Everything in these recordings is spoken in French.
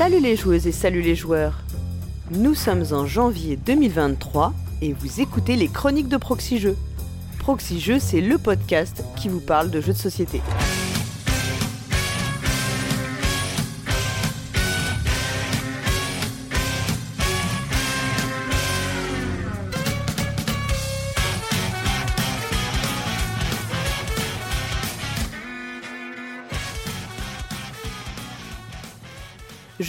Salut les joueuses et salut les joueurs. Nous sommes en janvier 2023 et vous écoutez les chroniques de Proxy Jeux. C'est le podcast qui vous parle de jeux de société.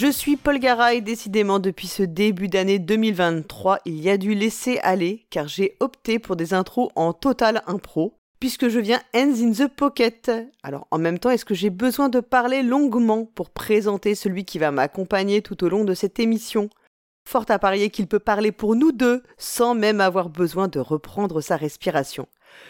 Je suis Paul Gara et décidément depuis ce début d'année 2023, il y a dû laisser aller car j'ai opté pour des intros en total impro puisque je viens Hands in the Pocket. Alors en même temps, est-ce que j'ai besoin de parler longuement pour présenter celui qui va m'accompagner tout au long de cette émission? Fort à parier qu'il peut parler pour nous deux sans même avoir besoin de reprendre sa respiration.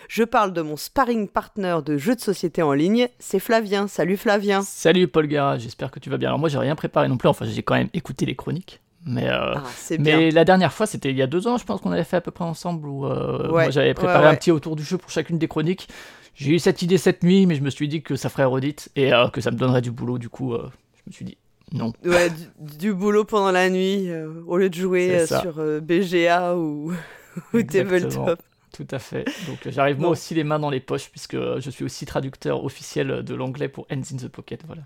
Je parle de mon sparring partner de jeux de société en ligne, c'est Flavien. Salut Flavien. Salut Paul Gara, j'espère que tu vas bien. Alors moi j'ai rien préparé non plus, enfin j'ai quand même écouté les chroniques. Mais, euh, Ah, mais la dernière fois, c'était il y a deux ans, je pense qu'on avait fait à peu près ensemble, où euh, Ouais, moi j'avais préparé ouais, ouais. un petit autour du jeu pour chacune des chroniques. J'ai eu cette idée cette nuit, mais je me suis dit que ça ferait redite et euh, que ça me donnerait du boulot, du coup je me suis dit non. Ouais, du, du boulot pendant la nuit, euh, au lieu de jouer euh, sur euh, BGA ou, ou. Tabletop. Tout à fait. Donc euh, j'arrive moi aussi les mains dans les poches, puisque euh, je suis aussi traducteur officiel de l'anglais pour Hands in the Pocket. Voilà.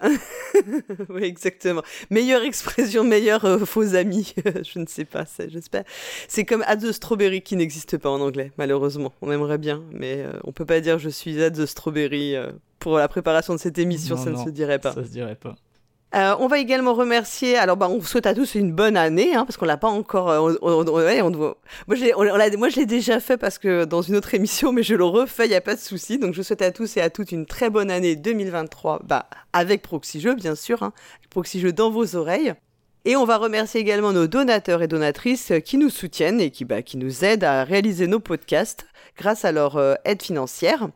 oui, exactement. Meilleure expression, meilleur euh, faux ami. je ne sais pas, j'espère. C'est comme At the Strawberry qui n'existe pas en anglais, malheureusement. On aimerait bien, mais euh, on peut pas dire je suis At the Strawberry. euh, pour la préparation de cette émission, Non, ça non, ne se dirait pas. Ça se dirait pas. Euh, on va également remercier. Alors, bah, on vous souhaite à tous une bonne année, hein, parce qu'on l'a pas encore. euh, on- on- Moi, je l'ai- déjà fait parce que dans une autre émission, mais je le refais, il y a pas de souci. Donc, je souhaite à tous et à toutes une très bonne année 2023, bah, avec Proxy bien sûr, hein, Proxy dans vos oreilles. Et on va remercier également nos donateurs et donatrices qui nous soutiennent et qui, bah, qui nous aident à réaliser nos podcasts grâce à leur euh, aide financière.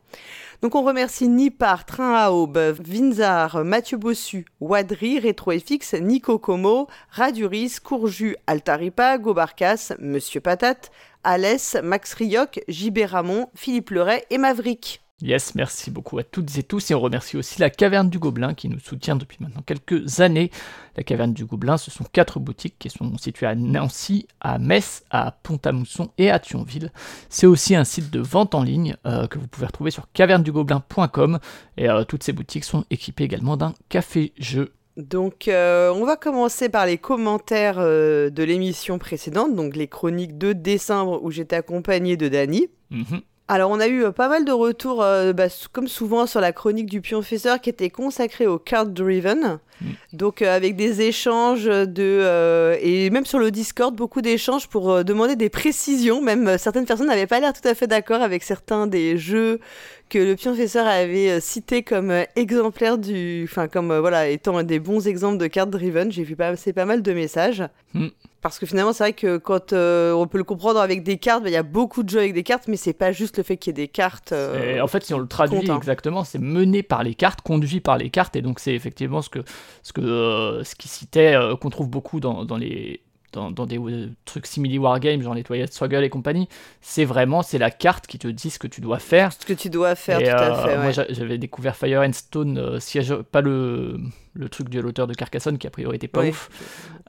Donc on remercie Nipar, Train à Vinzar, Mathieu Bossu, Wadri, RetroFX, Nico Como, Raduris, Courju, Altaripa, Gobarcas, Monsieur Patate, Alès, Max Rioc, JB Ramon, Philippe Leray et Maverick. Yes, merci beaucoup à toutes et tous et on remercie aussi la Caverne du Gobelin qui nous soutient depuis maintenant quelques années. La Caverne du Gobelin, ce sont quatre boutiques qui sont situées à Nancy, à Metz, à Pont-à-Mousson et à Thionville. C'est aussi un site de vente en ligne euh, que vous pouvez retrouver sur cavernedugobelin.com et euh, toutes ces boutiques sont équipées également d'un café-jeu. Donc euh, on va commencer par les commentaires de l'émission précédente, donc les chroniques de décembre où j'étais accompagné de Dany. Mhm. Alors, on a eu euh, pas mal de retours, euh, bah, comme souvent sur la chronique du Pionfesseur, qui était consacrée au card driven. Mm. Donc, euh, avec des échanges de. euh, et même sur le Discord, beaucoup d'échanges pour demander des précisions. Même certaines personnes n'avaient pas l'air tout à fait d'accord avec certains des jeux que le Pionfesseur avait euh, cités comme euh, exemplaires du. Enfin, comme euh, voilà, étant des bons exemples de card driven. J'ai vu passer pas mal de messages. Mm. Parce que finalement, c'est vrai que quand euh, on peut le comprendre avec des cartes, bah, il y a beaucoup de jeux avec des cartes, mais c'est pas juste le fait qu'il y ait des cartes. euh, en fait, si on le traduit compte, hein. exactement, c'est mené par les cartes, conduit par les cartes, et donc c'est effectivement ce que ce que euh, ce qui citait qu'on trouve beaucoup dans, dans les dans, dans des euh, trucs simili wargames, genre les Twilight Struggle et compagnie. C'est vraiment c'est la carte qui te dit ce que tu dois faire. ce que tu dois faire, Et, tout à euh, fait. Moi, ouais. j'avais découvert Fire and Stone, euh, siège, pas le le truc de l'auteur de Carcassonne qui a priori était pas Oui. ouf.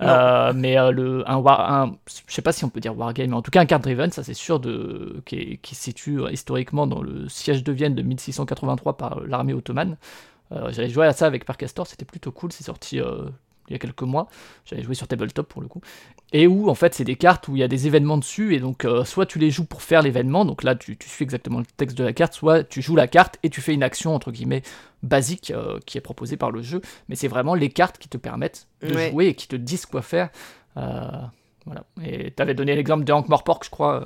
Euh, mais le, un, un, je sais pas si on peut dire wargame, mais en tout cas un card driven, ça c'est sûr, de, qui, se situe historiquement dans le siège de Vienne de 1683 par l'armée ottomane. Euh, J'avais joué à ça avec Parcastor, c'était plutôt cool, c'est sorti euh, il y a quelques mois. J'avais joué sur tabletop pour le coup. Et où en fait c'est des cartes où il y a des événements dessus, et donc euh, soit tu les joues pour faire l'événement, donc là tu, tu suis exactement le texte de la carte, soit tu joues la carte et tu fais une action entre guillemets basique euh, qui est proposée par le jeu, mais c'est vraiment les cartes qui te permettent de Ouais. jouer et qui te disent quoi faire. Euh, voilà. Et t'avais donné l'exemple de Hank Morpork, je crois.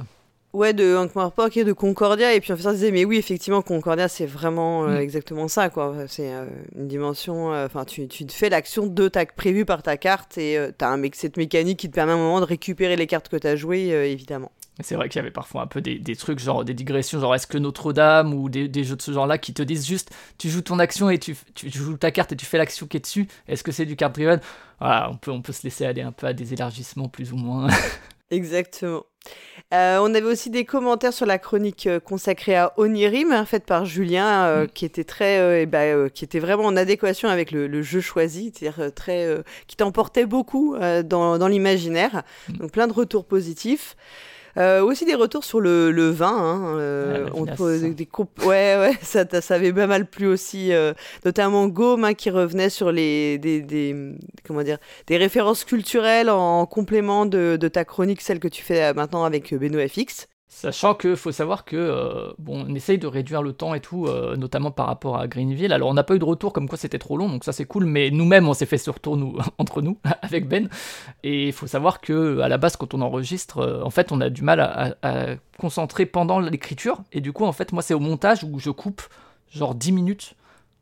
Ouais, de Hank Morpork et de Concordia. Et puis en fait, ça disait, mais oui, effectivement, Concordia, c'est vraiment euh, Mm. exactement ça, quoi. C'est euh, une dimension. euh, Enfin, tu, tu te fais l'action de ta prévue par ta carte et euh, t'as un cette mécanique qui te permet à un moment de récupérer les cartes que t'as jouées, évidemment. C'est vrai qu'il y avait parfois un peu des, des trucs, genre des digressions, genre est-ce que Notre-Dame ou des, des jeux de ce genre-là qui te disent juste tu joues ton action et tu, tu joues ta carte et tu fais l'action qui est dessus. Est-ce que c'est du card driven Voilà, on peut, on peut se laisser aller un peu à des élargissements plus ou moins. Exactement. Euh, on avait aussi des commentaires sur la chronique euh, consacrée à Onirim, hein, faite par Julien, euh, mm. qui était très, bah, qui était vraiment en adéquation avec le, jeu choisi, c'est-à-dire très, qui t'emportait beaucoup dans, l'imaginaire. Mm. Donc plein de retours positifs. Aussi des retours sur le, vin. Hein, on des, des ouais, ouais, ça, ça avait pas mal plu aussi, notamment Gaume hein, qui revenait sur les des, comment dire des références culturelles en, complément de, de, ta chronique, celle que tu fais maintenant avec Beno FX. Sachant qu'il faut savoir que euh, on essaye de réduire le temps et tout, euh, notamment par rapport à Greenville. Alors on n'a pas eu de retour comme quoi c'était trop long, donc ça c'est cool. Mais nous-mêmes on s'est fait ce retour nous entre nous avec Ben. Et il faut savoir que à la base quand on enregistre, euh, en fait on a du mal à, concentrer pendant l'écriture. Et du coup en fait moi c'est au montage où je coupe genre 10 minutes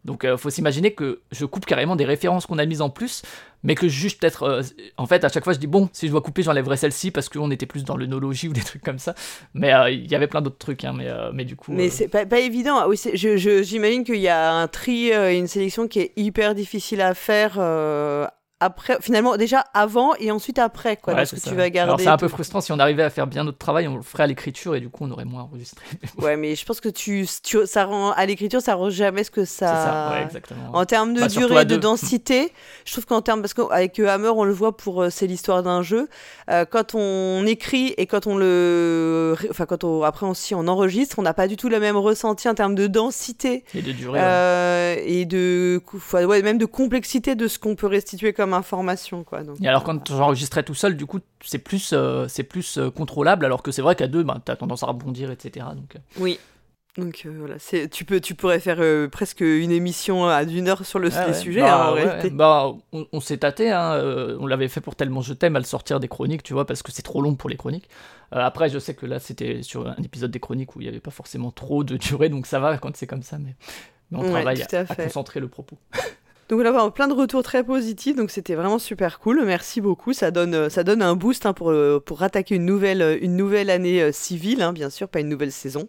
donc faut s'imaginer que je coupe carrément des références qu'on a mises en plus, mais que juste peut-être, euh, en fait à chaque fois je dis bon, si je dois couper j'enlèverai celle-ci parce qu'on était plus dans le nologie ou des trucs comme ça. Mais euh, il y avait plein d'autres trucs, hein, mais, mais du coup... Mais c'est pas, pas, évident, oui, j'imagine qu'il y a un tri, une sélection qui est hyper difficile à faire après, finalement, déjà avant et ensuite après, quoi. parce que tu vas garder. c'est un peu frustrant si on arrivait à faire bien notre travail, on le ferait à l'écriture et du coup on aurait moins enregistré. ouais, mais je pense que tu, ça rend à l'écriture, ça rend jamais ce que ça. C'est ça, ouais, exactement. En termes de bah, durée, de densité, je trouve qu'en termes, parce qu'avec Hammer, on le voit pour euh, c'est l'histoire d'un jeu. Euh, quand on écrit et quand on le, enfin quand on après aussi on enregistre, on n'a pas du tout le même ressenti en termes de densité et de durée euh, et de, ouais, même de complexité de ce qu'on peut restituer comme information. Quoi, donc, et alors, quand j'enregistrais tout seul, du coup, c'est plus, euh, c'est plus euh, contrôlable, alors que c'est vrai qu'à deux, bah, tu as tendance à rebondir, etc. Donc, euh. Oui. Donc voilà, c'est, tu, peux, tu pourrais faire presque une émission à d'une heure sur le sujet bah, hein, Bah, on, s'est tâté, hein, on l'avait fait pour tellement je t'aime à le sortir des chroniques, tu vois, parce que c'est trop long pour les chroniques. après, je sais que là, c'était sur un épisode des chroniques où il n'y avait pas forcément trop de durée, donc ça va quand c'est comme ça, mais, on travaille à, à concentrer le propos. Donc on a plein de retours très positifs, donc c'était vraiment super cool. Merci beaucoup, ça donne, euh, ça donne un boost hein, pour, euh, pour attaquer une nouvelle, euh, une nouvelle année civile, hein, bien sûr, pas une nouvelle saison.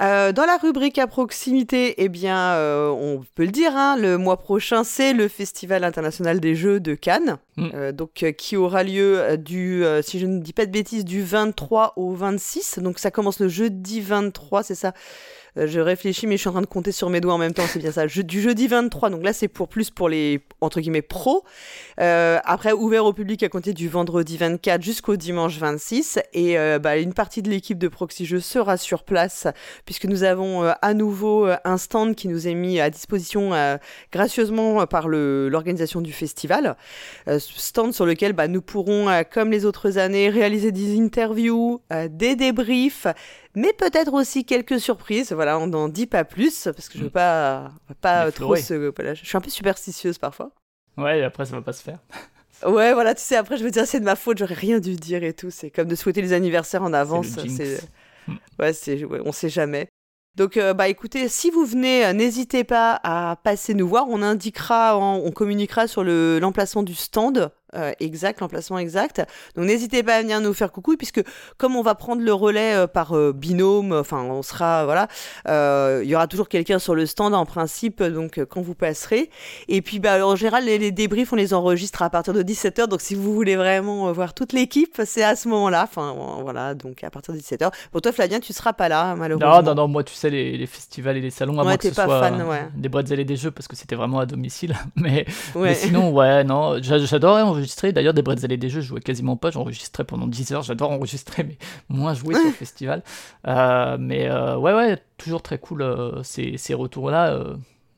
dans la rubrique à proximité, eh bien, on peut le dire, hein, le mois prochain, c'est le Festival international des jeux de Cannes, mm. donc qui aura lieu du, si je ne dis pas de bêtises, du 23 au 26. Donc ça commence le jeudi 23, c'est ça? Je réfléchis, mais je suis en train de compter sur mes doigts en même temps, c'est bien ça. du jeudi 23, donc là c'est pour plus pour les entre guillemets pros. Euh, après, ouvert au public à compter du vendredi 24 jusqu'au dimanche 26. Et euh, bah, une partie de l'équipe de Proxy Jeux sera sur place, puisque nous avons à nouveau un stand qui nous est mis à disposition gracieusement par l'organisation du festival. stand sur lequel bah, nous pourrons, comme les autres années, réaliser des interviews, des débriefs mais peut-être aussi quelques surprises. Voilà, on n'en dit pas plus parce que je veux pas, pas trop se. Voilà, je suis un peu superstitieuse parfois. Ouais, et après ça va pas se faire. ouais, voilà, tu sais, après je me dire c'est de ma faute, j'aurais rien dû dire et tout. C'est comme de souhaiter les anniversaires en avance. C'est, hmm. ouais, c'est, on sait jamais. Donc, euh, bah écoutez, si vous venez, euh, n'hésitez pas à passer nous voir. On indiquera, on communiquera sur le, l'emplacement du stand euh, exact, l'emplacement exact. Donc n'hésitez pas à venir nous faire coucou, puisque comme on va prendre le relais euh, par euh, binôme, enfin on sera, voilà, il y aura toujours quelqu'un sur le stand en principe, donc quand vous passerez. Et puis bah, en général, les, débriefs, on les enregistre à partir de 17h, donc si vous voulez vraiment voir toute l'équipe, c'est à ce moment-là, enfin voilà, donc à partir de 17h. Pour toi Flavien, tu seras pas là, malheureusement. Non, non, non, moi tu sais, les, festivals et les salons, à moins que ce pas soit fan, ouais. des boîtes et des jeux, parce que c'était vraiment à domicile. mais, mais sinon, ouais, non, j'adorais D'ailleurs, des bretzels et des jeux, je jouais quasiment pas. J'enregistrais pendant 10 heures. J'adore enregistrer, mais moins jouer sur le festival. Euh, mais euh, ouais, ouais, toujours très cool euh, ces, ces retours-là.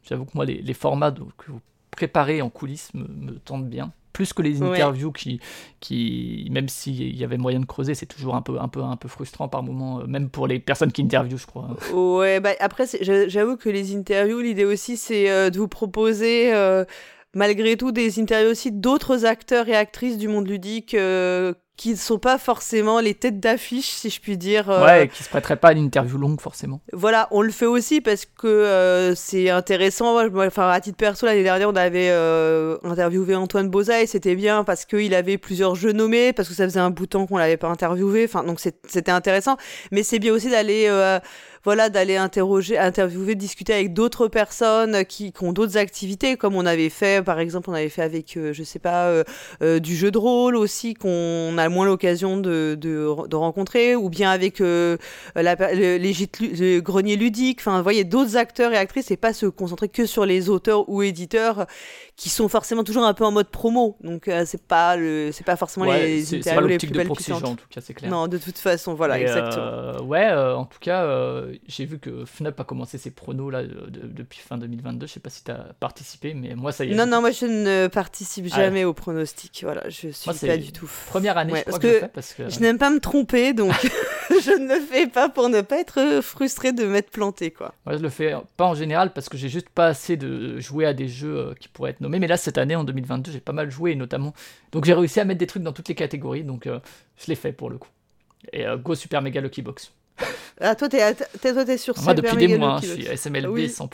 J'avoue que moi, les, les, formats que vous préparez en coulisses me, me tentent bien plus que les interviews qui, qui même s'il y avait moyen de creuser, c'est toujours un peu, un, peu, un peu frustrant par moment, même pour les personnes qui interviewent, je crois. Ouais, bah après, j'avoue que les interviews, l'idée aussi, c'est de vous proposer malgré tout des interviews aussi d'autres acteurs et actrices du monde ludique euh, qui ne sont pas forcément les têtes d'affiche, si je puis dire. Euh. Ouais, qui se prêteraient pas à une interview longue, forcément. Voilà, on le fait aussi parce que euh, c'est intéressant. Enfin, à titre perso, l'année dernière, on avait interviewé Antoine Boza et c'était bien parce qu'il avait plusieurs jeux nommés, parce que ça faisait un bout de temps qu'on l'avait pas interviewé. Enfin, donc c'était intéressant. Mais c'est bien aussi d'aller voilà, d'aller interroger, interviewer, discuter avec d'autres personnes qui, ont d'autres activités, comme on avait fait, par exemple, on avait fait avec, je euh, sais pas, euh, euh, du jeu de rôle aussi, qu'on a a moins l'occasion de, de, de, rencontrer, ou bien avec euh, la, le, les, le grenier ludique. Enfin, vous voyez, d'autres acteurs et actrices, et pas se concentrer que sur les auteurs ou éditeurs qui sont forcément toujours un peu en mode promo. Donc euh, c'est pas le, c'est pas forcément ouais, les interviews les plus belles puissantes. en tout cas, c'est clair. Non, de toute façon, voilà, Et, exactement. euh, ouais, euh, en tout cas, j'ai vu que FNUP a commencé ses pronos là de- de- depuis fin 2022. Je sais pas si tu as participé, mais moi ça y est. Non, non, moi je ne participe Ah jamais au pronostic. Voilà, je suis Moi, pas du tout. Première année, Ouais, parce que, je le que fais parce que. Je n'aime pas me tromper, donc je ne le fais pas pour ne pas être frustré de m'être planté, quoi. Moi, je le fais pas en général parce que j'ai juste pas assez de jouer à des jeux euh, qui pourraient être nommés. Mais là, cette année, en 2022, j'ai pas mal joué, notamment. Donc, j'ai réussi à mettre des trucs dans toutes les catégories, donc euh, je l'ai fait pour le coup. Et euh, Go Super Mega Lucky Box. Ah, toi, t'es, toi, t'es sur Moi, Super depuis des mois, hein, je suis SMLB Oui. 100%.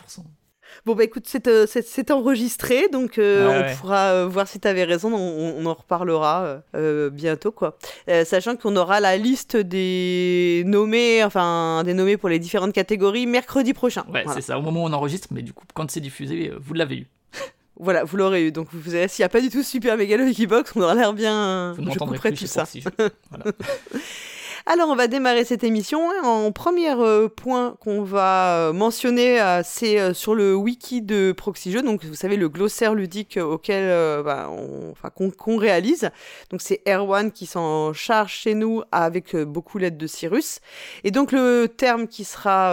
Bon, bah écoute, c'est, euh, enregistré, donc euh, Ouais, on ouais. pourra euh, voir si t'avais raison, on, on en reparlera euh, bientôt, quoi. Sachant qu'on aura la liste des nommés, enfin, des nommés pour les différentes catégories mercredi prochain. Ouais, voilà. c'est ça, au moment où on enregistre, mais du coup, quand c'est diffusé, vous l'avez eu. Voilà, vous l'aurez eu. Donc, vous verrez, s'il n'y a pas du tout Super Mega Lucky Box, on aura l'air bien. Vous Je couperai plus tout ça. Proxy. Voilà. Alors, on va démarrer cette émission. En premier euh, point qu'on va euh, mentionner, euh, c'est sur le wiki de Proxy Jeux. Donc, vous savez, le glossaire ludique auquel, bah, on, qu'on, qu'on réalise. Donc, c'est Erwan qui s'en charge chez nous avec beaucoup l'aide de Cyrus. Et donc, le terme qui sera,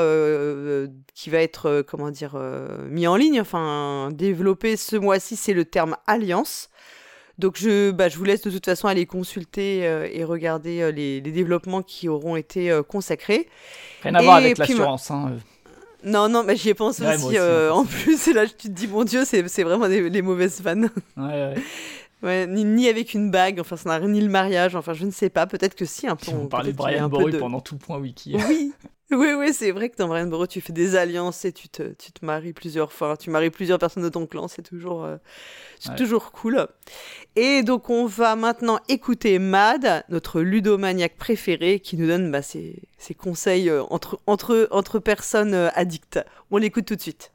qui va être, comment dire, mis en ligne, enfin, développé ce mois-ci, c'est le terme alliance. Donc je, bah, je vous laisse de toute façon aller consulter euh, et regarder euh, les, les développements qui auront été euh, consacrés. Rien à voir avec l'assurance. Hein. Non, non, mais j'y Ouais, aussi. en plus, là, tu te dis, mon Dieu, c'est vraiment des, les mauvaises vannes. Ouais, ouais. Ouais, ni, ni avec une bague, enfin, ça n'a rien, ni le mariage, enfin, je ne sais pas, peut-être que si, un peu. On parlait de Brian Boru de- pendant tout le point wiki. Oui, oui, oui, c'est vrai que dans Brian Boru, tu fais des alliances et tu te, tu te maries plusieurs fois, tu maries plusieurs personnes de ton clan, c'est toujours, euh, c'est Ouais. toujours cool. Et donc, on va maintenant écouter Mad, notre ludomaniaque préféré, qui nous donne bah, ses, ses conseils euh, entre, entre, entre personnes euh, addictes. On l'écoute tout de suite.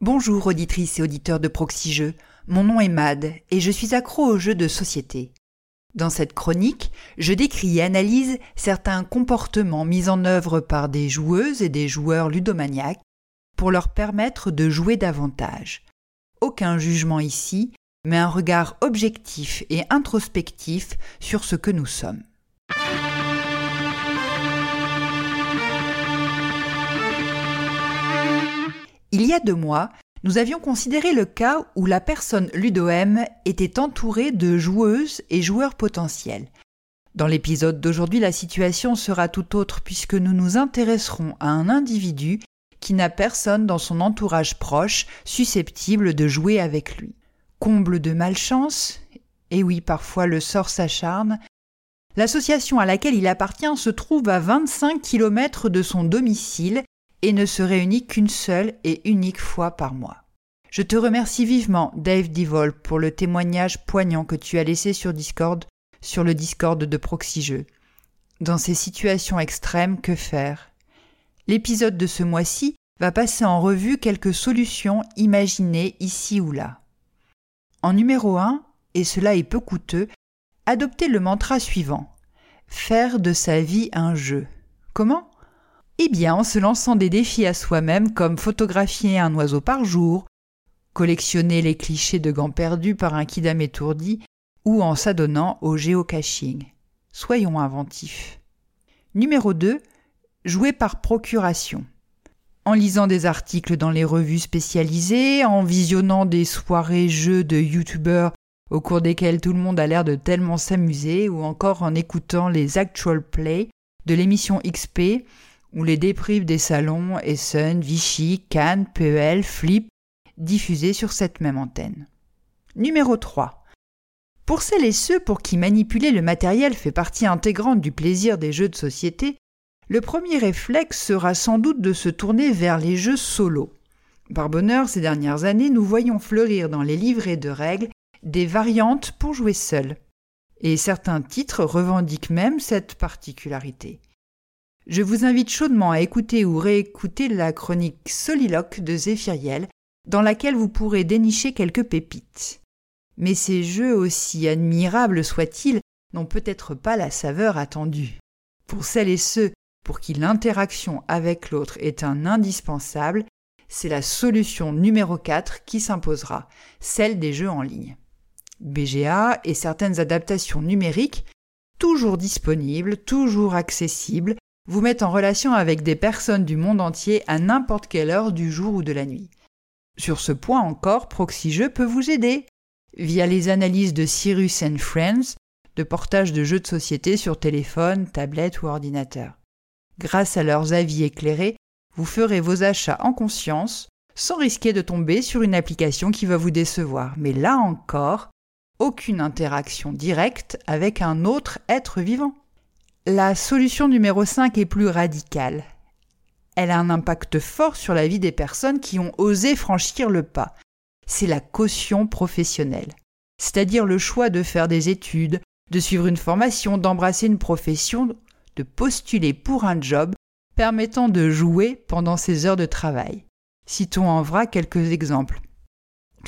Bonjour auditrices et auditeurs de Proxy Jeux, mon nom est Mad et je suis accro aux jeux de société. Dans cette chronique, je décris et analyse certains comportements mis en œuvre par des joueuses et des joueurs ludomaniaques pour leur permettre de jouer davantage. Aucun jugement ici, mais un regard objectif et introspectif sur ce que nous sommes. Il y a deux mois, nous avions considéré le cas où la personne Ludo-M était entourée de joueuses et joueurs potentiels. Dans l'épisode d'aujourd'hui, la situation sera tout autre puisque nous nous intéresserons à un individu qui n'a personne dans son entourage proche susceptible de jouer avec lui. Comble de malchance, et oui, parfois le sort s'acharne, l'association à laquelle il appartient se trouve à 25 km de son domicile et ne se réunit qu'une seule et unique fois par mois. Je te remercie vivement, Dave Divol, pour le témoignage poignant que tu as laissé sur Discord, sur le Discord de Proxy Jeux. Dans ces situations extrêmes, que faire? L'épisode de ce mois-ci va passer en revue quelques solutions imaginées ici ou là. En numéro 1, et cela est peu coûteux, adoptez le mantra suivant. Faire de sa vie un jeu. Comment? Eh bien, en se lançant des défis à soi-même comme photographier un oiseau par jour, collectionner les clichés de gants perdus par un kidam étourdi, ou en s'adonnant au géocaching. Soyons inventifs. Numéro 2. Jouer par procuration. En lisant des articles dans les revues spécialisées, en visionnant des soirées jeux de youtubeurs au cours desquelles tout le monde a l'air de tellement s'amuser, ou encore en écoutant les actual play de l'émission XP, où les déprives des salons Essen, Vichy, Cannes, PEL, Flip diffusés sur cette même antenne. Numéro 3. Pour celles et ceux pour qui manipuler le matériel fait partie intégrante du plaisir des jeux de société, le premier réflexe sera sans doute de se tourner vers les jeux solo. Par bonheur, ces dernières années, nous voyons fleurir dans les livrets de règles des variantes pour jouer seul. Et certains titres revendiquent même cette particularité. Je vous invite chaudement à écouter ou réécouter la chronique Soliloque de Zéphiriel dans laquelle vous pourrez dénicher quelques pépites. Mais ces jeux, aussi admirables soient-ils, n'ont peut-être pas la saveur attendue. Pour celles et ceux pour qui l'interaction avec l'autre est un indispensable, c'est la solution numéro 4 qui s'imposera, celle des jeux en ligne. BGA et certaines adaptations numériques, toujours disponibles, toujours accessibles, vous mettent en relation avec des personnes du monde entier à n'importe quelle heure du jour ou de la nuit. Sur ce point encore, ProxyJeux peut vous aider via les analyses de Cyrus and Friends, de portage de jeux de société sur téléphone, tablette ou ordinateur. Grâce à leurs avis éclairés, vous ferez vos achats en conscience, sans risquer de tomber sur une application qui va vous décevoir. Mais là encore, aucune interaction directe avec un autre être vivant. La solution numéro 5 est plus radicale. Elle a un impact fort sur la vie des personnes qui ont osé franchir le pas. C'est la caution professionnelle, c'est-à-dire le choix de faire des études, de suivre une formation, d'embrasser une profession, de postuler pour un job permettant de jouer pendant ses heures de travail. Citons en vrac quelques exemples.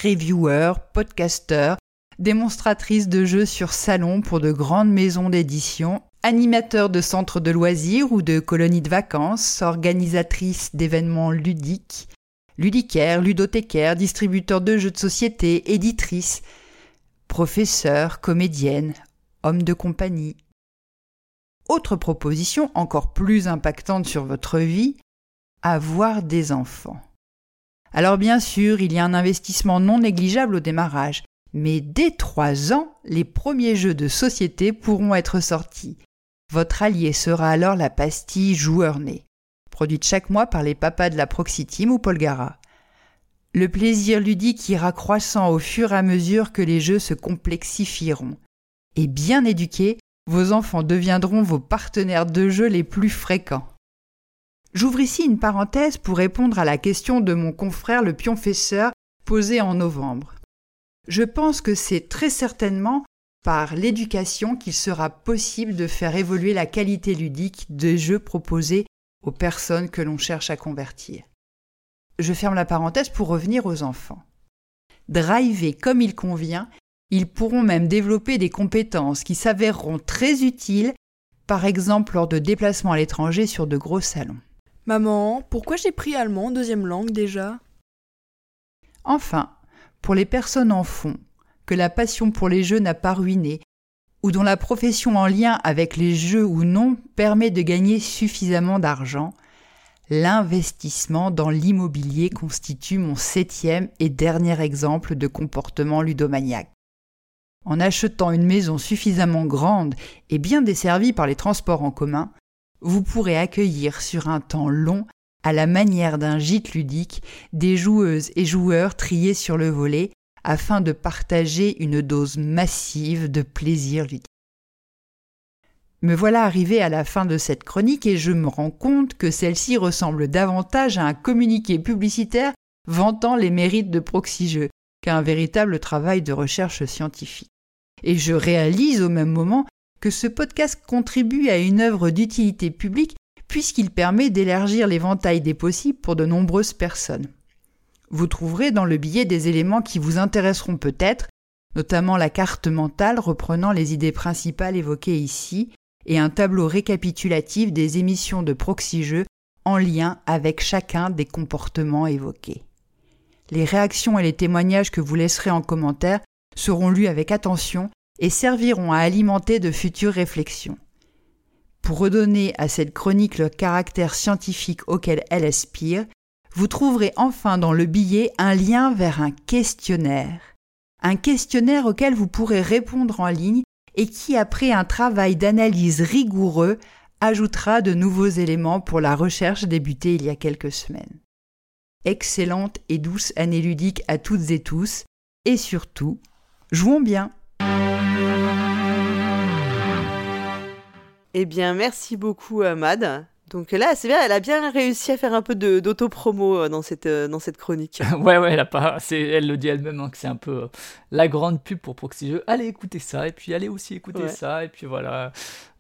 Reviewer, podcaster, démonstratrice de jeux sur salon pour de grandes maisons d'édition, animateur de centres de loisirs ou de colonies de vacances, organisatrice d'événements ludiques, ludicaire, ludothécaire, distributeur de jeux de société, éditrice, professeur, comédienne, homme de compagnie. Autre proposition encore plus impactante sur votre vie, avoir des enfants. Alors bien sûr, il y a un investissement non négligeable au démarrage, mais dès trois ans, les premiers jeux de société pourront être sortis. Votre allié sera alors la pastille joueur né, produite chaque mois par les papas de la Proxy Team ou Polgara. Le plaisir ludique ira croissant au fur et à mesure que les jeux se complexifieront. Et bien éduqués, vos enfants deviendront vos partenaires de jeu les plus fréquents. J'ouvre ici une parenthèse pour répondre à la question de mon confrère le pionfesseur posée en novembre. Je pense que c'est très certainement par l'éducation qu'il sera possible de faire évoluer la qualité ludique des jeux proposés aux personnes que l'on cherche à convertir. Je ferme la parenthèse pour revenir aux enfants. Driver comme il convient, ils pourront même développer des compétences qui s'avéreront très utiles, par exemple lors de déplacements à l'étranger sur de gros salons. Maman, pourquoi j'ai pris allemand en deuxième langue déjà? Enfin, pour les personnes en fond, que la passion pour les jeux n'a pas ruiné, ou dont la profession en lien avec les jeux ou non permet de gagner suffisamment d'argent, l'investissement dans l'immobilier constitue mon septième et dernier exemple de comportement ludomaniaque. En achetant une maison suffisamment grande et bien desservie par les transports en commun, vous pourrez accueillir sur un temps long, à la manière d'un gîte ludique, des joueuses et joueurs triés sur le volet afin de partager une dose massive de plaisir ludique. Me voilà arrivé à la fin de cette chronique et je me rends compte que celle-ci ressemble davantage à un communiqué publicitaire vantant les mérites de Proxy qu'à un véritable travail de recherche scientifique. Et je réalise au même moment que ce podcast contribue à une œuvre d'utilité publique puisqu'il permet d'élargir l'éventail des possibles pour de nombreuses personnes. Vous trouverez dans le billet des éléments qui vous intéresseront peut-être, notamment la carte mentale reprenant les idées principales évoquées ici, et un tableau récapitulatif des émissions de proxy jeux en lien avec chacun des comportements évoqués. Les réactions et les témoignages que vous laisserez en commentaire seront lus avec attention et serviront à alimenter de futures réflexions. Pour redonner à cette chronique le caractère scientifique auquel elle aspire, vous trouverez enfin dans le billet un lien vers un questionnaire. Un questionnaire auquel vous pourrez répondre en ligne et qui, après un travail d'analyse rigoureux, ajoutera de nouveaux éléments pour la recherche débutée il y a quelques semaines. Excellente et douce année ludique à toutes et tous, et surtout, jouons bien. Eh bien, merci beaucoup, Mad. Donc là, c'est bien, elle a bien réussi à faire un peu d'auto-promo euh, dans cette, euh, dans cette chronique. ouais, ouais, elle, a pas, elle le dit elle-même hein, que c'est un peu euh, la grande pub pour Proxy Jeux. Allez écouter ça, et puis allez aussi écouter ça, et puis voilà,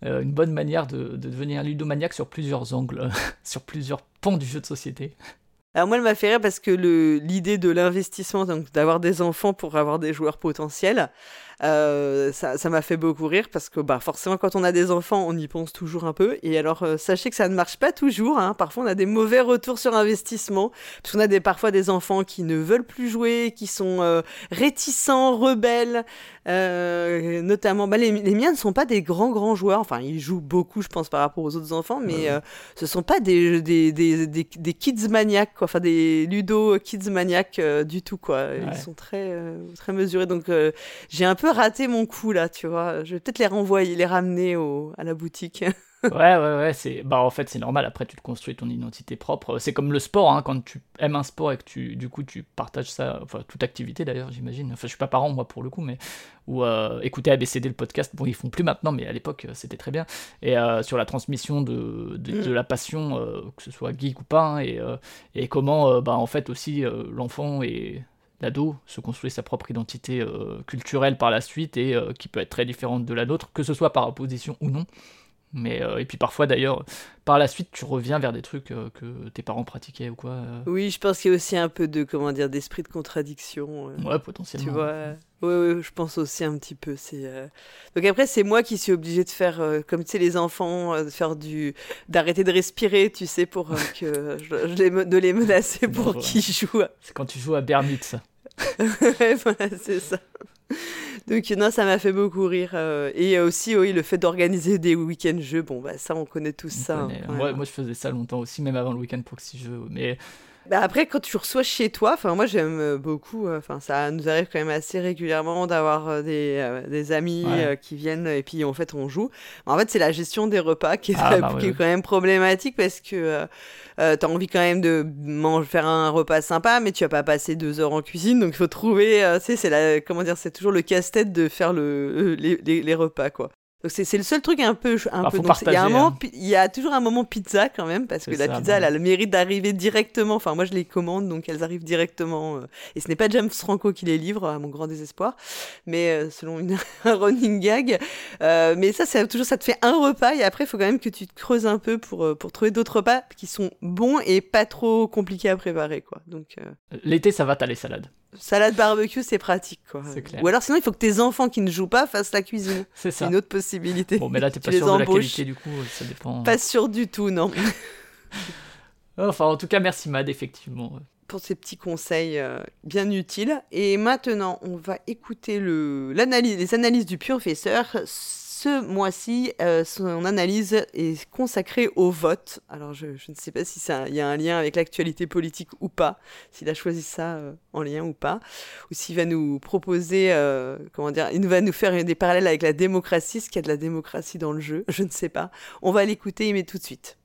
une bonne manière de, de devenir ludomaniaque sur plusieurs angles, sur plusieurs ponts du jeu de société. Alors moi, elle m'a fait rire parce que l'idée de l'investissement, donc d'avoir des enfants pour avoir des joueurs potentiels, euh, ça m'a fait beaucoup rire parce que bah, forcément, quand on a des enfants, on y pense toujours un peu. Et alors, euh, sachez que ça ne marche pas toujours. Hein. Parfois, on a des mauvais retours sur investissement. Parce qu'on a des, parfois des enfants qui ne veulent plus jouer, qui sont euh, réticents, rebelles. notamment, bah, les, miens ne sont pas des grands, grands joueurs. Enfin, ils jouent beaucoup, je pense, par rapport aux autres enfants. Mais ce ne sont pas des, des, des, des, kids maniaques, quoi. Enfin, des ludo kids maniaques du tout, quoi. Ils sont très, très mesurés. Donc, j'ai un peu raté mon coup là, tu vois. Je vais peut-être les renvoyer, les ramener au, à la boutique. ouais, ouais, ouais. C'est, bah en fait c'est normal. Après tu te construis ton identité propre. C'est comme le sport, hein, quand tu aimes un sport et que tu, du coup, tu partages ça, enfin toute activité d'ailleurs, j'imagine. Enfin, je suis pas parent moi pour le coup, mais ou euh, écouter ABCD le podcast. Bon, ils font plus maintenant, mais à l'époque euh, c'était très bien. Et euh, sur la transmission de, de, mm. la passion, que ce soit geek ou pas, hein, et, et comment, bah en fait aussi l'enfant et l'ado se construit sa propre identité euh, culturelle par la suite et euh, qui peut être très différente de la nôtre, que ce soit par opposition ou non. Mais, euh, et puis parfois d'ailleurs, par la suite, tu reviens vers des trucs que tes parents pratiquaient ou quoi. Oui, je pense qu'il y a aussi un peu de, comment dire, d'esprit de contradiction. ouais, potentiellement. Tu vois oui, je pense aussi un petit peu. C'est donc après c'est moi qui suis obligée de faire comme tu sais les enfants, de faire du d'arrêter de respirer, tu sais, pour que je, les, de les menacer pour qu'ils jouent. C'est quand tu joues à Bermud, ça. voilà, c'est ça. Donc non, ça m'a fait beaucoup rire. Euh, et aussi, oui, le fait d'organiser des week-ends jeux, bon, bah ça, on connaît tous ça. Hein, moi, moi, je faisais ça longtemps aussi, même avant le week-end proxy jeu. Mais bah après, quand tu reçois chez toi, enfin moi j'aime euh, beaucoup, euh, enfin ça nous arrive quand même assez régulièrement d'avoir euh, des, des, amis qui viennent et puis en fait on joue. En fait, c'est la gestion des repas qui est, ah, bah qui est quand même problématique parce que euh, tu as envie quand même de manger, faire un repas sympa, mais tu vas pas passer deux heures en cuisine, donc il faut trouver, tu sais, c'est la, comment dire, c'est toujours le casse-tête de faire le, les, les, les repas quoi. Donc c'est le seul truc un peu un bah, peu il y a un moment hein. il y a toujours un moment pizza quand même parce que la pizza elle a le mérite d'arriver directement. Enfin moi je les commande donc elles arrivent directement euh, et ce n'est pas James Franco qui les livre à mon grand désespoir mais euh, selon une, un running gag. Euh, mais ça c'est toujours ça te fait un repas et après il faut quand même que tu te creuses un peu pour pour trouver d'autres repas qui sont bons et pas trop compliqués à préparer quoi. Donc l'été ça va t'as les salades Salade barbecue, c'est pratique, quoi. Clair. Ou alors, sinon, il faut que tes enfants qui ne jouent pas fassent la cuisine. C'est ça. une autre possibilité. Bon, mais là, t'es pas sûr de la qualité, du coup, ça dépend. Pas sûr du tout, non. enfin, en tout cas, merci Mad, effectivement. Pour ces petits conseils euh, bien utiles. Et maintenant, on va écouter le, les analyses du professeur ce mois-ci, euh, son analyse est consacrée au vote. Alors, je, ne sais pas si il y a un lien avec l'actualité politique ou pas, s'il a choisi ça euh, en lien ou pas, ou s'il va nous proposer, euh, comment dire, il va nous faire des parallèles avec la démocratie, ce qu'il y a de la démocratie dans le jeu, je ne sais pas. On va l'écouter, mais tout de suite.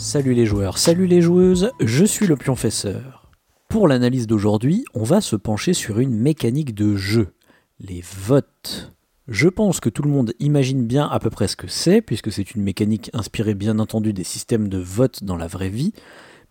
Salut les joueurs, salut les joueuses, je suis le pionfesseur. Pour l'analyse d'aujourd'hui, on va se pencher sur une mécanique de jeu, les votes. Je pense que tout le monde imagine bien à peu près ce que c'est, puisque c'est une mécanique inspirée bien entendu des systèmes de vote dans la vraie vie,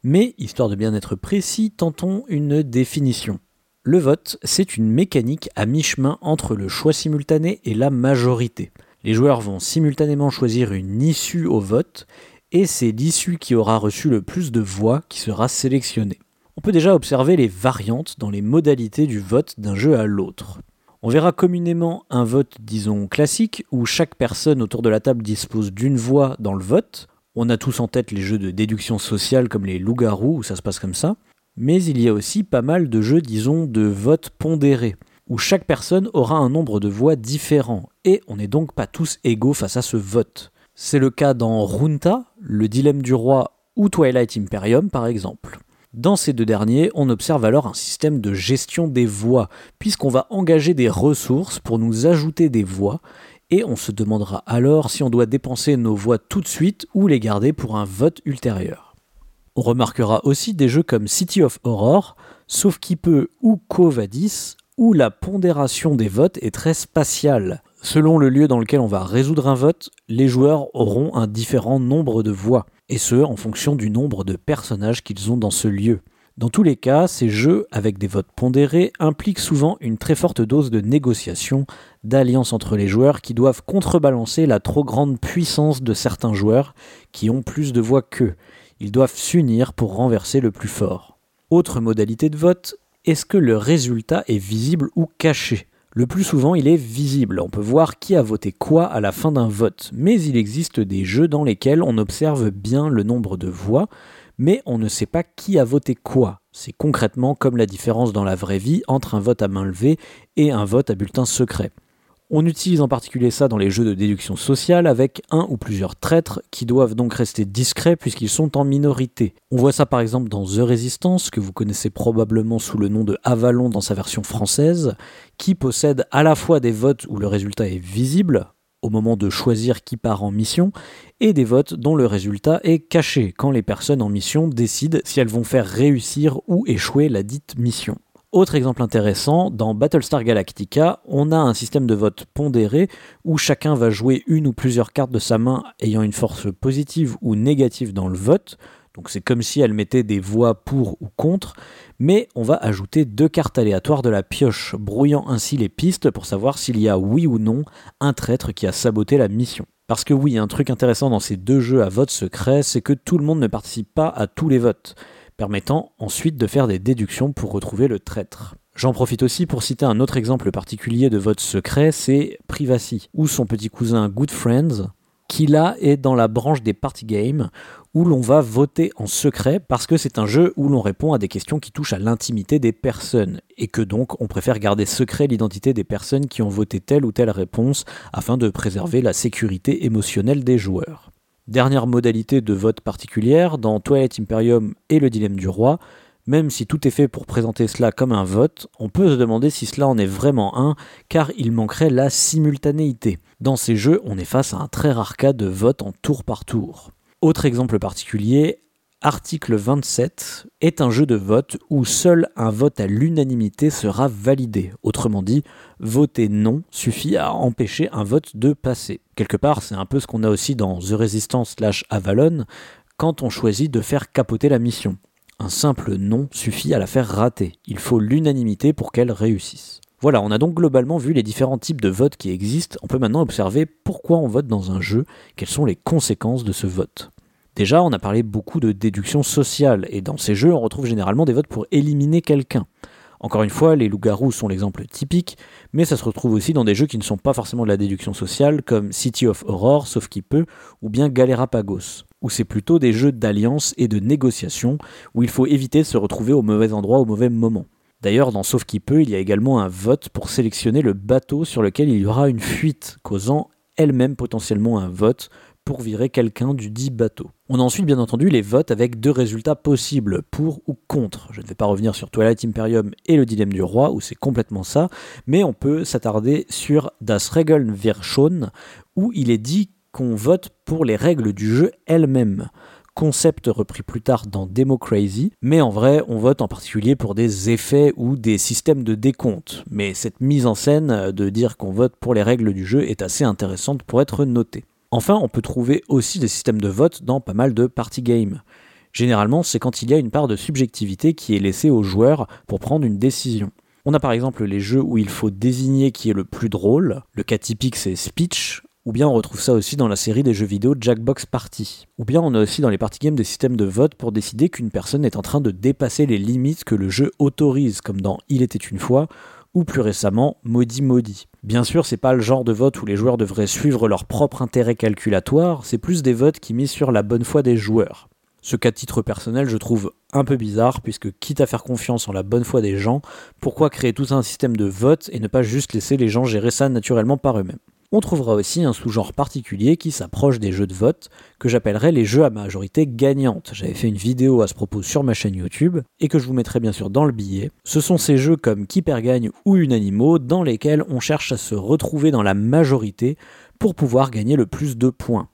mais histoire de bien être précis, tentons une définition. Le vote, c'est une mécanique à mi-chemin entre le choix simultané et la majorité. Les joueurs vont simultanément choisir une issue au vote, et c'est l'issue qui aura reçu le plus de voix qui sera sélectionnée. On peut déjà observer les variantes dans les modalités du vote d'un jeu à l'autre. On verra communément un vote, disons, classique, où chaque personne autour de la table dispose d'une voix dans le vote. On a tous en tête les jeux de déduction sociale comme les loups-garous, où ça se passe comme ça. Mais il y a aussi pas mal de jeux, disons, de vote pondéré, où chaque personne aura un nombre de voix différent, et on n'est donc pas tous égaux face à ce vote. C'est le cas dans Runta, Le Dilemme du Roi ou Twilight Imperium par exemple. Dans ces deux derniers, on observe alors un système de gestion des voix, puisqu'on va engager des ressources pour nous ajouter des voix, et on se demandera alors si on doit dépenser nos voix tout de suite ou les garder pour un vote ultérieur. On remarquera aussi des jeux comme City of Horror, Sauf qui peut ou Covadis, où la pondération des votes est très spatiale. Selon le lieu dans lequel on va résoudre un vote, les joueurs auront un différent nombre de voix, et ce en fonction du nombre de personnages qu'ils ont dans ce lieu. Dans tous les cas, ces jeux, avec des votes pondérés, impliquent souvent une très forte dose de négociation, d'alliance entre les joueurs qui doivent contrebalancer la trop grande puissance de certains joueurs qui ont plus de voix qu'eux. Ils doivent s'unir pour renverser le plus fort. Autre modalité de vote, est-ce que le résultat est visible ou caché? Le plus souvent, il est visible. On peut voir qui a voté quoi à la fin d'un vote. Mais il existe des jeux dans lesquels on observe bien le nombre de voix, mais on ne sait pas qui a voté quoi. C'est concrètement comme la différence dans la vraie vie entre un vote à main levée et un vote à bulletin secret. On utilise en particulier ça dans les jeux de déduction sociale avec un ou plusieurs traîtres qui doivent donc rester discrets puisqu'ils sont en minorité. On voit ça par exemple dans The Resistance, que vous connaissez probablement sous le nom de Avalon dans sa version française, qui possède à la fois des votes où le résultat est visible, au moment de choisir qui part en mission, et des votes dont le résultat est caché quand les personnes en mission décident si elles vont faire réussir ou échouer la dite mission. Autre exemple intéressant, dans Battlestar Galactica, on a un système de vote pondéré où chacun va jouer une ou plusieurs cartes de sa main ayant une force positive ou négative dans le vote. Donc c'est comme si elle mettait des voix pour ou contre, mais on va ajouter deux cartes aléatoires de la pioche, brouillant ainsi les pistes pour savoir s'il y a oui ou non un traître qui a saboté la mission. Parce que oui, un truc intéressant dans ces deux jeux à vote secret, c'est que tout le monde ne participe pas à tous les votes permettant ensuite de faire des déductions pour retrouver le traître. J'en profite aussi pour citer un autre exemple particulier de vote secret, c'est Privacy, ou son petit cousin Good Friends, qui là est dans la branche des party games, où l'on va voter en secret parce que c'est un jeu où l'on répond à des questions qui touchent à l'intimité des personnes, et que donc on préfère garder secret l'identité des personnes qui ont voté telle ou telle réponse afin de préserver la sécurité émotionnelle des joueurs. Dernière modalité de vote particulière, dans Twilight Imperium et le dilemme du roi, même si tout est fait pour présenter cela comme un vote, on peut se demander si cela en est vraiment un, car il manquerait la simultanéité. Dans ces jeux, on est face à un très rare cas de vote en tour par tour. Autre exemple particulier, Article 27 est un jeu de vote où seul un vote à l'unanimité sera validé. Autrement dit, voter non suffit à empêcher un vote de passer. Quelque part, c'est un peu ce qu'on a aussi dans The Resistance slash Avalon quand on choisit de faire capoter la mission. Un simple non suffit à la faire rater. Il faut l'unanimité pour qu'elle réussisse. Voilà, on a donc globalement vu les différents types de votes qui existent. On peut maintenant observer pourquoi on vote dans un jeu, quelles sont les conséquences de ce vote. Déjà, on a parlé beaucoup de déduction sociale, et dans ces jeux, on retrouve généralement des votes pour éliminer quelqu'un. Encore une fois, les loups-garous sont l'exemple typique, mais ça se retrouve aussi dans des jeux qui ne sont pas forcément de la déduction sociale, comme City of Horror, sauf qui peut, ou bien Galerapagos, où c'est plutôt des jeux d'alliance et de négociation, où il faut éviter de se retrouver au mauvais endroit au mauvais moment. D'ailleurs, dans Sauf qui peut, il y a également un vote pour sélectionner le bateau sur lequel il y aura une fuite, causant elle-même potentiellement un vote pour virer quelqu'un du dit bateau. On a ensuite bien entendu les votes avec deux résultats possibles, pour ou contre. Je ne vais pas revenir sur Twilight Imperium et le dilemme du roi, où c'est complètement ça, mais on peut s'attarder sur Das Regeln wir schon, où il est dit qu'on vote pour les règles du jeu elles-mêmes concept repris plus tard dans Democracy, mais en vrai, on vote en particulier pour des effets ou des systèmes de décompte. Mais cette mise en scène de dire qu'on vote pour les règles du jeu est assez intéressante pour être notée. Enfin, on peut trouver aussi des systèmes de vote dans pas mal de party games. Généralement, c'est quand il y a une part de subjectivité qui est laissée aux joueurs pour prendre une décision. On a par exemple les jeux où il faut désigner qui est le plus drôle. Le cas typique c'est Speech, ou bien on retrouve ça aussi dans la série des jeux vidéo Jackbox Party. Ou bien on a aussi dans les party games des systèmes de vote pour décider qu'une personne est en train de dépasser les limites que le jeu autorise, comme dans Il était une fois, ou plus récemment Maudit Maudit. Bien sûr, c'est pas le genre de vote où les joueurs devraient suivre leur propre intérêt calculatoire, c'est plus des votes qui misent sur la bonne foi des joueurs. Ce qu'à titre personnel je trouve un peu bizarre, puisque quitte à faire confiance en la bonne foi des gens, pourquoi créer tout un système de vote et ne pas juste laisser les gens gérer ça naturellement par eux-mêmes? On trouvera aussi un sous-genre particulier qui s'approche des jeux de vote, que j'appellerais les jeux à majorité gagnante. J'avais fait une vidéo à ce propos sur ma chaîne YouTube, et que je vous mettrai bien sûr dans le billet. Ce sont ces jeux comme Qui gagne ou Unanimo, dans lesquels on cherche à se retrouver dans la majorité pour pouvoir gagner le plus de points.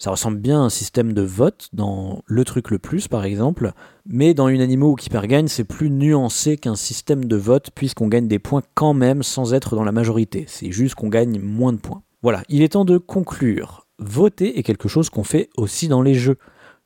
Ça ressemble bien à un système de vote dans Le Truc le Plus par exemple, mais dans Unanimo ou Qui gagne, c'est plus nuancé qu'un système de vote puisqu'on gagne des points quand même sans être dans la majorité. C'est juste qu'on gagne moins de points. Voilà, il est temps de conclure. Voter est quelque chose qu'on fait aussi dans les jeux.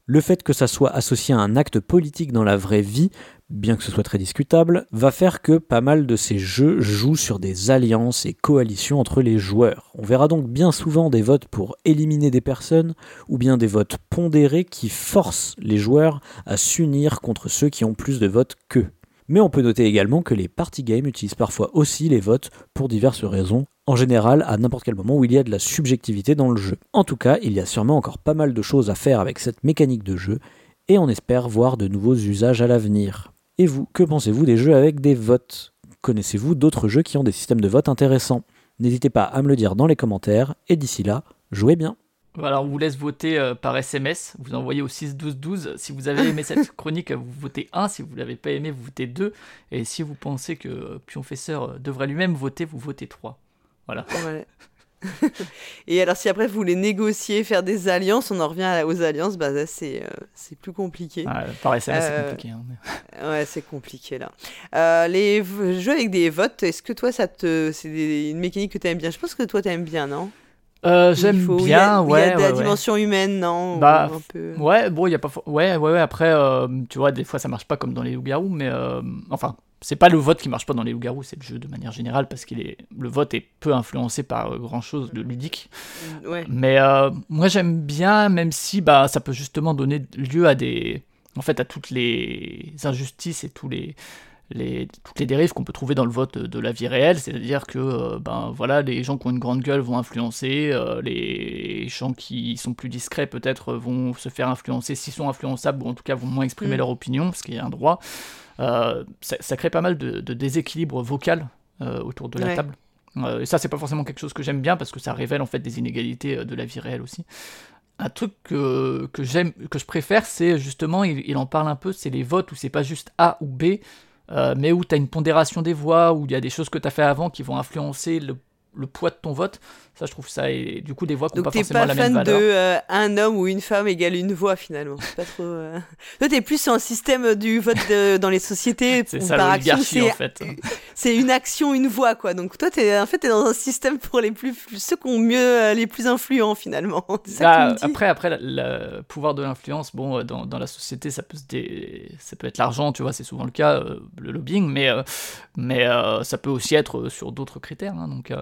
Le fait que ça soit associé à un acte politique dans la vraie vie bien que ce soit très discutable, va faire que pas mal de ces jeux jouent sur des alliances et coalitions entre les joueurs. On verra donc bien souvent des votes pour éliminer des personnes, ou bien des votes pondérés qui forcent les joueurs à s'unir contre ceux qui ont plus de votes qu'eux. Mais on peut noter également que les party games utilisent parfois aussi les votes pour diverses raisons, en général à n'importe quel moment où il y a de la subjectivité dans le jeu. En tout cas, il y a sûrement encore pas mal de choses à faire avec cette mécanique de jeu, et on espère voir de nouveaux usages à l'avenir. Et vous, que pensez-vous des jeux avec des votes? Connaissez-vous d'autres jeux qui ont des systèmes de vote intéressants? N'hésitez pas à me le dire dans les commentaires, et d'ici là, jouez bien voilà, on vous laisse voter euh, par SMS. Vous envoyez au 6 12 12. Si vous avez aimé cette chronique, vous votez 1. Si vous ne l'avez pas aimé, vous votez 2. Et si vous pensez que Pionfesseur euh, devrait lui-même voter, vous votez 3. Voilà. Et alors, si après vous voulez négocier, faire des alliances, on en revient aux alliances, bah, c'est euh, plus compliqué. Ah, par SMS, c'est compliqué. Hein, ouais, c'est compliqué là. les jeux avec des votes, est-ce que toi, ça te... c'est une mécanique que tu aimes bien? Je pense que toi, tu aimes bien, non? Euh, J'aime bien, ouais. Il y a de la dimension humaine, non? Bah, ouais, bon, il y a pas. Ouais, ouais, ouais. Après, euh, tu vois, des fois, ça marche pas comme dans les loups-garous, mais euh, enfin, c'est pas le vote qui marche pas dans les loups-garous, c'est le jeu de manière générale parce qu'il est le vote est peu influencé par grand chose de ludique. Mm, ouais. Mais moi, j'aime bien, même si bah ça peut justement donner lieu à des, en fait, à toutes les injustices et tous les toutes les dérives qu'on peut trouver dans le vote de, la vie réelle, c'est-à-dire que euh, ben, voilà, les gens qui ont une grande gueule vont influencer, euh, les gens qui sont plus discrets peut-être vont se faire influencer, s'ils sont influençables, ou en tout cas vont moins exprimer mm. leur opinion, ce qui est un droit. Euh, ça, crée pas mal de, déséquilibre vocal autour de la table. et ça, c'est pas forcément quelque chose que j'aime bien parce que ça révèle en fait des inégalités de la vie réelle aussi un truc que, que j'aime, que je préfère, c'est justement, il, il, en parle un peu, c'est les votes où c'est pas juste A ou B, euh, mais où tu as une pondération des voix, où il y a des choses que tu as fait avant qui vont influencer le, le poids de ton vote. Ça, je trouve ça. Et du coup, des voix qui n'ont pas forcément la même valeur. Donc, t'es pas fan de euh, un homme ou une femme égale une voix, finalement. Pas trop. Euh... Toi, t'es plus sur un système du vote dans les sociétés. c'est ça, l'oligarchie, en fait. C'est une action, une voix, quoi. Donc, toi, es, en fait, t'es dans un système pour les plus. ceux qui ont mieux. Euh, les plus influents, finalement. Bah, après, après, le pouvoir de l'influence, bon, dans, dans, la société, ça peut, ça peut être l'argent, tu vois, c'est souvent le cas, le lobbying, mais, mais ça peut aussi être sur d'autres critères. Hein, donc,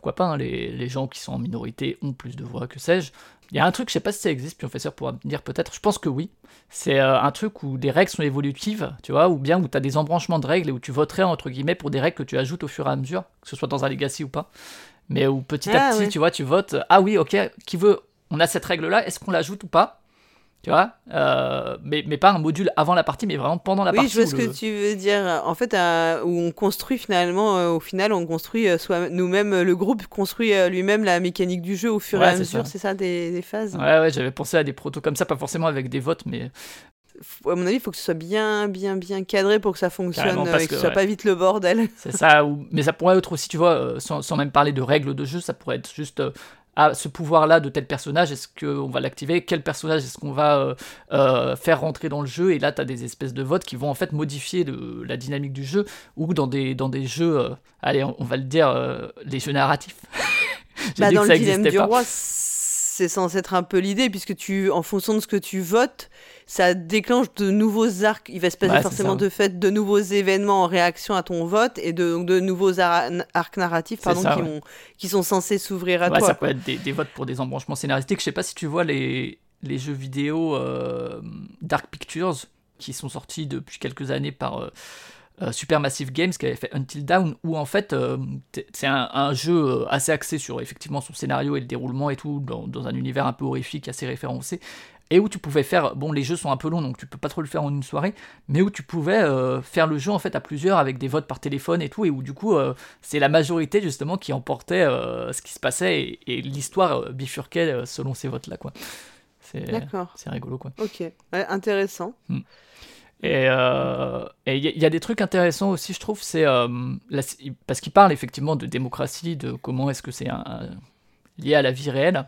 pourquoi pas, hein, les, les, gens qui sont en minorité ont plus de voix, que sais-je. Il y a un truc, je sais pas si ça existe, puis professeur pourra me dire peut-être, je pense que oui. C'est euh, un truc où des règles sont évolutives, tu vois, ou bien où tu as des embranchements de règles et où tu voterais entre guillemets pour des règles que tu ajoutes au fur et à mesure, que ce soit dans un legacy ou pas. Mais où petit à ah, petit, tu vois, tu votes, ah oui, ok, qui veut, on a cette règle-là, est-ce qu'on l'ajoute ou pas? Tu vois euh, mais, mais pas un module avant la partie, mais vraiment pendant la oui, partie. Oui, je vois ce que tu veux dire. En fait, où on construit finalement, euh, au final, on construit euh, soit nous-mêmes, le groupe construit lui-même la mécanique du jeu au fur et à mesure, c'est ça, des, phases? Ouais, ouais, j'avais pensé à des protos comme ça, pas forcément avec des votes, mais. À mon avis, il faut que ce soit bien, bien, bien cadré pour que ça fonctionne, et que, ce soit pas vite le bordel. C'est ça, mais ça pourrait être aussi, tu vois, sans, sans, même parler de règles de jeu, ça pourrait être juste ah, ce pouvoir-là de tel personnage, est-ce qu'on va l'activer? Quel personnage est-ce qu'on va euh, euh, faire rentrer dans le jeu? Et là, tu as des espèces de votes qui vont en fait modifier la dynamique du jeu, ou dans des, dans des jeux, euh, allez, on, va le dire, les jeux narratifs. bah, dans le dilemme du roi, c'est censé être un peu l'idée, puisque tu, en fonction de ce que tu votes, ça déclenche de nouveaux arcs. Il va se passer forcément de fait de nouveaux événements en réaction à ton vote et de, de nouveaux arcs narratifs pardon, qui, qui, sont censés s'ouvrir à toi. Ça peut être des, votes pour des embranchements scénaristiques. Je sais pas si tu vois les, les jeux vidéo euh, Dark Pictures qui sont sortis depuis quelques années par. Euh, euh, Supermassive Games qui avait fait Until Dawn, où en fait euh, c'est un, jeu euh, assez axé sur effectivement son scénario et le déroulement et tout, dans, un univers un peu horrifique, assez référencé, et où tu pouvais faire, bon les jeux sont un peu longs donc tu peux pas trop le faire en une soirée, mais où tu pouvais faire le jeu en fait à plusieurs avec des votes par téléphone et tout, et où du coup c'est la majorité justement qui emportait ce qui se passait et, l'histoire bifurquait selon ces votes là quoi. C'est rigolo quoi. Ok, intéressant. Hmm. Et il euh, y, a des trucs intéressants aussi, je trouve, c'est euh, parce qu'il parle effectivement de démocratie, de comment est-ce que c'est lié à la vie réelle.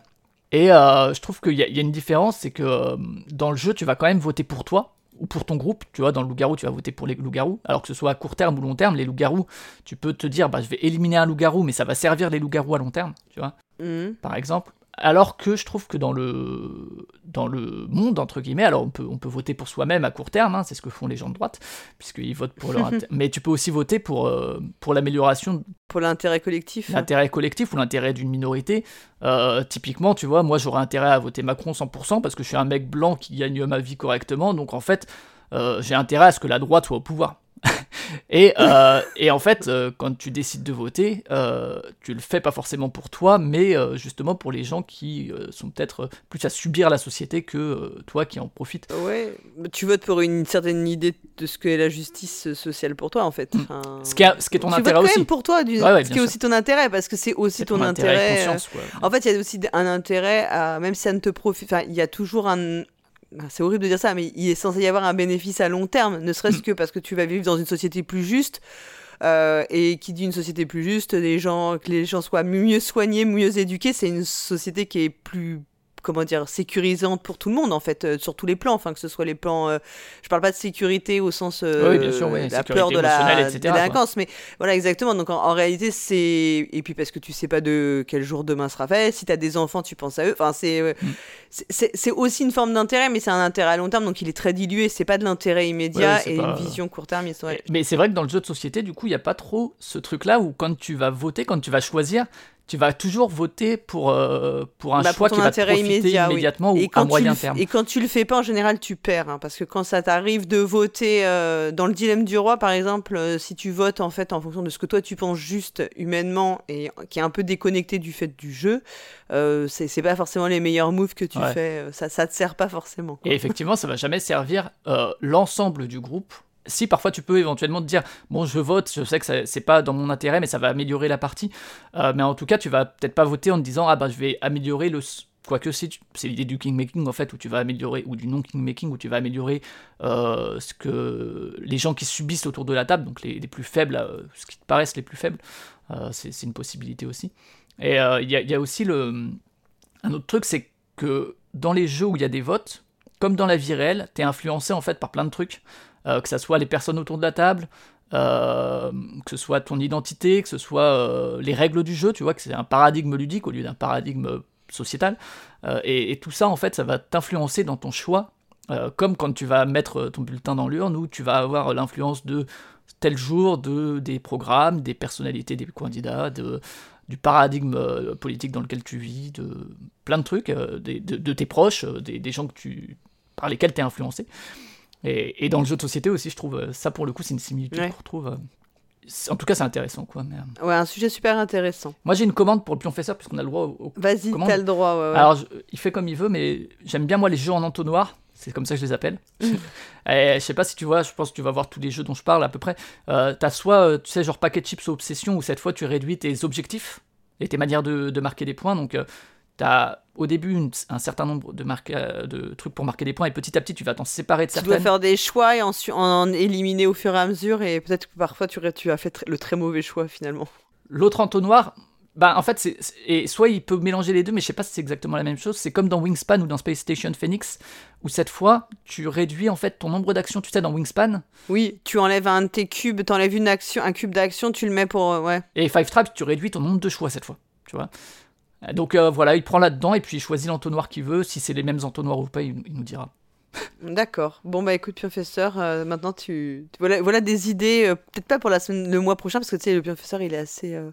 Et euh, je trouve qu'il y, a une différence, c'est que dans le jeu, tu vas quand même voter pour toi ou pour ton groupe. Tu vois, dans le loup-garou, tu vas voter pour les loups-garous. Alors que ce soit à court terme ou long terme, les loups-garous, tu peux te dire, bah, je vais éliminer un loup-garou, mais ça va servir les loups-garous à long terme, tu vois, mmh. par exemple. Alors que je trouve que dans le, dans le monde, entre guillemets, alors on peut, on peut voter pour soi-même à court terme, hein, c'est ce que font les gens de droite, puisqu'ils votent pour leur intérêt. Mais tu peux aussi voter pour, euh, pour l'amélioration. Pour l'intérêt collectif. L'intérêt collectif ou l'intérêt d'une minorité. Euh, typiquement, tu vois, moi j'aurais intérêt à voter Macron 100% parce que je suis un mec blanc qui gagne ma vie correctement, donc en fait, euh, j'ai intérêt à ce que la droite soit au pouvoir. et, euh, et, en fait, euh, quand tu décides de voter, euh, tu le fais pas forcément pour toi, mais justement pour les gens qui sont peut-être plus à subir la société que toi qui en profites. Ouais, tu votes pour une certaine idée de ce qu'est la justice sociale pour toi en fait. Mm. Enfin, Ce qui, est- ce qui est ton tu intérêt votes quand aussi. même pour toi, du... Ouais, ouais, ce qui est aussi ton intérêt, parce que c'est aussi ton, ton intérêt intérêt. En fait, il y a aussi un intérêt à, même si ça ne te profite, enfin, il y a toujours un. Ben, C'est horrible de dire ça, mais il est censé y avoir un bénéfice à long terme, ne serait-ce Mm. que parce que tu vas vivre dans une société plus juste. euh, et qui dit une société plus juste, des gens, que les gens soient mieux soignés, mieux éduqués, c'est une société qui est plus comment dire sécurisante pour tout le monde en fait euh, sur tous les plans enfin que ce soit les plans euh, je parle pas de sécurité au sens euh, Oui, bien sûr, oui, la peur de la, délinquance mais voilà exactement donc en, en réalité c'est et puis parce que tu sais pas de quel jour demain sera fait si tu as des enfants tu penses à eux enfin c'est euh, Mm. c'est- c'est aussi une forme d'intérêt mais c'est un intérêt à long terme donc il est très dilué c'est pas de l'intérêt immédiat Ouais, et pas- une vision court terme ouais. Mais c'est vrai que dans le jeu de société, du coup, il n'y a pas trop ce truc-là où quand tu vas voter, quand tu vas choisir, tu vas toujours voter pour, euh, pour un Bah, choix qui va te profiter immédiat, immédiatement ou quand à moyen terme. Et quand tu le fais pas, en général, tu perds. hein, parce que quand ça t'arrive de voter euh, dans le dilemme du roi, par exemple, euh, si tu votes en fait en fonction de ce que toi tu penses juste humainement et qui est un peu déconnecté du fait du jeu, c'est pas forcément les meilleurs moves que tu Ouais. fais. Ça, ça te sert pas forcément. quoi. Et effectivement, ça va jamais servir l'ensemble du groupe. Si parfois tu peux éventuellement te dire bon je vote, je sais que c'est pas dans mon intérêt mais ça va améliorer la partie, Euh, mais en tout cas tu vas peut-être pas voter en te disant ah bah je vais améliorer le quoique c'est c'est l'idée du kingmaking en fait où tu vas améliorer ou du non kingmaking où tu vas améliorer euh, ce que les gens qui subissent autour de la table donc les, les plus faibles euh, ce qui te paraissent les plus faibles c'est une possibilité aussi. Et il y, y a aussi le un autre truc c'est que dans les jeux où il y a des votes comme dans la vie réelle, t'es influencé en fait par plein de trucs, que ça soit les personnes autour de la table, euh, que ce soit ton identité, que ce soit euh, les règles du jeu, tu vois, que c'est un paradigme ludique au lieu d'un paradigme euh, sociétal, Euh, et, tout ça en fait, ça va t'influencer dans ton choix, euh, comme quand tu vas mettre ton bulletin dans l'urne, où tu vas avoir l'influence de tel jour, de des programmes, des personnalités des candidats, du paradigme euh, politique dans lequel tu vis, de plein de trucs, euh, de, tes proches, euh, des, des gens que tu, par lesquels tu es influencé. Et, et dans le jeu de société aussi, je trouve, euh, ça pour le coup, c'est une similitude Ouais. qu'on retrouve. euh, En tout cas, c'est intéressant, quoi. Mais, euh, Ouais, un sujet super intéressant. Moi, j'ai une commande pour le pionfesseur, puisqu'on a le droit au, Vas-y, t'as le droit. ouais, ouais. Alors, je- il fait comme il veut, mais j'aime bien, moi, les jeux en entonnoir. C'est comme ça que je les appelle. Et je sais pas si tu vois, je pense que tu vas voir tous les jeux dont je parle à peu près. Euh, T'as soit, tu sais, genre paquet chips ou obsession, où cette fois tu réduis tes objectifs et tes manières de, de marquer des points. Donc, euh, t'as au début une- un certain nombre de, marque- euh, de trucs pour marquer des points, et petit à petit tu vas t'en séparer de tu dois certaines. faire des choix et ensuite en éliminer au fur et à mesure et peut-être que parfois tu, tu as fait le très mauvais choix finalement. L'autre entonnoir, bah en fait, c'est, c'est- et soit il peut mélanger les deux, mais je sais pas si c'est exactement la même chose. C'est comme dans Wingspan ou dans Space Station Phoenix, où cette fois, tu réduis en fait ton nombre d'actions. Tu sais, dans Wingspan Oui, tu enlèves un de tes cubes, t'enlèves une action, un cube d'action, tu le mets pour euh, ouais. et Five Traps, tu réduis ton nombre de choix cette fois. Tu vois Donc euh, voilà, il prend là-dedans et puis il choisit l'entonnoir qu'il veut. Si c'est les mêmes entonnoirs ou pas, il, il nous dira. D'accord. Bon bah écoute professeur, euh, maintenant tu voilà voilà des idées euh, peut-être pas pour la semaine le mois prochain parce que tu sais le professeur il est assez euh,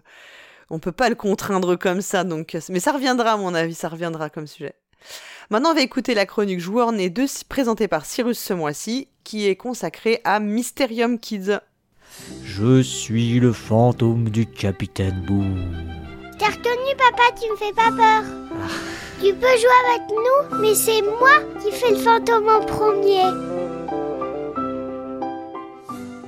on peut pas le contraindre comme ça donc mais ça reviendra à mon avis, ça reviendra comme sujet. Maintenant, on va écouter la chronique Joueur Né 2 présentée par Cyrus ce mois-ci, qui est consacrée à Mysterium Kids. Je suis le fantôme du capitaine Boo. T'as reconnu, papa, tu me fais pas peur. Tu peux jouer avec nous, mais c'est moi qui fais le fantôme en premier.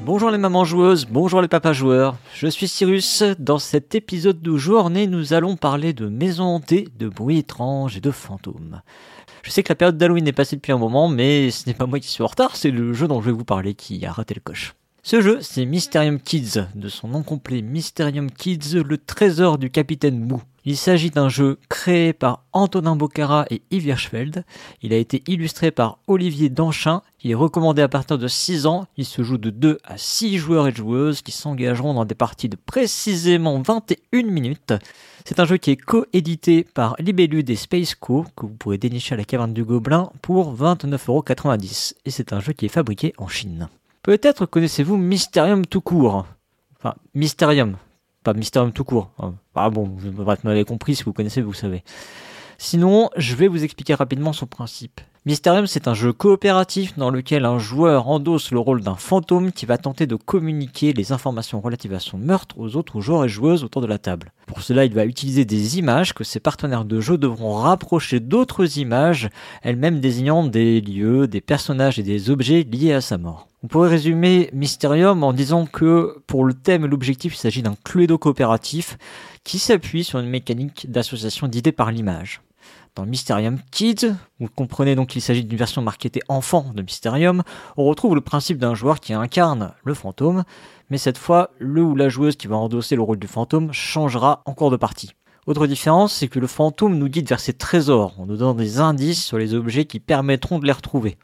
Bonjour les mamans joueuses, bonjour les papas joueurs. Je suis Cyrus. Dans cet épisode de Journée, nous allons parler de maisons hantées, de bruits étranges et de fantômes. Je sais que la période d'Halloween est passée depuis un moment, mais ce n'est pas moi qui suis en retard, c'est le jeu dont je vais vous parler qui a raté le coche. Ce jeu, c'est Mysterium Kids, de son nom complet Mysterium Kids, le trésor du capitaine Mou. Il s'agit d'un jeu créé par Antonin Bocara et Yves Hirschfeld. Il a été illustré par Olivier Danchin. Il est recommandé à partir de 6 ans. Il se joue de 2 à 6 joueurs et joueuses qui s'engageront dans des parties de précisément 21 minutes. C'est un jeu qui est co-édité par Libellude et Space Co, que vous pourrez dénicher à la caverne du Gobelin pour 29,90€. Et c'est un jeu qui est fabriqué en Chine. Peut-être connaissez-vous Mysterium tout court. Enfin, Mysterium, pas Mysterium tout court. Ah bon, vous m'avez compris, si vous connaissez, vous savez. Sinon, je vais vous expliquer rapidement son principe. Mysterium, c'est un jeu coopératif dans lequel un joueur endosse le rôle d'un fantôme qui va tenter de communiquer les informations relatives à son meurtre aux autres joueurs et joueuses autour de la table. Pour cela, il va utiliser des images que ses partenaires de jeu devront rapprocher d'autres images, elles-mêmes désignant des lieux, des personnages et des objets liés à sa mort. On pourrait résumer Mysterium en disant que pour le thème et l'objectif, il s'agit d'un cluedo coopératif qui s'appuie sur une mécanique d'association d'idées par l'image dans Mysterium Kids, vous comprenez donc qu'il s'agit d'une version marketée enfant de Mysterium, on retrouve le principe d'un joueur qui incarne le fantôme, mais cette fois, le ou la joueuse qui va endosser le rôle du fantôme changera en cours de partie. Autre différence, c'est que le fantôme nous guide vers ses trésors, en nous donnant des indices sur les objets qui permettront de les retrouver.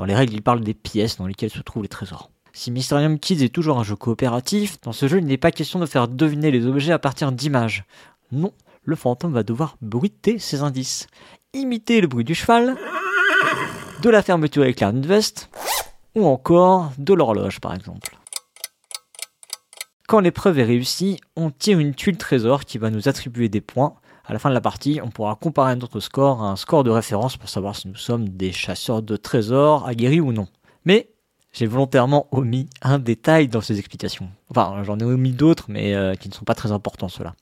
Dans les règles, il parle des pièces dans lesquelles se trouvent les trésors. Si Mysterium Kids est toujours un jeu coopératif, dans ce jeu il n'est pas question de faire deviner les objets à partir d'images. Non, le fantôme va devoir bruiter ses indices. Imiter le bruit du cheval, de la fermeture éclair d'une veste, ou encore de l'horloge par exemple. Quand l'épreuve est réussie, on tire une tuile trésor qui va nous attribuer des points. À la fin de la partie, on pourra comparer notre score à un score de référence pour savoir si nous sommes des chasseurs de trésors aguerris ou non. Mais j'ai volontairement omis un détail dans ces explications. Enfin, j'en ai omis d'autres, mais euh, qui ne sont pas très importants, ceux-là.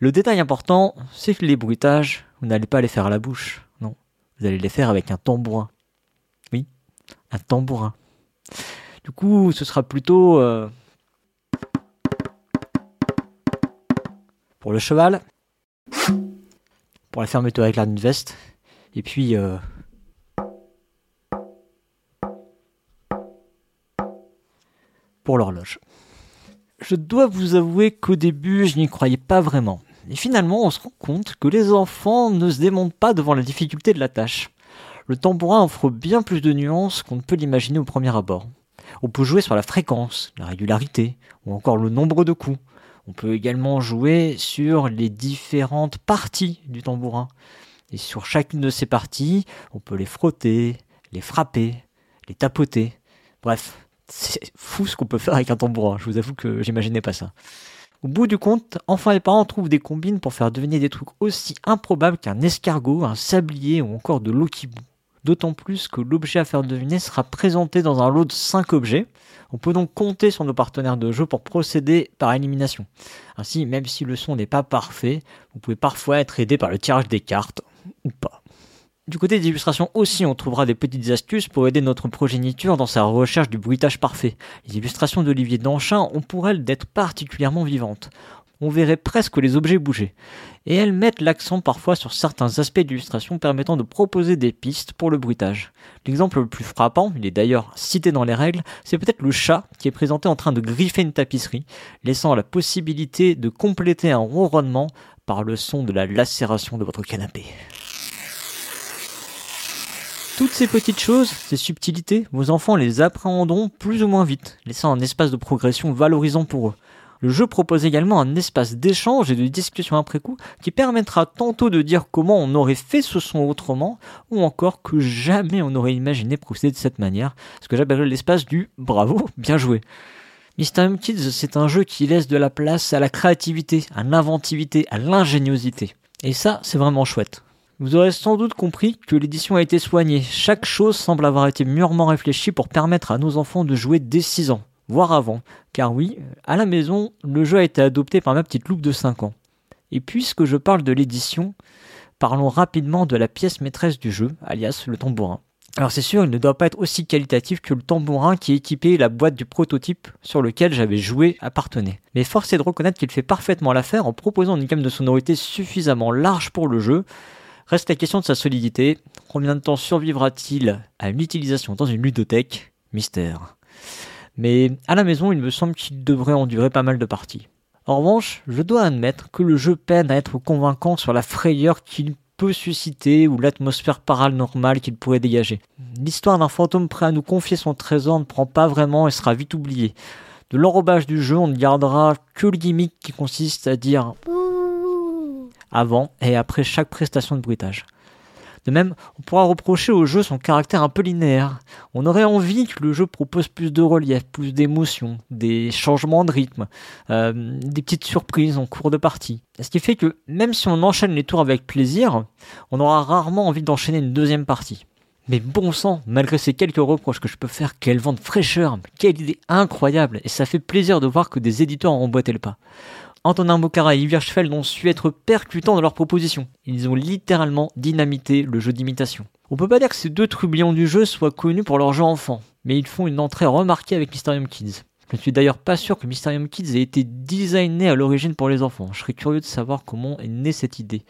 Le détail important, c'est que les bruitages, vous n'allez pas les faire à la bouche, non. Vous allez les faire avec un tambourin. Oui, un tambourin. Du coup, ce sera plutôt... Euh, pour le cheval, pour la fermeture avec d'une veste, et puis... Euh, pour l'horloge. Je dois vous avouer qu'au début, je n'y croyais pas vraiment. Et finalement, on se rend compte que les enfants ne se démontent pas devant la difficulté de la tâche. Le tambourin offre bien plus de nuances qu'on ne peut l'imaginer au premier abord. On peut jouer sur la fréquence, la régularité, ou encore le nombre de coups. On peut également jouer sur les différentes parties du tambourin. Et sur chacune de ces parties, on peut les frotter, les frapper, les tapoter. Bref, c'est fou ce qu'on peut faire avec un tambourin. Je vous avoue que j'imaginais pas ça. Au bout du compte, enfin les parents trouvent des combines pour faire deviner des trucs aussi improbables qu'un escargot, un sablier ou encore de l'eau qui bout. D'autant plus que l'objet à faire deviner sera présenté dans un lot de 5 objets. On peut donc compter sur nos partenaires de jeu pour procéder par élimination. Ainsi, même si le son n'est pas parfait, vous pouvez parfois être aidé par le tirage des cartes, ou pas. Du côté des illustrations aussi, on trouvera des petites astuces pour aider notre progéniture dans sa recherche du bruitage parfait. Les illustrations d'Olivier Danchin ont pour elles d'être particulièrement vivantes. On verrait presque les objets bouger. Et elles mettent l'accent parfois sur certains aspects d'illustration permettant de proposer des pistes pour le bruitage. L'exemple le plus frappant, il est d'ailleurs cité dans les règles, c'est peut-être le chat qui est présenté en train de griffer une tapisserie, laissant la possibilité de compléter un ronronnement par le son de la lacération de votre canapé. Toutes ces petites choses, ces subtilités, vos enfants les appréhenderont plus ou moins vite, laissant un espace de progression valorisant pour eux. Le jeu propose également un espace d'échange et de discussion après coup qui permettra tantôt de dire comment on aurait fait ce son autrement, ou encore que jamais on aurait imaginé procéder de cette manière, ce que j'appellerais l'espace du bravo, bien joué. Mysterium Kids, c'est un jeu qui laisse de la place à la créativité, à l'inventivité, à l'ingéniosité. Et ça, c'est vraiment chouette. Vous aurez sans doute compris que l'édition a été soignée. Chaque chose semble avoir été mûrement réfléchie pour permettre à nos enfants de jouer dès 6 ans, voire avant. Car oui, à la maison, le jeu a été adopté par ma petite loupe de 5 ans. Et puisque je parle de l'édition, parlons rapidement de la pièce maîtresse du jeu, alias le tambourin. Alors c'est sûr, il ne doit pas être aussi qualitatif que le tambourin qui équipait la boîte du prototype sur lequel j'avais joué appartenait. Mais force est de reconnaître qu'il fait parfaitement l'affaire en proposant une gamme de sonorités suffisamment large pour le jeu, Reste la question de sa solidité. Combien de temps survivra-t-il à une utilisation dans une ludothèque? Mystère. Mais à la maison, il me semble qu'il devrait en durer pas mal de parties. En revanche, je dois admettre que le jeu peine à être convaincant sur la frayeur qu'il peut susciter ou l'atmosphère paranormale qu'il pourrait dégager. L'histoire d'un fantôme prêt à nous confier son trésor ne prend pas vraiment et sera vite oubliée. De l'enrobage du jeu, on ne gardera que le gimmick qui consiste à dire avant et après chaque prestation de bruitage. De même, on pourra reprocher au jeu son caractère un peu linéaire. On aurait envie que le jeu propose plus de relief, plus d'émotion, des changements de rythme, euh, des petites surprises en cours de partie. Ce qui fait que même si on enchaîne les tours avec plaisir, on aura rarement envie d'enchaîner une deuxième partie. Mais bon sang, malgré ces quelques reproches que je peux faire, quelle vente fraîcheur, quelle idée incroyable, et ça fait plaisir de voir que des éditeurs ont emboîté le pas. Antonin Bocara et Yves Hirschfeld ont su être percutants dans leurs propositions. Ils ont littéralement dynamité le jeu d'imitation. On peut pas dire que ces deux trublions du jeu soient connus pour leur jeu enfant, mais ils font une entrée remarquée avec Mysterium Kids. Je ne suis d'ailleurs pas sûr que Mysterium Kids ait été designé à l'origine pour les enfants. Je serais curieux de savoir comment est née cette idée.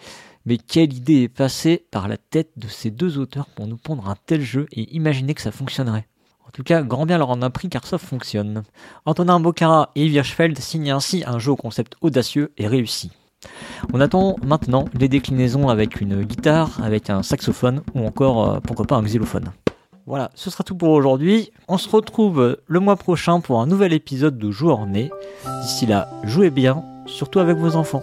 Mais quelle idée est passée par la tête de ces deux auteurs pour nous pondre un tel jeu et imaginer que ça fonctionnerait? Tout cas, grand bien leur en a pris car ça fonctionne. Antonin Bocara et Yves Hirschfeld signent ainsi un jeu au concept audacieux et réussi. On attend maintenant les déclinaisons avec une guitare, avec un saxophone ou encore, euh, pourquoi pas, un xylophone. Voilà, ce sera tout pour aujourd'hui. On se retrouve le mois prochain pour un nouvel épisode de Joueurs Nés. D'ici là, jouez bien, surtout avec vos enfants.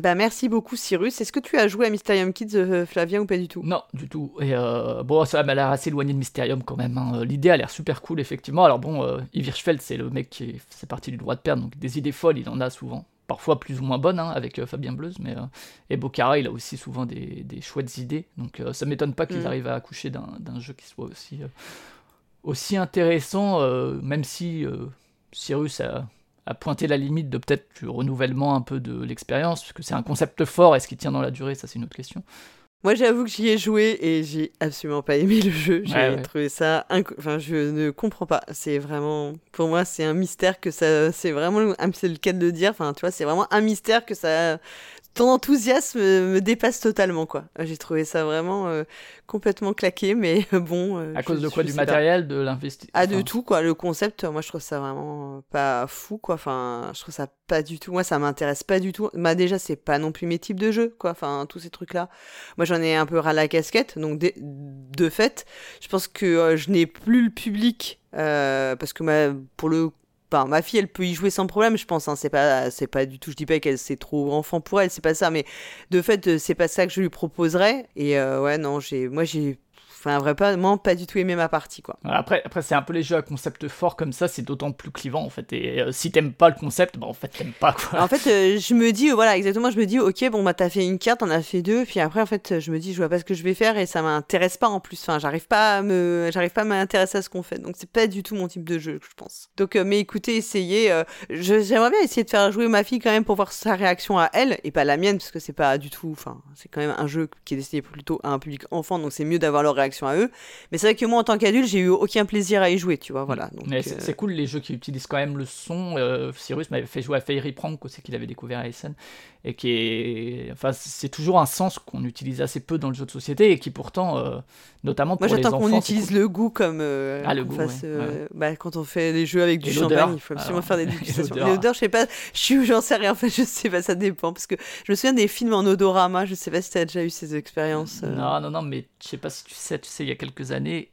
Bah, merci beaucoup, Cyrus. Est-ce que tu as joué à Mysterium Kids, euh, Flavien, ou pas du tout? Non, du tout. Et euh, bon, ça m'a l'air assez éloigné de Mysterium quand même. hein. L'idée a l'air super cool, effectivement. Alors bon, euh, Yves Hirschfeld, c'est le mec qui est, c'est parti du droit de perdre, donc des idées folles, il en a souvent. Parfois plus ou moins bonnes, hein, avec euh, Fabien Bleuze, mais. euh, et Bocara, il a aussi souvent des, des chouettes idées. Donc ça m'étonne pas qu'ils Mm. arrivent à accoucher d'un d'un jeu qui soit aussi, aussi intéressant, même si Cyrus a, a pointé la limite de peut-être du renouvellement un peu de l'expérience, parce que c'est un concept fort, est-ce qu'il tient dans la durée, ça c'est une autre question. Moi, j'avoue que j'y ai joué et j'ai absolument pas aimé le jeu. J'ai Ouais, ouais. trouvé ça. Enfin, je ne comprends pas. C'est vraiment. Pour moi, c'est un mystère que ça. C'est vraiment. ah, C'est le cas de le dire. Enfin, tu vois, c'est vraiment un mystère que ça. Ton enthousiasme me dépasse totalement, quoi. J'ai trouvé ça vraiment euh, complètement claqué, mais euh, bon. euh, À cause de quoi? Du pas. matériel, de l'investissement Ah, de tout, quoi. Le concept, moi, je trouve ça vraiment euh, pas fou, quoi. Enfin, je trouve ça pas du tout. Moi, ça m'intéresse pas du tout. Bah, déjà, c'est pas non plus mes types de jeux, quoi. Enfin, tous ces trucs-là. Moi, j'en ai un peu ras la casquette. Donc, de, de fait, je pense que euh, je n'ai plus le public. euh, parce que ma, pour le. Ma fille, elle peut y jouer sans problème, je pense. Hein. C'est pas, c'est pas du tout. Je dis pas qu'elle c'est trop enfant pour elle, c'est pas ça. Mais de fait, euh, c'est pas ça que je lui proposerais. Et euh, ouais, non, j'ai, moi, j'ai, enfin, vraiment pas du tout aimé ma partie, quoi. Après, après c'est un peu les jeux à concept fort comme ça, c'est d'autant plus clivant en fait. Et euh, si t'aimes pas le concept, bah en fait t'aimes pas quoi. En fait, euh, je me dis, voilà, exactement, je me dis, ok, bon, bah, t'as fait une carte, t'en as fait deux, puis après, en fait, je me dis, je vois pas ce que je vais faire et ça m'intéresse pas en plus. Enfin, j'arrive pas à me, j'arrive pas à m'intéresser à ce qu'on fait. Donc, c'est pas du tout mon type de jeu, je pense. Donc, euh, mais écoutez, essayez. j'aimerais bien essayer de faire jouer ma fille quand même pour voir sa réaction à elle et pas la mienne, parce que c'est pas du tout, enfin, c'est quand même un jeu qui est destiné plutôt à un public enfant, donc c'est mieux d'avoir leur réaction à eux. Mais c'est vrai que moi, en tant qu'adulte, j'ai eu aucun plaisir à y jouer, tu vois, voilà. Donc, Mais euh, c'est c'est cool les jeux qui utilisent quand même le son. Euh, Cyrus m'avait fait jouer à Fairy Prank aussi qu'il avait découvert à Essen et qui est, enfin c'est toujours un sens qu'on utilise assez peu dans le jeu de société et qui pourtant, euh, notamment pour Moi, les j'attends enfants, qu'on c'est utilise cool. le goût comme euh, Ah, le qu'on goût, fasse, ouais, euh, bah, quand on fait des jeux avec du Et champagne, il faut absolument Alors, faire des dégustations. l'odeur. Je sais pas, je suis, j'en sais rien. En fait, je sais pas, ça dépend parce que je me souviens des films en odorama. Je sais pas si t'as déjà eu ces expériences. Non, non, non, mais je sais pas si tu sais, tu sais, il y a quelques années,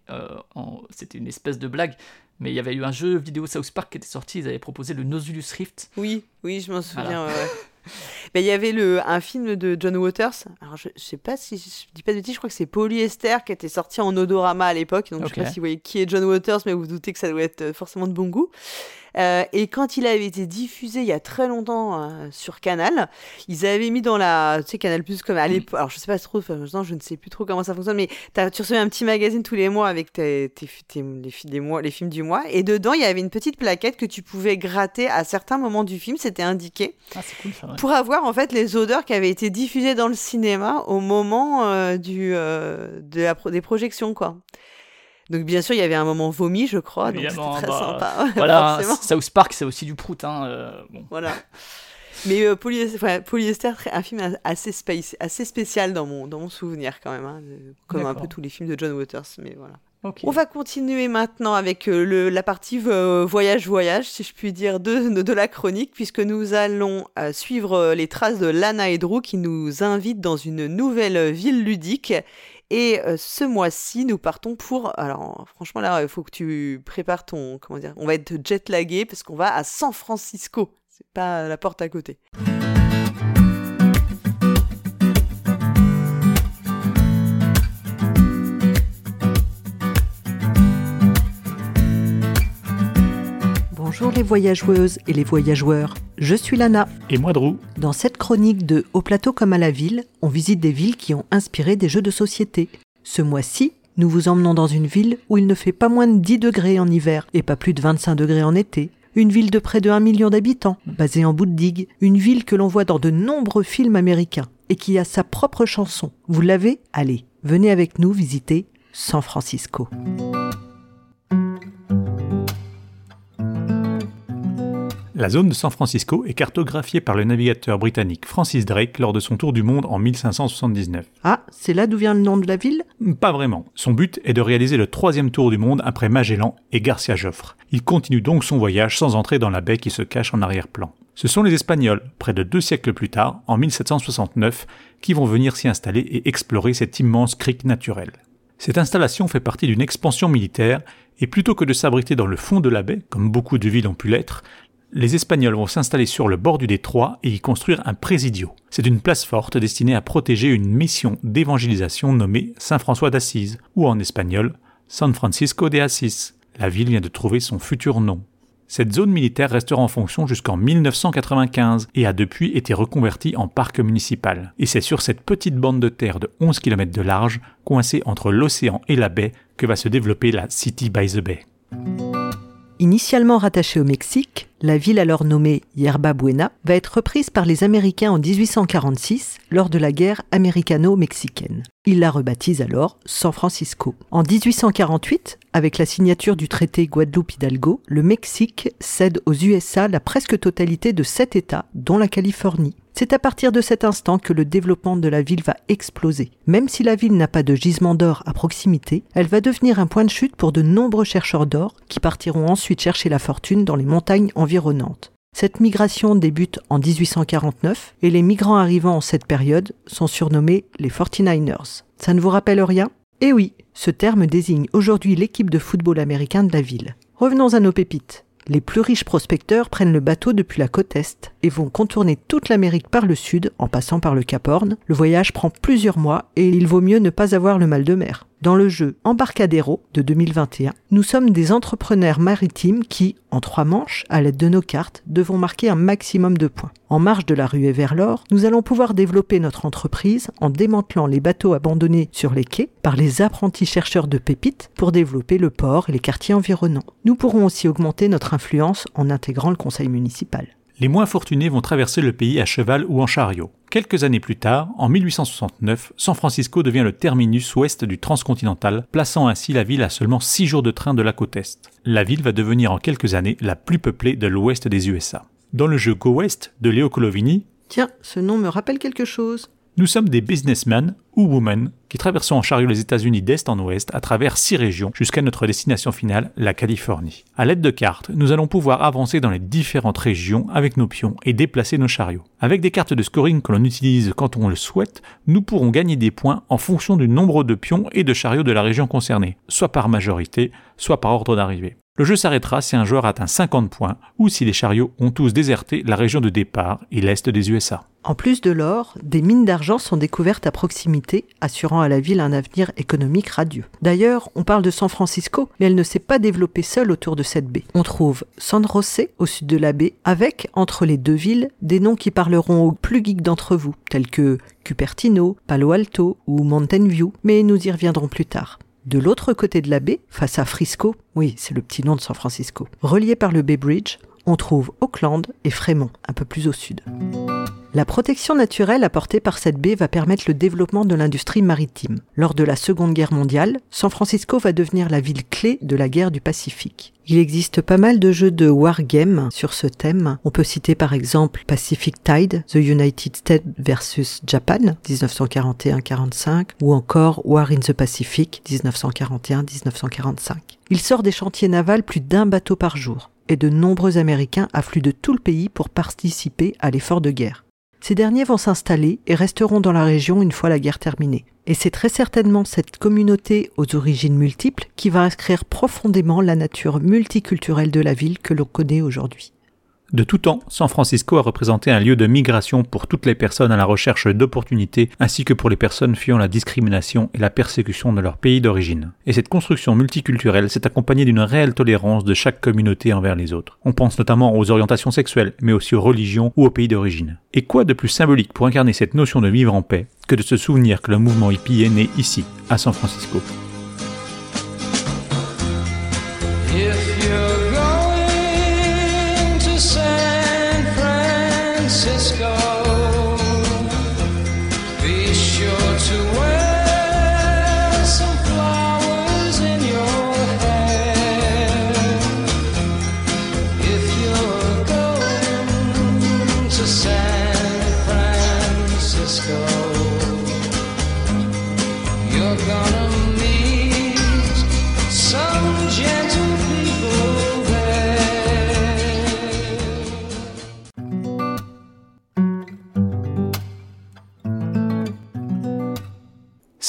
en- c'était une espèce de blague, mais il y avait eu un jeu vidéo South Park qui était sorti, ils avaient proposé le Nosulus Rift. Oui, oui, je m'en souviens. Voilà. ouais, il y avait le, un film de John Waters. Alors, je, je sais pas si je dis pas de bêtises, je crois que c'est Polyester qui était sorti en odorama à l'époque. Donc, je sais pas si vous voyez qui est John Waters, mais vous vous doutez que ça doit être euh, forcément de bon goût. Euh, et quand il avait été diffusé il y a très longtemps euh, sur Canal, ils avaient mis dans la, tu sais, Canal Plus comme à l'époque. Alors, je sais pas trop, maintenant, je ne sais plus trop comment ça fonctionne, mais tu recevais un petit magazine tous les mois avec tes, tes, tes- les, fi- des mois, les films du mois. Et dedans, il y avait une petite plaquette que tu pouvais gratter à certains moments du film. C'était indiqué Ah, c'est cool ça, ouais. pour avoir en fait les odeurs qui avaient été diffusées dans le cinéma au moment euh, du, de la pro- des projections, quoi. Donc bien sûr, il y avait un moment vomi, je crois, donc c'était très bah, sympa. Voilà. South Park c'est aussi du prout, hein. euh, bon. Voilà. Mais euh, Polyester, Polyester, un film assez, space, assez spécial dans mon, dans mon souvenir quand même, hein, euh, comme un peu tous les films de John Waters. Mais voilà. On va continuer maintenant avec le, la partie voyage-voyage, si je puis dire, de, de, de la chronique, puisque nous allons suivre les traces de Lana et Drew qui nous invitent dans une nouvelle ville ludique. Et euh, ce mois-ci, nous partons pour. Alors, franchement, là, il faut que tu prépares ton. Comment dire On va être jet lagué parce qu'on va à San Francisco. C'est pas la porte à côté. Bonjour les voyageuses et les voyageurs, je suis Lana. Et moi, Drew, Dans cette chronique de Au plateau comme à la ville, on visite des villes qui ont inspiré des jeux de société. Ce mois-ci, nous vous emmenons dans une ville où il ne fait pas moins de 10 degrés en hiver et pas plus de 25 degrés en été. Une ville de près de 1 million d'habitants, basée en bout de digue. Une ville que l'on voit dans de nombreux films américains et qui a sa propre chanson. Vous l'avez? Allez, venez avec nous visiter San Francisco. La zone de San Francisco est cartographiée par le navigateur britannique Francis Drake lors de son tour du monde en 1579. Ah, c'est là d'où vient le nom de la ville? Pas vraiment. Son but est de réaliser le troisième tour du monde après Magellan et Garcia Joffre. Il continue donc son voyage sans entrer dans la baie qui se cache en arrière-plan. Ce sont les Espagnols, près de deux siècles plus tard, en 1769, qui vont venir s'y installer et explorer cet immense crique naturel. Cette installation fait partie d'une expansion militaire, et plutôt que de s'abriter dans le fond de la baie, comme beaucoup de villes ont pu l'être, les Espagnols vont s'installer sur le bord du détroit et y construire un présidio. C'est une place forte destinée à protéger une mission d'évangélisation nommée Saint François d'Assise, ou en espagnol San Francisco de Assis. La ville vient de trouver son futur nom. Cette zone militaire restera en fonction jusqu'en 1995 et a depuis été reconvertie en parc municipal. Et c'est sur cette petite bande de terre de 11 km de large, coincée entre l'océan et la baie, que va se développer la City by the Bay. Initialement rattachée au Mexique, la ville alors nommée Yerba Buena va être reprise par les Américains en 1846 lors de la guerre américano-mexicaine. Ils la rebaptisent alors San Francisco. En 1848, avec la signature du traité Guadeloupe-Hidalgo, le Mexique cède aux USA la presque totalité de sept États, dont la Californie. C'est à partir de cet instant que le développement de la ville va exploser. Même si la ville n'a pas de gisement d'or à proximité, elle va devenir un point de chute pour de nombreux chercheurs d'or qui partiront ensuite chercher la fortune dans les montagnes environnantes. Cette migration débute en 1849 et les migrants arrivant en cette période sont surnommés les 49ers. Ça ne vous rappelle rien? Eh oui, ce terme désigne aujourd'hui l'équipe de football américain de la ville. Revenons à nos pépites. Les plus riches prospecteurs prennent le bateau depuis la côte Est et vont contourner toute l'Amérique par le sud en passant par le Cap Horn. Le voyage prend plusieurs mois et il vaut mieux ne pas avoir le mal de mer. Dans le jeu Embarcadero de 2021, nous sommes des entrepreneurs maritimes qui, en trois manches, à l'aide de nos cartes, devons marquer un maximum de points. En marge de la ruée vers l'or, nous allons pouvoir développer notre entreprise en démantelant les bateaux abandonnés sur les quais par les apprentis chercheurs de pépites pour développer le port et les quartiers environnants. Nous pourrons aussi augmenter notre influence en intégrant le conseil municipal. Les moins fortunés vont traverser le pays à cheval ou en chariot. Quelques années plus tard, en 1869, San Francisco devient le terminus ouest du transcontinental, plaçant ainsi la ville à seulement 6 jours de train de la côte est. La ville va devenir en quelques années la plus peuplée de l'ouest des USA. Dans le jeu Go West de Leo Colovini, Tiens, ce nom me rappelle quelque chose. Nous sommes des businessmen ou women qui traversons en chariot les États-Unis d'est en ouest à travers six régions jusqu'à notre destination finale, la Californie. À l'aide de cartes, nous allons pouvoir avancer dans les différentes régions avec nos pions et déplacer nos chariots. Avec des cartes de scoring que l'on utilise quand on le souhaite, nous pourrons gagner des points en fonction du nombre de pions et de chariots de la région concernée, soit par majorité, soit par ordre d'arrivée. Le jeu s'arrêtera si un joueur atteint 50 points ou si les chariots ont tous déserté la région de départ et l'est des USA. En plus de l'or, des mines d'argent sont découvertes à proximité, assurant à la ville un avenir économique radieux. D'ailleurs, on parle de San Francisco, mais elle ne s'est pas développée seule autour de cette baie. On trouve San José au sud de la baie, avec, entre les deux villes, des noms qui parleront aux plus geeks d'entre vous, tels que Cupertino, Palo Alto ou Mountain View, mais nous y reviendrons plus tard. De l'autre côté de la baie, face à Frisco, oui, c'est le petit nom de San Francisco, relié par le Bay Bridge, on trouve Auckland et Fremont, un peu plus au sud. La protection naturelle apportée par cette baie va permettre le développement de l'industrie maritime. Lors de la Seconde Guerre mondiale, San Francisco va devenir la ville clé de la guerre du Pacifique. Il existe pas mal de jeux de wargame sur ce thème. On peut citer par exemple Pacific Tide, The United States versus Japan, 1941-45, ou encore War in the Pacific, 1941-1945. Il sort des chantiers navals plus d'un bateau par jour, et de nombreux Américains affluent de tout le pays pour participer à l'effort de guerre. Ces derniers vont s'installer et resteront dans la région une fois la guerre terminée. Et c'est très certainement cette communauté aux origines multiples qui va inscrire profondément la nature multiculturelle de la ville que l'on connaît aujourd'hui. De tout temps, San Francisco a représenté un lieu de migration pour toutes les personnes à la recherche d'opportunités, ainsi que pour les personnes fuyant la discrimination et la persécution de leur pays d'origine. Et cette construction multiculturelle s'est accompagnée d'une réelle tolérance de chaque communauté envers les autres. On pense notamment aux orientations sexuelles, mais aussi aux religions ou aux pays d'origine. Et quoi de plus symbolique pour incarner cette notion de vivre en paix que de se souvenir que le mouvement hippie est né ici, à San Francisco?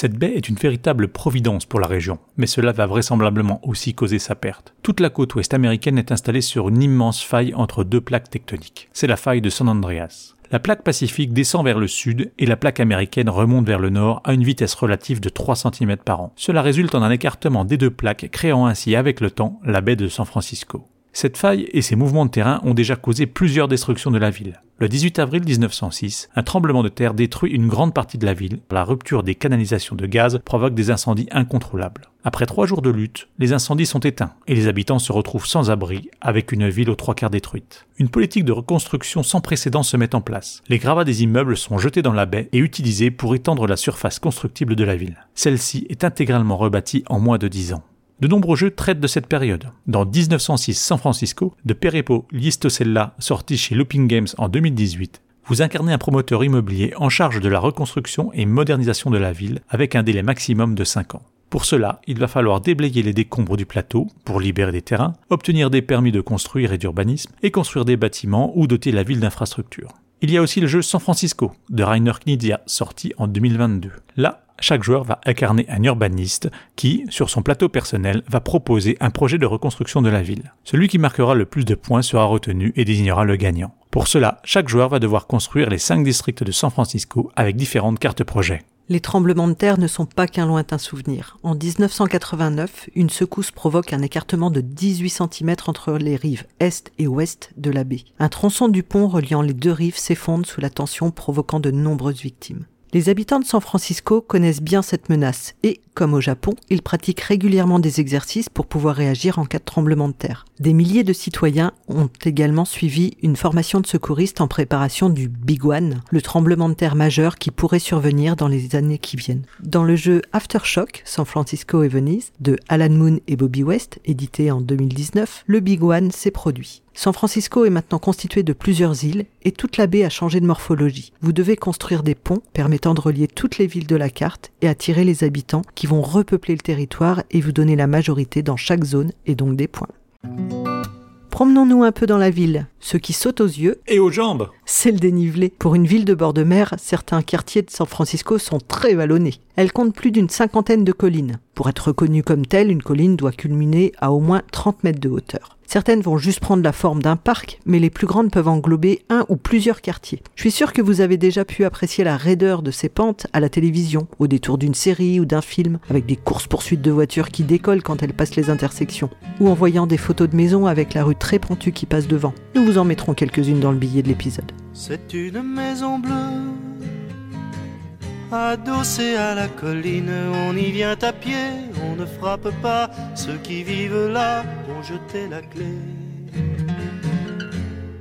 Cette baie est une véritable providence pour la région, mais cela va vraisemblablement aussi causer sa perte. Toute la côte ouest américaine est installée sur une immense faille entre deux plaques tectoniques. C'est la faille de San Andreas. La plaque pacifique descend vers le sud et la plaque américaine remonte vers le nord à une vitesse relative de 3 cm par an. Cela résulte en un écartement des deux plaques, créant ainsi avec le temps la baie de San Francisco. Cette faille et ses mouvements de terrain ont déjà causé plusieurs destructions de la ville. Le 18 avril 1906, un tremblement de terre détruit une grande partie de la ville. La rupture des canalisations de gaz provoque des incendies incontrôlables. Après trois jours de lutte, les incendies sont éteints et les habitants se retrouvent sans abri avec une ville aux trois quarts détruite. Une politique de reconstruction sans précédent se met en place. Les gravats des immeubles sont jetés dans la baie et utilisés pour étendre la surface constructible de la ville. Celle-ci est intégralement rebâtie en moins de dix ans. De nombreux jeux traitent de cette période. Dans 1906 San Francisco, de Perepo Listosella, sorti chez Looping Games en 2018, vous incarnez un promoteur immobilier en charge de la reconstruction et modernisation de la ville avec un délai maximum de 5 ans. Pour cela, il va falloir déblayer les décombres du plateau pour libérer des terrains, obtenir des permis de construire et d'urbanisme et construire des bâtiments ou doter la ville d'infrastructures. Il y a aussi le jeu San Francisco de Rainer Knizia sorti en 2022. Là, chaque joueur va incarner un urbaniste qui, sur son plateau personnel, va proposer un projet de reconstruction de la ville. Celui qui marquera le plus de points sera retenu et désignera le gagnant. Pour cela, chaque joueur va devoir construire les 5 districts de San Francisco avec différentes cartes projets. Les tremblements de terre ne sont pas qu'un lointain souvenir. En 1989, une secousse provoque un écartement de 18 cm entre les rives est et ouest de la baie. Un tronçon du pont reliant les deux rives s'effondre sous la tension provoquant de nombreuses victimes. Les habitants de San Francisco connaissent bien cette menace et, comme au Japon, ils pratiquent régulièrement des exercices pour pouvoir réagir en cas de tremblement de terre. Des milliers de citoyens ont également suivi une formation de secouristes en préparation du Big One, le tremblement de terre majeur qui pourrait survenir dans les années qui viennent. Dans le jeu Aftershock, San Francisco et Venise, de Alan Moon et Bobby West, édité en 2019, le Big One s'est produit. San Francisco est maintenant constitué de plusieurs îles et toute la baie a changé de morphologie. Vous devez construire des ponts permettant de relier toutes les villes de la carte et attirer les habitants qui vont repeupler le territoire et vous donner la majorité dans chaque zone et donc des points. Promenons-nous un peu dans la ville. Ce qui saute aux yeux. Et aux jambes C'est le dénivelé. Pour une ville de bord de mer, certains quartiers de San Francisco sont très vallonnés. Elle compte plus d'une cinquantaine de collines. Pour être reconnue comme telle, une colline doit culminer à au moins 30 mètres de hauteur. Certaines vont juste prendre la forme d'un parc, mais les plus grandes peuvent englober un ou plusieurs quartiers. Je suis sûr que vous avez déjà pu apprécier la raideur de ces pentes à la télévision, au détour d'une série ou d'un film, avec des courses-poursuites de voitures qui décollent quand elles passent les intersections, ou en voyant des photos de maisons avec la rue très pentue qui passe devant. Nous vous en mettrons quelques-unes dans le billet de l'épisode. C'est une maison bleue adossé à la colline, on y vient à pied, on ne frappe pas, ceux qui vivent là ont jeté la clé.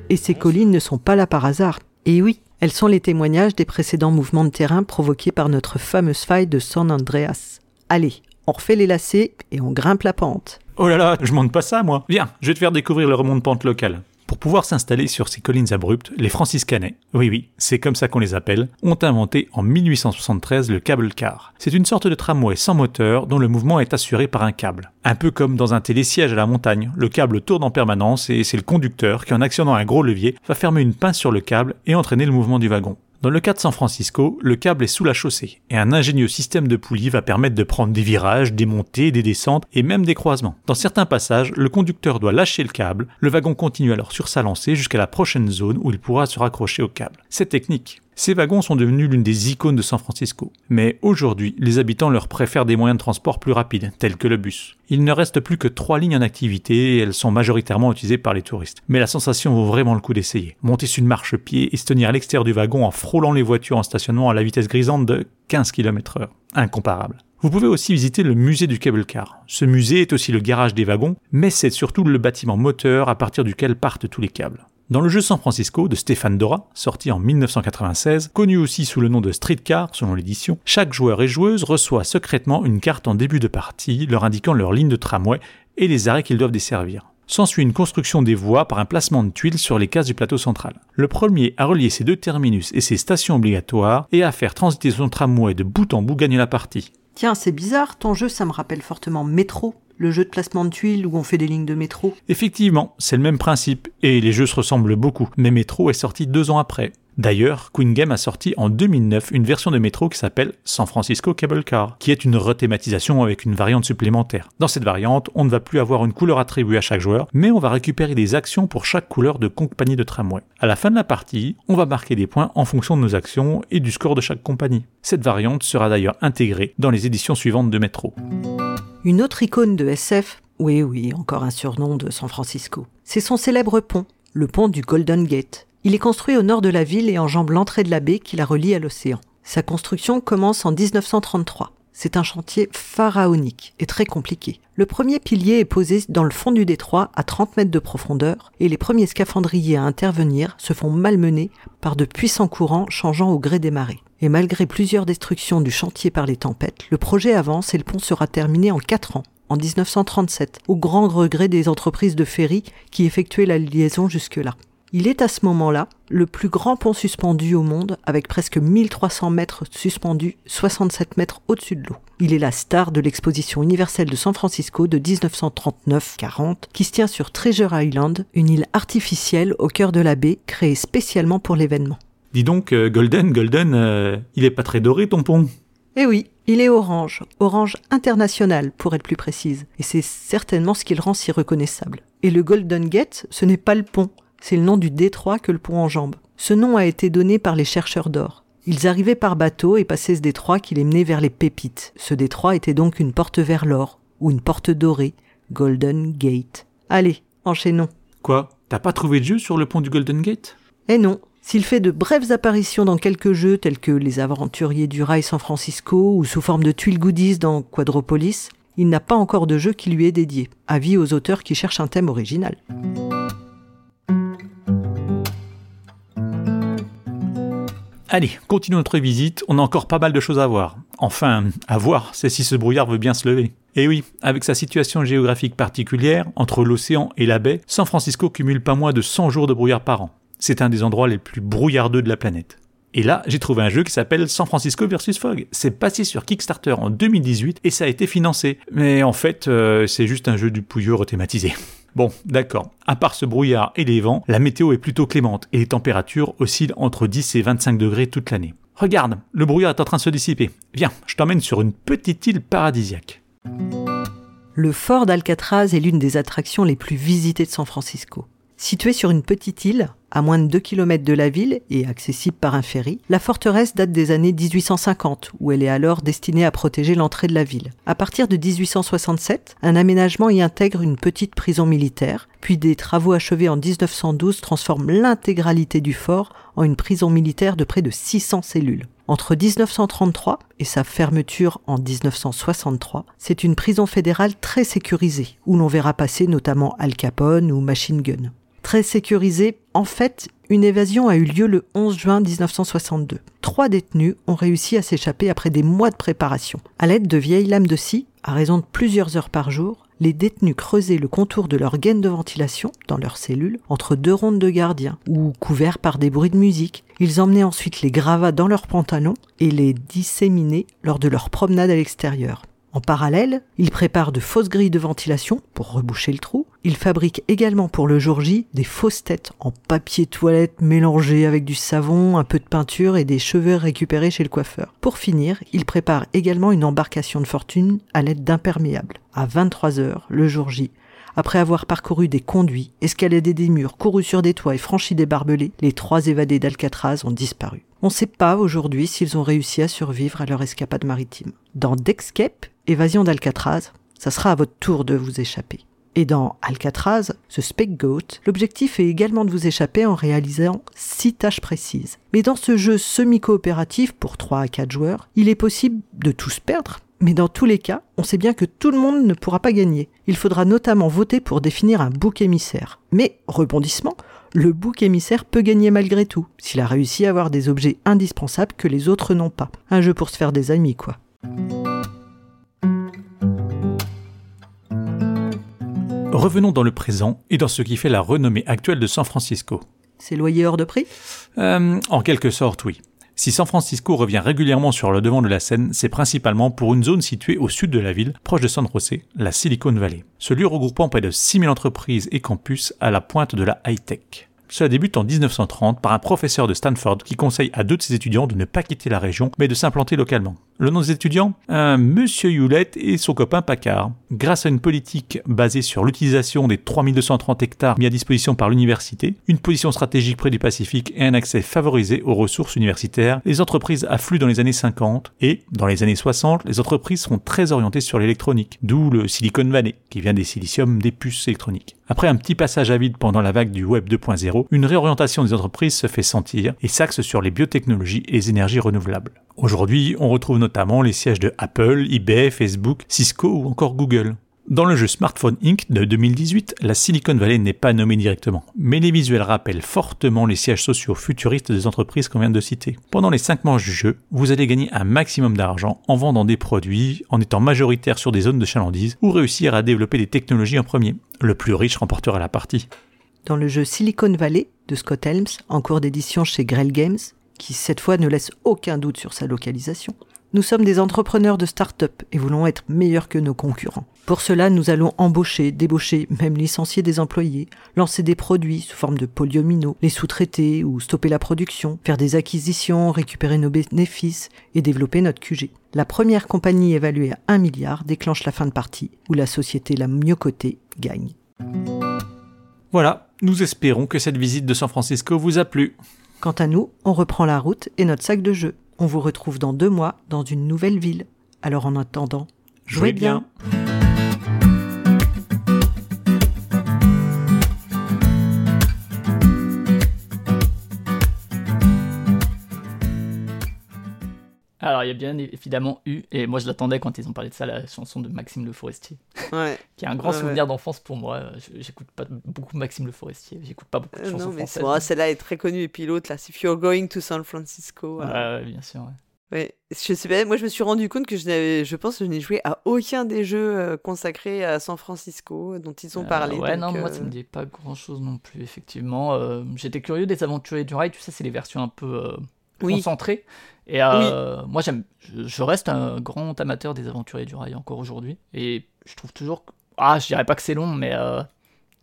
Et ces collines ne sont pas là par hasard. Et oui, elles sont les témoignages des précédents mouvements de terrain provoqués par notre fameuse faille de San Andreas. Allez, on refait les lacets et on grimpe la pente. Oh là là, je monte pas ça moi. Viens, je vais te faire découvrir le remont de pente local. Pour pouvoir s'installer sur ces collines abruptes, les franciscanais, oui oui, c'est comme ça qu'on les appelle, ont inventé en 1873 le câble car. C'est une sorte de tramway sans moteur dont le mouvement est assuré par un câble. Un peu comme dans un télésiège à la montagne, le câble tourne en permanence et c'est le conducteur qui en actionnant un gros levier va fermer une pince sur le câble et entraîner le mouvement du wagon. Dans le cas de San Francisco, le câble est sous la chaussée, et un ingénieux système de poulies va permettre de prendre des virages, des montées, des descentes et même des croisements. Dans certains passages, le conducteur doit lâcher le câble, le wagon continue alors sur sa lancée jusqu'à la prochaine zone où il pourra se raccrocher au câble. Cette technique, ces wagons sont devenus l'une des icônes de San Francisco. Mais aujourd'hui, les habitants leur préfèrent des moyens de transport plus rapides, tels que le bus. Il ne reste plus que trois lignes en activité et elles sont majoritairement utilisées par les touristes. Mais la sensation vaut vraiment le coup d'essayer. Monter sur une marche-pied et se tenir à l'extérieur du wagon en frôlant les voitures en stationnement à la vitesse grisante de 15 km heure. Incomparable. Vous pouvez aussi visiter le musée du cable car. Ce musée est aussi le garage des wagons, mais c'est surtout le bâtiment moteur à partir duquel partent tous les câbles. Dans le jeu San Francisco de Stéphane Dora, sorti en 1996, connu aussi sous le nom de Streetcar selon l'édition, chaque joueur et joueuse reçoit secrètement une carte en début de partie leur indiquant leur ligne de tramway et les arrêts qu'ils doivent desservir. S'ensuit une construction des voies par un placement de tuiles sur les cases du plateau central. Le premier à relier ces deux terminus et ses stations obligatoires et à faire transiter son tramway de bout en bout gagne la partie. Tiens, c'est bizarre, ton jeu ça me rappelle fortement Métro, le jeu de placement de tuiles où on fait des lignes de métro. Effectivement, c'est le même principe, et les jeux se ressemblent beaucoup, mais Métro est sorti deux ans après. D'ailleurs, Queen Game a sorti en 2009 une version de Métro qui s'appelle San Francisco Cable Car, qui est une rethématisation avec une variante supplémentaire. Dans cette variante, on ne va plus avoir une couleur attribuée à chaque joueur, mais on va récupérer des actions pour chaque couleur de compagnie de tramway. À la fin de la partie, on va marquer des points en fonction de nos actions et du score de chaque compagnie. Cette variante sera d'ailleurs intégrée dans les éditions suivantes de Métro. Une autre icône de SF, oui oui, encore un surnom de San Francisco, c'est son célèbre pont, le pont du Golden Gate. Il est construit au nord de la ville et enjambe l'entrée de la baie qui la relie à l'océan. Sa construction commence en 1933. C'est un chantier pharaonique et très compliqué. Le premier pilier est posé dans le fond du détroit à 30 mètres de profondeur et les premiers scaphandriers à intervenir se font malmener par de puissants courants changeant au gré des marées. Et malgré plusieurs destructions du chantier par les tempêtes, le projet avance et le pont sera terminé en 4 ans, en 1937, au grand regret des entreprises de ferry qui effectuaient la liaison jusque-là. Il est à ce moment-là le plus grand pont suspendu au monde, avec presque 1300 mètres suspendus, 67 mètres au-dessus de l'eau. Il est la star de l'exposition universelle de San Francisco de 1939-40, qui se tient sur Treasure Island, une île artificielle au cœur de la baie, créée spécialement pour l'événement. Dis donc, euh, Golden, Golden, euh, il est pas très doré ton pont Eh oui, il est orange, orange international pour être plus précise, et c'est certainement ce qui le rend si reconnaissable. Et le Golden Gate, ce n'est pas le pont, c'est le nom du détroit que le pont enjambe. Ce nom a été donné par les chercheurs d'or. Ils arrivaient par bateau et passaient ce détroit qui les menait vers les pépites. Ce détroit était donc une porte vers l'or, ou une porte dorée, Golden Gate. Allez, enchaînons. Quoi? T'as pas trouvé de jeu sur le pont du Golden Gate? Eh non, s'il fait de brèves apparitions dans quelques jeux tels que Les Aventuriers du Rail San Francisco ou sous forme de tuiles goodies dans Quadropolis, il n'a pas encore de jeu qui lui est dédié. Avis aux auteurs qui cherchent un thème original. Allez, continuons notre visite, on a encore pas mal de choses à voir. Enfin, à voir, c'est si ce brouillard veut bien se lever. Et oui, avec sa situation géographique particulière, entre l'océan et la baie, San Francisco cumule pas moins de 100 jours de brouillard par an. C'est un des endroits les plus brouillardeux de la planète. Et là, j'ai trouvé un jeu qui s'appelle San Francisco vs Fog. C'est passé sur Kickstarter en 2018 et ça a été financé. Mais en fait, euh, c'est juste un jeu du pouilleux rethématisé. Bon, d'accord. À part ce brouillard et les vents, la météo est plutôt clémente et les températures oscillent entre 10 et 25 degrés toute l'année. Regarde, le brouillard est en train de se dissiper. Viens, je t'emmène sur une petite île paradisiaque. Le fort d'Alcatraz est l'une des attractions les plus visitées de San Francisco. Située sur une petite île, à moins de 2 km de la ville et accessible par un ferry, la forteresse date des années 1850, où elle est alors destinée à protéger l'entrée de la ville. À partir de 1867, un aménagement y intègre une petite prison militaire, puis des travaux achevés en 1912 transforment l'intégralité du fort en une prison militaire de près de 600 cellules. Entre 1933 et sa fermeture en 1963, c'est une prison fédérale très sécurisée, où l'on verra passer notamment Al Capone ou Machine Gun. Très sécurisé, en fait, une évasion a eu lieu le 11 juin 1962. Trois détenus ont réussi à s'échapper après des mois de préparation. À l'aide de vieilles lames de scie, à raison de plusieurs heures par jour, les détenus creusaient le contour de leur gaine de ventilation dans leurs cellules entre deux rondes de gardiens ou couverts par des bruits de musique. Ils emmenaient ensuite les gravats dans leurs pantalons et les disséminaient lors de leur promenade à l'extérieur. En parallèle, ils préparent de fausses grilles de ventilation pour reboucher le trou. Ils fabriquent également pour le jour J des fausses têtes en papier toilette mélangé avec du savon, un peu de peinture et des cheveux récupérés chez le coiffeur. Pour finir, ils préparent également une embarcation de fortune à l'aide d'imperméables. À 23 heures, le jour J, après avoir parcouru des conduits, escaladé des murs, couru sur des toits et franchi des barbelés, les trois évadés d'Alcatraz ont disparu. On ne sait pas aujourd'hui s'ils ont réussi à survivre à leur escapade maritime. Dans Dexcape, Évasion d'Alcatraz, ça sera à votre tour de vous échapper. Et dans Alcatraz, ce Goat, l'objectif est également de vous échapper en réalisant six tâches précises. Mais dans ce jeu semi-coopératif pour 3 à 4 joueurs, il est possible de tous perdre, mais dans tous les cas, on sait bien que tout le monde ne pourra pas gagner. Il faudra notamment voter pour définir un bouc émissaire. Mais, rebondissement, le bouc émissaire peut gagner malgré tout, s'il a réussi à avoir des objets indispensables que les autres n'ont pas. Un jeu pour se faire des amis, quoi. Revenons dans le présent et dans ce qui fait la renommée actuelle de San Francisco. C'est loyer hors de prix? Euh, En quelque sorte, oui. Si San Francisco revient régulièrement sur le devant de la scène, c'est principalement pour une zone située au sud de la ville, proche de San José, la Silicon Valley. Ce lieu regroupant près de 6000 entreprises et campus à la pointe de la high-tech. Cela débute en 1930 par un professeur de Stanford qui conseille à deux de ses étudiants de ne pas quitter la région, mais de s'implanter localement. Le nom des étudiants? Un Monsieur Hewlett et son copain Packard. Grâce à une politique basée sur l'utilisation des 3230 hectares mis à disposition par l'université, une position stratégique près du Pacifique et un accès favorisé aux ressources universitaires, les entreprises affluent dans les années 50 et, dans les années 60, les entreprises seront très orientées sur l'électronique, d'où le Silicon Valley, qui vient des siliciums des puces électroniques. Après un petit passage à vide pendant la vague du Web 2.0, une réorientation des entreprises se fait sentir et s'axe sur les biotechnologies et les énergies renouvelables. Aujourd'hui, on retrouve notamment les sièges de Apple, eBay, Facebook, Cisco ou encore Google. Dans le jeu Smartphone Inc. de 2018, la Silicon Valley n'est pas nommée directement, mais les visuels rappellent fortement les sièges sociaux futuristes des entreprises qu'on vient de citer. Pendant les 5 manches du jeu, vous allez gagner un maximum d'argent en vendant des produits, en étant majoritaire sur des zones de chalandise, ou réussir à développer des technologies en premier. Le plus riche remportera la partie. Dans le jeu Silicon Valley de Scott Helms, en cours d'édition chez Grell Games, qui cette fois ne laisse aucun doute sur sa localisation, nous sommes des entrepreneurs de start-up et voulons être meilleurs que nos concurrents. Pour cela, nous allons embaucher, débaucher, même licencier des employés, lancer des produits sous forme de polyomino, les sous-traiter ou stopper la production, faire des acquisitions, récupérer nos bénéfices et développer notre QG. La première compagnie évaluée à 1 milliard déclenche la fin de partie où la société la mieux cotée gagne. Voilà, nous espérons que cette visite de San Francisco vous a plu. Quant à nous, on reprend la route et notre sac de jeu. On vous retrouve dans deux mois dans une nouvelle ville. Alors en attendant, jouez, bien. Alors, il y a bien évidemment eu, et moi je l'attendais quand ils ont parlé de ça, la chanson de Maxime Le Forestier. Ouais. qui est un grand souvenir d'enfance pour moi. J'écoute pas beaucoup Maxime Le Forestier, j'écoute pas beaucoup de euh, chansons non, mais françaises. celle-là est très connue, et puis l'autre, là, c'est If You're Going to San Francisco. Ouais, bien sûr. Ouais. Je sais pas, moi je me suis rendu compte que je n'avais, je pense que je n'ai joué à aucun des jeux euh, consacrés à San Francisco dont ils ont euh, parlé. ouais, non, moi ça me dit pas grand chose non plus, effectivement. J'étais curieux des aventuriers du rail, tu sais, c'est les versions un peu concentrées. Et euh, moi, j'aime, je, reste un grand amateur des aventuriers du rail encore aujourd'hui. Et je trouve toujours. Ah, je dirais pas que c'est long, mais. Euh,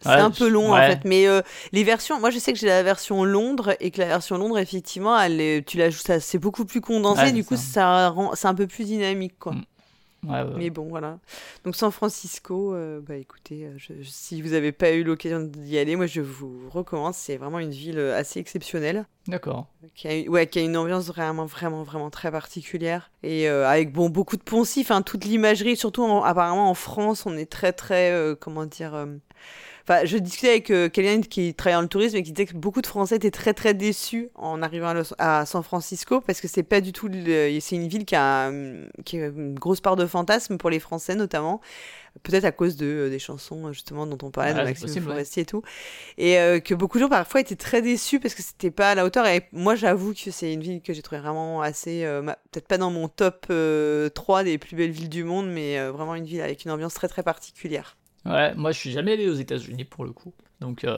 c'est un peu long en fait, mais euh, les versions, moi je sais que j'ai la version Londres et que la version Londres effectivement, elle tu la joues, c'est beaucoup plus condensé, du coup ça, rend, c'est un peu plus dynamique quoi. Mm. Mais bon, voilà. Donc San Francisco, euh, bah écoutez, euh, si vous n'avez pas eu l'occasion d'y aller, moi je vous recommande. C'est vraiment une ville euh, assez exceptionnelle. D'accord. Qui a, ouais, qui a une ambiance vraiment, vraiment, vraiment très particulière. Et avec bon, beaucoup de poncifs, hein, toute l'imagerie, surtout apparemment en France, on est très, très, comment dire Enfin, je discutais avec euh, quelqu'un qui travaille dans le tourisme et qui disait que beaucoup de Français étaient très très déçus en arrivant à, Los- à San Francisco parce que c'est pas du tout. le- C'est une ville qui a, hum, qui a une grosse part de fantasme pour les Français notamment. Peut-être à cause de, euh, des chansons justement dont on parlait, Ouais, de Maxime possible, ouais. Forestier et tout. Et euh, que beaucoup de gens parfois étaient très déçus parce que c'était pas à la hauteur. Et moi j'avoue que c'est une ville que j'ai trouvé vraiment assez. euh, Peut-être pas dans mon top euh, 3 des plus belles villes du monde, mais vraiment une ville avec une ambiance très très particulière. Ouais, moi je suis jamais allé aux États-Unis pour le coup. Donc, euh,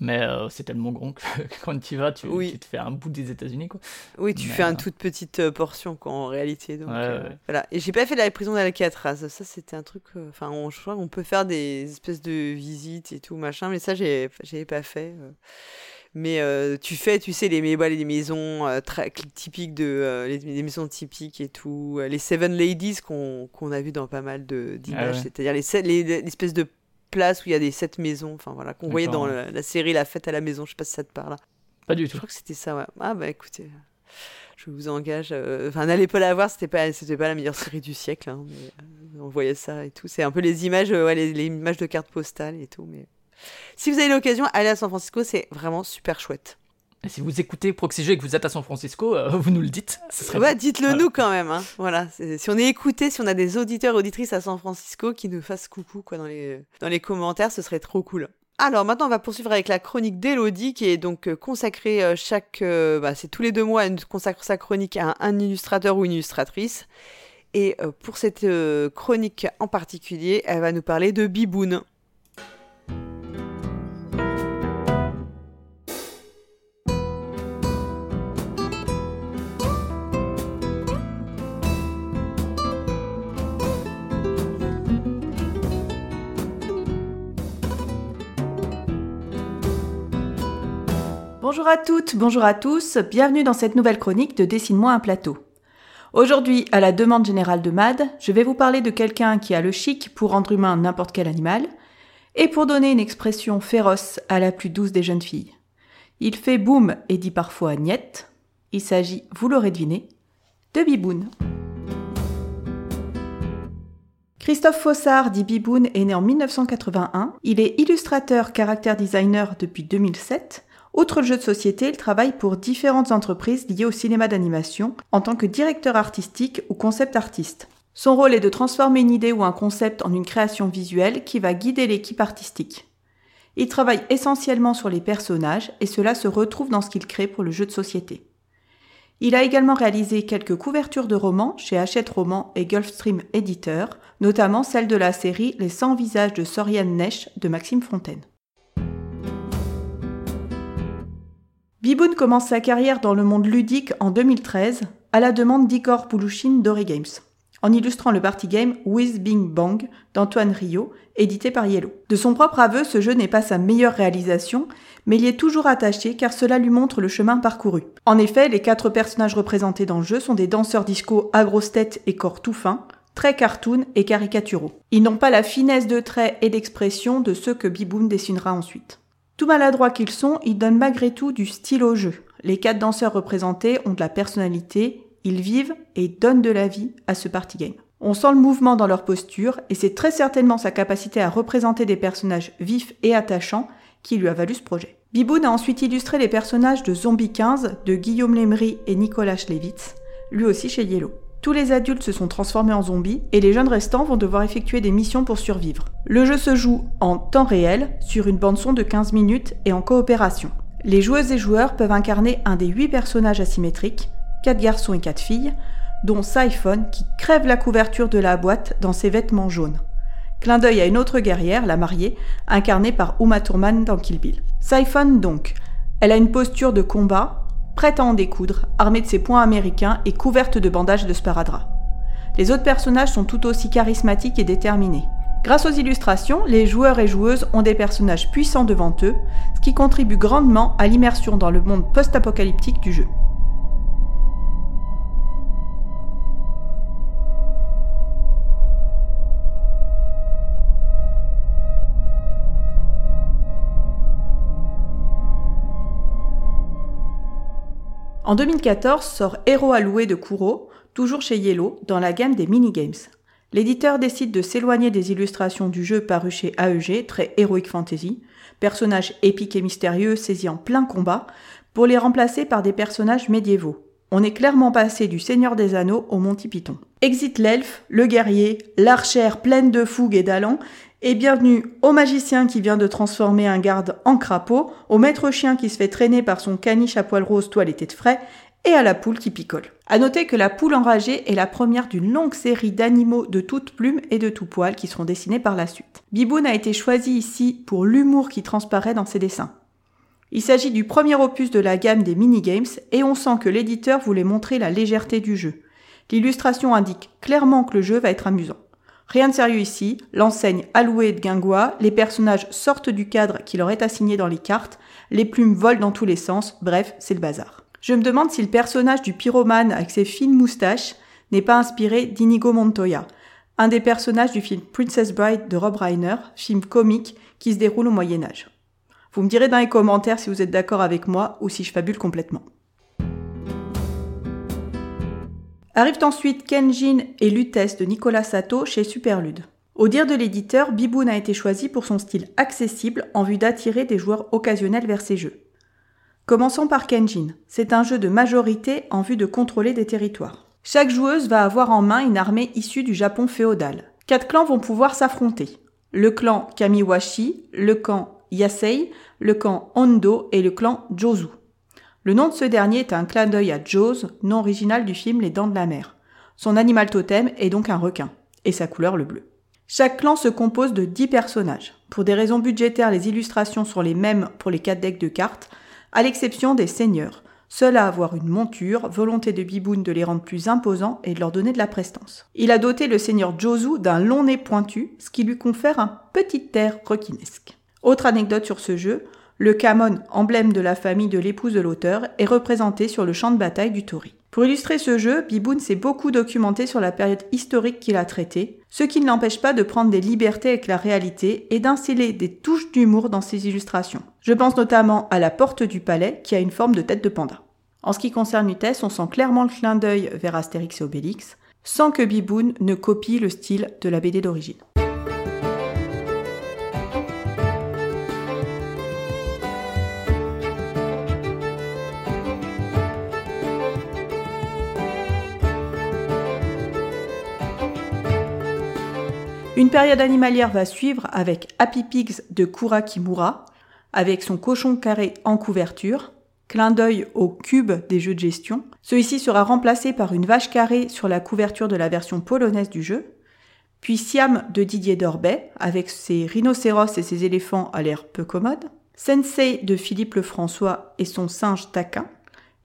mais euh, c'est tellement grand que, quand tu y vas, tu, Oui. tu te fais un bout des États-Unis quoi. Oui, tu Mais, fais une euh, toute petite portion quoi, en réalité. Donc, Ouais, ouais. voilà. Et j'ai pas fait la prison d'Alcatraz. Ça, c'était un truc. Enfin, on, je crois qu'on peut faire des espèces de visites et tout machin, mais ça, j'ai, j'avais pas fait. Mais euh, tu fais, tu sais, les, mais- les maisons euh, très typiques de euh, les, les maisons typiques et tout, les Seven Ladies qu'on qu'on a vu dans pas mal d'images, ouais. c'est-à-dire les, sept- les l'espèce de place où il y a des sept maisons, enfin voilà, qu'on voyait dans la, la série La Fête à la maison. Je sais pas si ça te parle. Pas du Je tout. crois que c'était ça, ouais. Ah bah écoutez, je vous engage. Enfin, n'allez pas la voir, c'était pas, pas la meilleure série du siècle. hein, mais, on voyait ça et tout. C'est un peu les images, ouais, les, les images de cartes postales et tout. Mais si vous avez l'occasion, allez à San Francisco, c'est vraiment super chouette. Et si vous écoutez Proxy Jeux et que vous êtes à San Francisco, euh, vous nous le dites. Serait Ouais, dites-le Voilà. nous quand même. Hein. Voilà, si on est écouté, si on a des auditeurs, auditrices à San Francisco qui nous fassent coucou quoi dans les dans les commentaires, ce serait trop cool. Alors maintenant, on va poursuivre avec la chronique d'Elodie, qui est donc euh, consacrée euh, chaque, euh, bah, c'est tous les deux mois, elle consacre sa chronique à un, un illustrateur ou une illustratrice. Et euh, pour cette chronique en particulier, elle va nous parler de Biboun. Bonjour à toutes, bonjour à tous, bienvenue dans cette nouvelle chronique de Dessine-moi un plateau. Aujourd'hui, à la demande générale de Mad, je vais vous parler de quelqu'un qui a le chic pour rendre humain n'importe quel animal, et pour donner une expression féroce à la plus douce des jeunes filles. Il fait boum et dit parfois niette. Il s'agit, vous l'aurez deviné, de Biboun. Christophe Fossard, dit Biboun, est né en 1981. Il est illustrateur caractère designer depuis 2007. Outre le jeu de société, il travaille pour différentes entreprises liées au cinéma d'animation en tant que directeur artistique ou concept artiste. Son rôle est de transformer une idée ou un concept en une création visuelle qui va guider l'équipe artistique. Il travaille essentiellement sur les personnages et cela se retrouve dans ce qu'il crée pour le jeu de société. Il a également réalisé quelques couvertures de romans chez Hachette Romans et Gulfstream Éditeur, notamment celle de la série Les 100 visages de Soriane Nesch de Maxime Fontaine. Biboun commence sa carrière dans le monde ludique en 2013 à la demande d'Igor Poulouchine d'Ori Games, en illustrant le party game With Bing Bang d'Antoine Rio, édité par Yellow. De son propre aveu, ce jeu n'est pas sa meilleure réalisation, mais il y est toujours attaché car cela lui montre le chemin parcouru. En effet, les quatre personnages représentés dans le jeu sont des danseurs disco à grosse tête et corps tout fin, très cartoon et caricaturaux. Ils n'ont pas la finesse de trait et d'expression de ceux que Biboun dessinera ensuite. Tout maladroits qu'ils sont, ils donnent malgré tout du style au jeu. Les quatre danseurs représentés ont de la personnalité, ils vivent et donnent de la vie à ce party game. On sent le mouvement dans leur posture et c'est très certainement sa capacité à représenter des personnages vifs et attachants qui lui a valu ce projet. Biboun a ensuite illustré les personnages de Zombie 15 de Guillaume Lemery et Nicolas Schlewitz, lui aussi chez Yellow. Tous les adultes se sont transformés en zombies et les jeunes restants vont devoir effectuer des missions pour survivre. Le jeu se joue en temps réel, sur une bande-son de 15 minutes et en coopération. Les joueuses et joueurs peuvent incarner un des 8 personnages asymétriques, 4 garçons et 4 filles, dont Siphon qui crève la couverture de la boîte dans ses vêtements jaunes. Clin d'œil à une autre guerrière, la mariée, incarnée par Uma Thurman dans Kill Bill. Siphon donc, elle a une posture de combat, prête à en découdre, armée de ses poings américains et couverte de bandages de sparadrap. Les autres personnages sont tout aussi charismatiques et déterminés. Grâce aux illustrations, les joueurs et joueuses ont des personnages puissants devant eux, ce qui contribue grandement à l'immersion dans le monde post-apocalyptique du jeu. En 2014 sort Héros à louer de Kuro, toujours chez Yellow, dans la gamme des minigames. L'éditeur décide de s'éloigner des illustrations du jeu paru chez AEG, très Heroic Fantasy, personnages épiques et mystérieux saisis en plein combat, pour les remplacer par des personnages médiévaux. On est clairement passé du Seigneur des Anneaux au Monty Python. Exit l'elfe, le guerrier, l'archère pleine de fougue et d'allant, et bienvenue au magicien qui vient de transformer un garde en crapaud, au maître chien qui se fait traîner par son caniche à poil rose toiletté de frais, et à la poule qui picole. À noter que la poule enragée est la première d'une longue série d'animaux de toutes plumes et de tout poil qui seront dessinés par la suite. Biboun a été choisi ici pour l'humour qui transparaît dans ses dessins. Il s'agit du premier opus de la gamme des minigames et on sent que l'éditeur voulait montrer la légèreté du jeu. L'illustration indique clairement que le jeu va être amusant. Rien de sérieux ici, l'enseigne allouée de Guingois, les personnages sortent du cadre qui leur est assigné dans les cartes, les plumes volent dans tous les sens, bref, c'est le bazar. Je me demande si le personnage du pyromane avec ses fines moustaches n'est pas inspiré d'Inigo Montoya, un des personnages du film Princess Bride de Rob Reiner, film comique qui se déroule au Moyen Âge. Vous me direz dans les commentaires si vous êtes d'accord avec moi ou si je fabule complètement. Arrivent ensuite Kenjin et Lutèce de Nicolas Sato chez Superlude. Au dire de l'éditeur, Biboun a été choisi pour son style accessible en vue d'attirer des joueurs occasionnels vers ses jeux. Commençons par Kenjin. C'est un jeu de majorité en vue de contrôler des territoires. Chaque joueuse va avoir en main une armée issue du Japon féodal. Quatre clans vont pouvoir s'affronter. Le clan Kamiwashi, le clan Yasei, le clan Hondo et le clan Jozu. Le nom de ce dernier est un clin d'œil à Joz, nom original du film Les Dents de la Mer. Son animal totem est donc un requin, et sa couleur le bleu. Chaque clan se compose de 10 personnages. Pour des raisons budgétaires, les illustrations sont les mêmes pour les 4 decks de cartes, à l'exception des seigneurs, seuls à avoir une monture, volonté de Biboun de les rendre plus imposants et de leur donner de la prestance. Il a doté le seigneur Jozu d'un long nez pointu, ce qui lui confère un petit air requinesque. Autre anecdote sur ce jeu, le Kamon, emblème de la famille de l'épouse de l'auteur, est représenté sur le champ de bataille du Tori. Pour illustrer ce jeu, Biboun s'est beaucoup documenté sur la période historique qu'il a traitée, ce qui ne l'empêche pas de prendre des libertés avec la réalité et d'instiller des touches d'humour dans ses illustrations. Je pense notamment à la porte du palais qui a une forme de tête de panda. En ce qui concerne Utès, on sent clairement le clin d'œil vers Astérix et Obélix, sans que Biboun ne copie le style de la BD d'origine. Une période animalière va suivre avec Happy Pigs de Kura Kimura, avec son cochon carré en couverture, clin d'œil au cube des jeux de gestion. Celui-ci sera remplacé par une vache carrée sur la couverture de la version polonaise du jeu, puis Siam de Didier Dorbet, avec ses rhinocéros et ses éléphants à l'air peu commode, Sensei de Philippe Lefrançois et son singe taquin,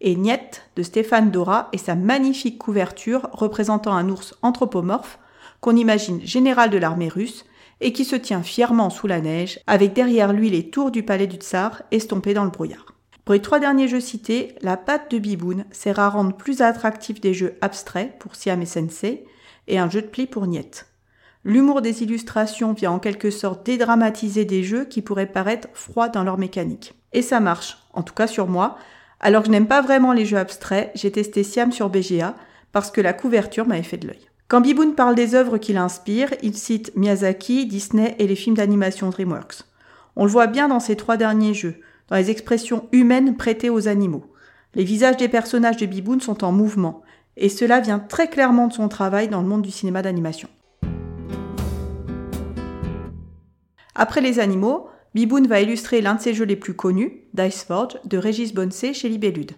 et Niet de Stéphane Dora et sa magnifique couverture représentant un ours anthropomorphe qu'on imagine général de l'armée russe et qui se tient fièrement sous la neige, avec derrière lui les tours du palais du tsar estompées dans le brouillard. Pour les trois derniers jeux cités, la patte de Biboun sert à rendre plus attractifs des jeux abstraits pour Siam et Sensei et un jeu de pli pour Niet. L'humour des illustrations vient en quelque sorte dédramatiser des jeux qui pourraient paraître froids dans leur mécanique. Et ça marche, en tout cas sur moi. Alors que je n'aime pas vraiment les jeux abstraits, j'ai testé Siam sur BGA parce que la couverture m'avait fait de l'œil. Quand Biboun parle des œuvres qui l'inspirent, il cite Miyazaki, Disney et les films d'animation DreamWorks. On le voit bien dans ces trois derniers jeux, dans les expressions humaines prêtées aux animaux. Les visages des personnages de Biboun sont en mouvement, et cela vient très clairement de son travail dans le monde du cinéma d'animation. Après les animaux, Biboun va illustrer l'un de ses jeux les plus connus, Dice Forge, de Régis Bonnecé chez Libellude.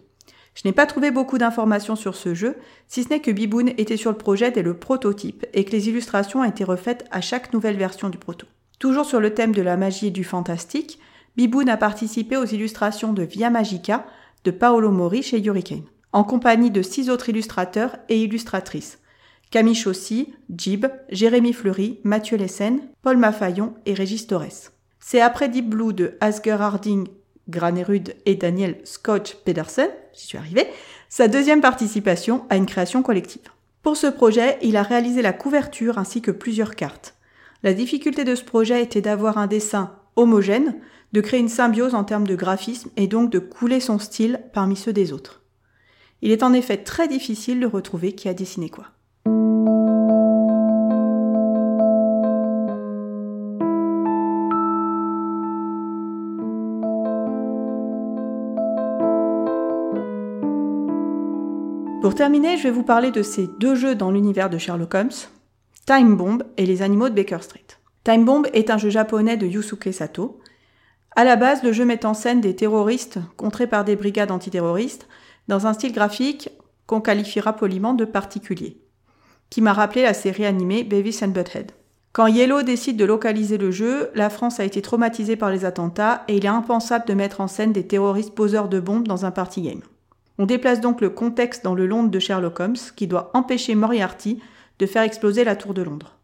Je n'ai pas trouvé beaucoup d'informations sur ce jeu, si ce n'est que Biboun était sur le projet dès le prototype et que les illustrations ont été refaites à chaque nouvelle version du proto. Toujours sur le thème de la magie et du fantastique, Biboun a participé aux illustrations de Via Magica de Paolo Mori chez Hurricane, en compagnie de six autres illustrateurs et illustratrices. Camille Chaussy, Jib, Jérémy Fleury, Mathieu Lessen, Paul Mafayon et Régis Torres. C'est après Deep Blue de Asger Harding Granerud et Daniel Scotch Pedersen, j'y suis arrivé, sa deuxième participation à une création collective. Pour ce projet, il a réalisé la couverture ainsi que plusieurs cartes. La difficulté de ce projet était d'avoir un dessin homogène, de créer une symbiose en termes de graphisme et donc de couler son style parmi ceux des autres. Il est en effet très difficile de retrouver qui a dessiné quoi. Pour terminer, je vais vous parler de ces deux jeux dans l'univers de Sherlock Holmes, Time Bomb et Les Animaux de Baker Street. Time Bomb est un jeu japonais de Yusuke Sato. À la base, le jeu met en scène des terroristes contrés par des brigades antiterroristes dans un style graphique qu'on qualifiera poliment de particulier, qui m'a rappelé la série animée Beavis and Butthead. Quand Yellow décide de localiser le jeu, la France a été traumatisée par les attentats et il est impensable de mettre en scène des terroristes poseurs de bombes dans un party game. On déplace donc le contexte dans le Londres de Sherlock Holmes qui doit empêcher Moriarty de faire exploser la tour de Londres.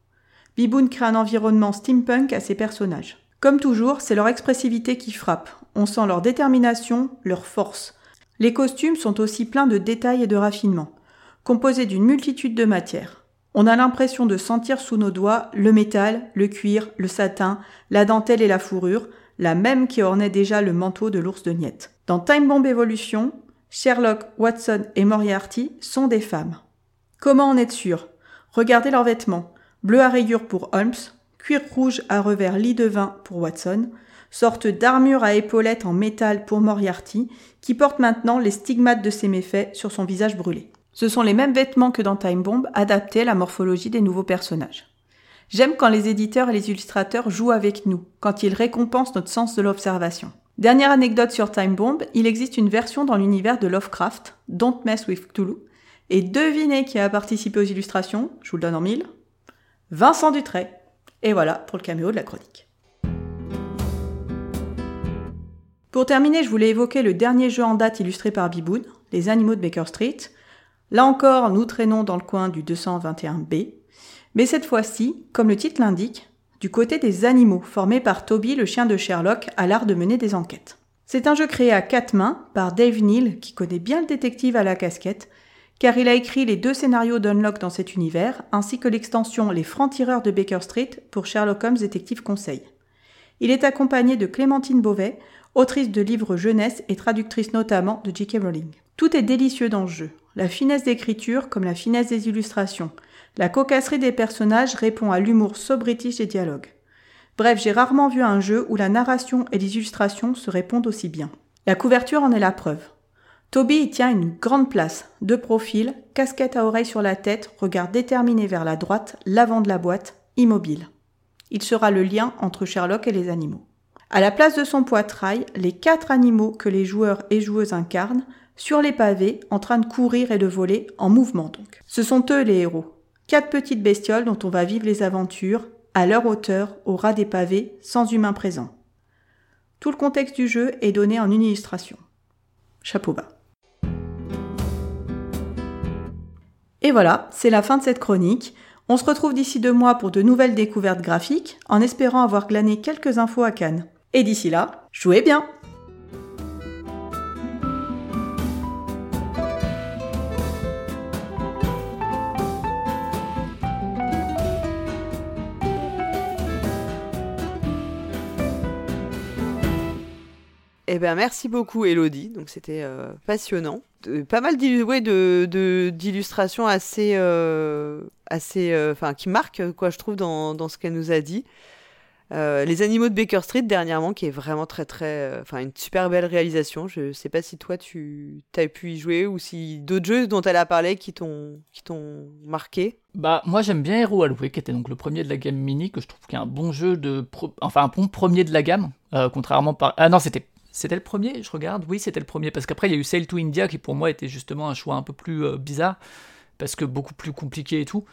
Biboun crée un environnement steampunk à ses personnages. Comme toujours, c'est leur expressivité qui frappe. On sent leur détermination, leur force. Les costumes sont aussi pleins de détails et de raffinements, composés d'une multitude de matières. On a l'impression de sentir sous nos doigts le métal, le cuir, le satin, la dentelle et la fourrure, la même qui ornait déjà le manteau de l'ours de Niette. Dans Time Bomb Evolution, Sherlock, Watson et Moriarty sont des femmes. Comment en être sûr? Regardez leurs vêtements. Bleu à rayures pour Holmes, cuir rouge à revers lit de vin pour Watson, sorte d'armure à épaulettes en métal pour Moriarty, qui porte maintenant les stigmates de ses méfaits sur son visage brûlé. Ce sont les mêmes vêtements que dans Time Bomb, adaptés à la morphologie des nouveaux personnages. J'aime quand les éditeurs et les illustrateurs jouent avec nous, quand ils récompensent notre sens de l'observation. Dernière anecdote sur Time Bomb, il existe une version dans l'univers de Lovecraft, Don't Mess with Cthulhu, et devinez qui a participé aux illustrations, je vous le donne en mille, Vincent Dutray. Et voilà pour le caméo de la chronique. Pour terminer, je voulais évoquer le dernier jeu en date illustré par Biboun, Les Animaux de Baker Street. Là encore, nous traînons dans le coin du 221B, mais cette fois-ci, comme le titre l'indique, du côté des animaux, formés par Toby, le chien de Sherlock, à l'art de mener des enquêtes. C'est un jeu créé à quatre mains par Dave Neal, qui connaît bien le détective à la casquette, car il a écrit les deux scénarios d'Unlock dans cet univers, ainsi que l'extension Les Francs-Tireurs de Baker Street pour Sherlock Holmes Détective Conseil. Il est accompagné de Clémentine Beauvais, autrice de livres jeunesse et traductrice notamment de J.K. Rowling. Tout est délicieux dans ce jeu, la finesse d'écriture comme la finesse des illustrations. La cocasserie des personnages répond à l'humour sobritiche des dialogues. Bref, j'ai rarement vu un jeu où la narration et les illustrations se répondent aussi bien. La couverture en est la preuve. Toby y tient une grande place, de profil, casquette à oreille sur la tête, regard déterminé vers la droite, l'avant de la boîte, immobile. Il sera le lien entre Sherlock et les animaux. À la place de son poitrail, les quatre animaux que les joueurs et joueuses incarnent, sur les pavés, en train de courir et de voler, en mouvement donc. Ce sont eux les héros. Quatre petites bestioles dont on va vivre les aventures, à leur hauteur, au ras des pavés, sans humain présent. Tout le contexte du jeu est donné en une illustration. Chapeau bas. Et voilà, c'est la fin de cette chronique. On se retrouve d'ici deux mois pour de nouvelles découvertes graphiques, en espérant avoir glané quelques infos à Cannes. Et d'ici là, jouez bien Eh ben, merci beaucoup, Elodie. Donc, c'était euh, passionnant. Pas mal d'illustrations assez, euh, assez, euh, qui marquent, quoi, je trouve, dans, ce qu'elle nous a dit. Les animaux de Baker Street dernièrement, qui est vraiment très, très, enfin, une super belle réalisation. Je sais pas si toi, tu as pu y jouer ou si d'autres jeux dont elle a parlé qui t'ont, qui marqué. Bah, moi j'aime bien Hero Alloué, qui était donc le premier de la gamme mini, que je trouve qu'il est un bon jeu de. Enfin, un bon premier de la gamme, contrairement par. Ah non, c'était. C'était le premier, je regarde. Oui, c'était le premier. Parce qu'après, il y a eu Sail to India, qui pour moi était justement un choix un peu plus euh, bizarre, parce que beaucoup plus compliqué et tout.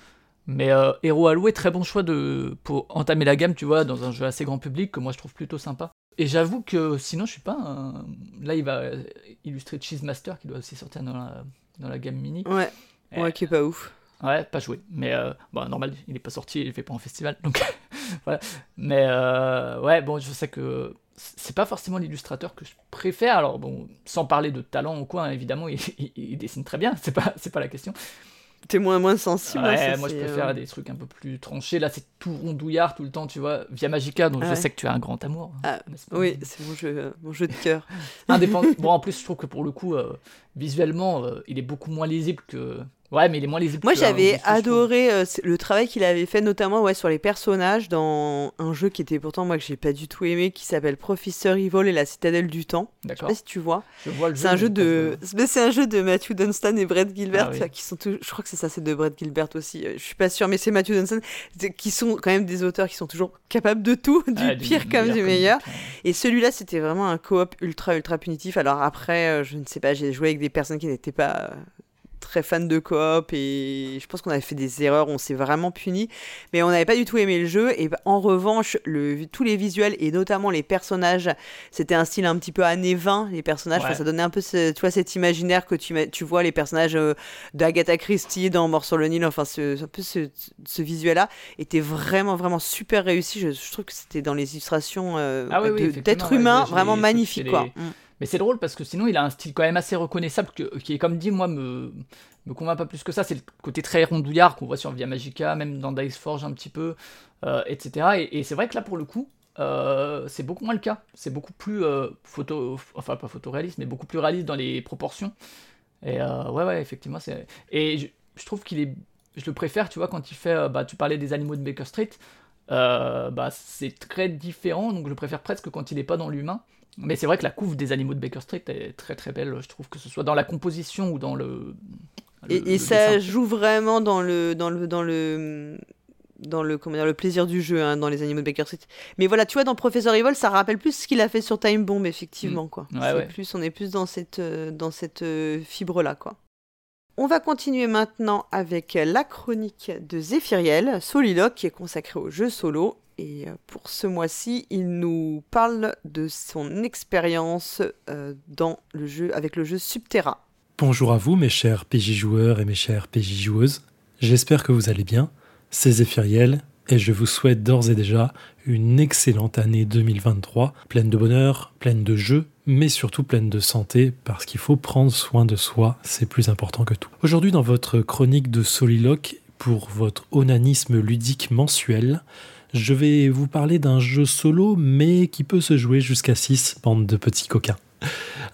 Mais euh, Hero Alloué, très bon choix de, pour entamer la gamme, tu vois, dans un jeu assez grand public, que moi je trouve plutôt sympa. Et j'avoue que sinon, je suis pas un... Là, il va euh, illustrer Cheese Master, qui doit aussi sortir dans la, dans la gamme mini. Ouais, Eh. ouais, qui est pas ouf. Ouais, pas joué. Mais euh, bon, normal, il est pas sorti, il fait pas en festival. Donc voilà. Mais euh, ouais, bon, je sais que c'est pas forcément l'illustrateur que je préfère. Alors bon, sans parler de talent ou quoi, hein, évidemment, il, il- il dessine très bien. C'est pas, c'est pas la question. T'es moins, moins sensible. Ouais, hein, ça, moi je c'est, préfère euh, des trucs un peu plus tranchés. Là, c'est tout rondouillard tout le temps, tu vois. Via Magica, donc Ah je ouais. sais que tu as un grand amour. Ah, n'est-ce pas? oui, c'est mon jeu, mon jeu de cœur. Indépendant. bon, en plus, je trouve que pour le coup, euh, visuellement, euh, il est beaucoup moins lisible que. Ouais, mais il est moins lisible. Moi, que, j'avais adoré euh, le travail qu'il avait fait, notamment ouais, sur les personnages dans un jeu qui était pourtant moi que j'ai pas du tout aimé, qui s'appelle Professeur Evil et la Citadelle du Temps. Je sais D'accord. pas si tu vois. Je vois le C'est un jeu de, mais c'est un jeu de Matthew Dunstan et Brett Gilbert, Ah oui. qui sont tous- je crois que c'est ça, c'est de Brett Gilbert aussi. euh, Je suis pas sûre, mais c'est Matthew Dunstan, qui sont quand même des auteurs qui sont toujours capables de tout, du Ah, pire comme du meilleur. Et celui-là, c'était vraiment un coop ultra ultra punitif. Alors après, euh, je ne sais pas, j'ai joué avec des personnes qui n'étaient pas très fans de coop et je pense qu'on avait fait des erreurs, on s'est vraiment puni, mais on n'avait pas du tout aimé le jeu. Et en revanche, le, tous les visuels et notamment les personnages, c'était un style un petit peu années 20. Les personnages, Ouais. ça donnait un peu, ce, tu vois, cet imaginaire que tu, vois les personnages euh, d'Agatha Christie dans Mort sur le Nil. Enfin, ce, un peu ce, ce visuel-là était vraiment vraiment super réussi. Je, je trouve que c'était dans les illustrations euh, Ah oui, oui, ouais, vraiment magnifique quoi. les- Mm. Mais c'est drôle parce que sinon il a un style quand même assez reconnaissable qui est comme dit moi me me convainc pas plus que ça. C'est le côté très rondouillard qu'on voit sur Via Magica, même dans Dice Forge un petit peu, euh, etc. Et, c'est vrai que là pour le coup. euh, c'est beaucoup moins le cas. C'est beaucoup plus euh, photo, enfin pas photoréaliste, mais beaucoup plus réaliste dans les proportions. Et ouais, ouais, effectivement, c'est. Et je, trouve qu'il est, je le préfère, tu vois, quand il fait, bah, tu parlais des animaux de Baker Street, bah, c'est très différent, donc je préfère presque quand il n'est pas dans l'humain. Mais c'est vrai que la couve des animaux de Baker Street est très très belle, je trouve que ce soit dans la composition ou dans le. le- Et, le ça joue vraiment dans le dans le dans le dans le comment dire, le plaisir du jeu hein, dans les animaux de Baker Street. Mais voilà, tu vois dans Professeur Evil, ça rappelle plus ce qu'il a fait sur Time Bomb effectivement quoi. Ouais, ouais. plus on est plus dans cette euh, dans cette fibre là quoi. On va continuer maintenant avec la chronique de Zéphiriel, Soliloque, qui est consacré au jeu solo. Et euh, pour ce mois-ci, il nous parle de son expérience euh, dans le jeu avec le jeu Subterra. Bonjour à vous, mes chers PJ joueurs et mes chères PJ joueuses. J'espère que vous allez bien. C'est Zéphiriel et je vous souhaite d'ores et déjà une excellente année 2023, pleine de bonheur, pleine de jeux, mais surtout pleine de santé, parce qu'il faut prendre soin de soi, c'est plus important que tout. Aujourd'hui, dans votre chronique de Soliloque, pour votre onanisme ludique mensuel, je vais vous parler d'un jeu solo, mais qui peut se jouer jusqu'à 6 bandes de petits coquins.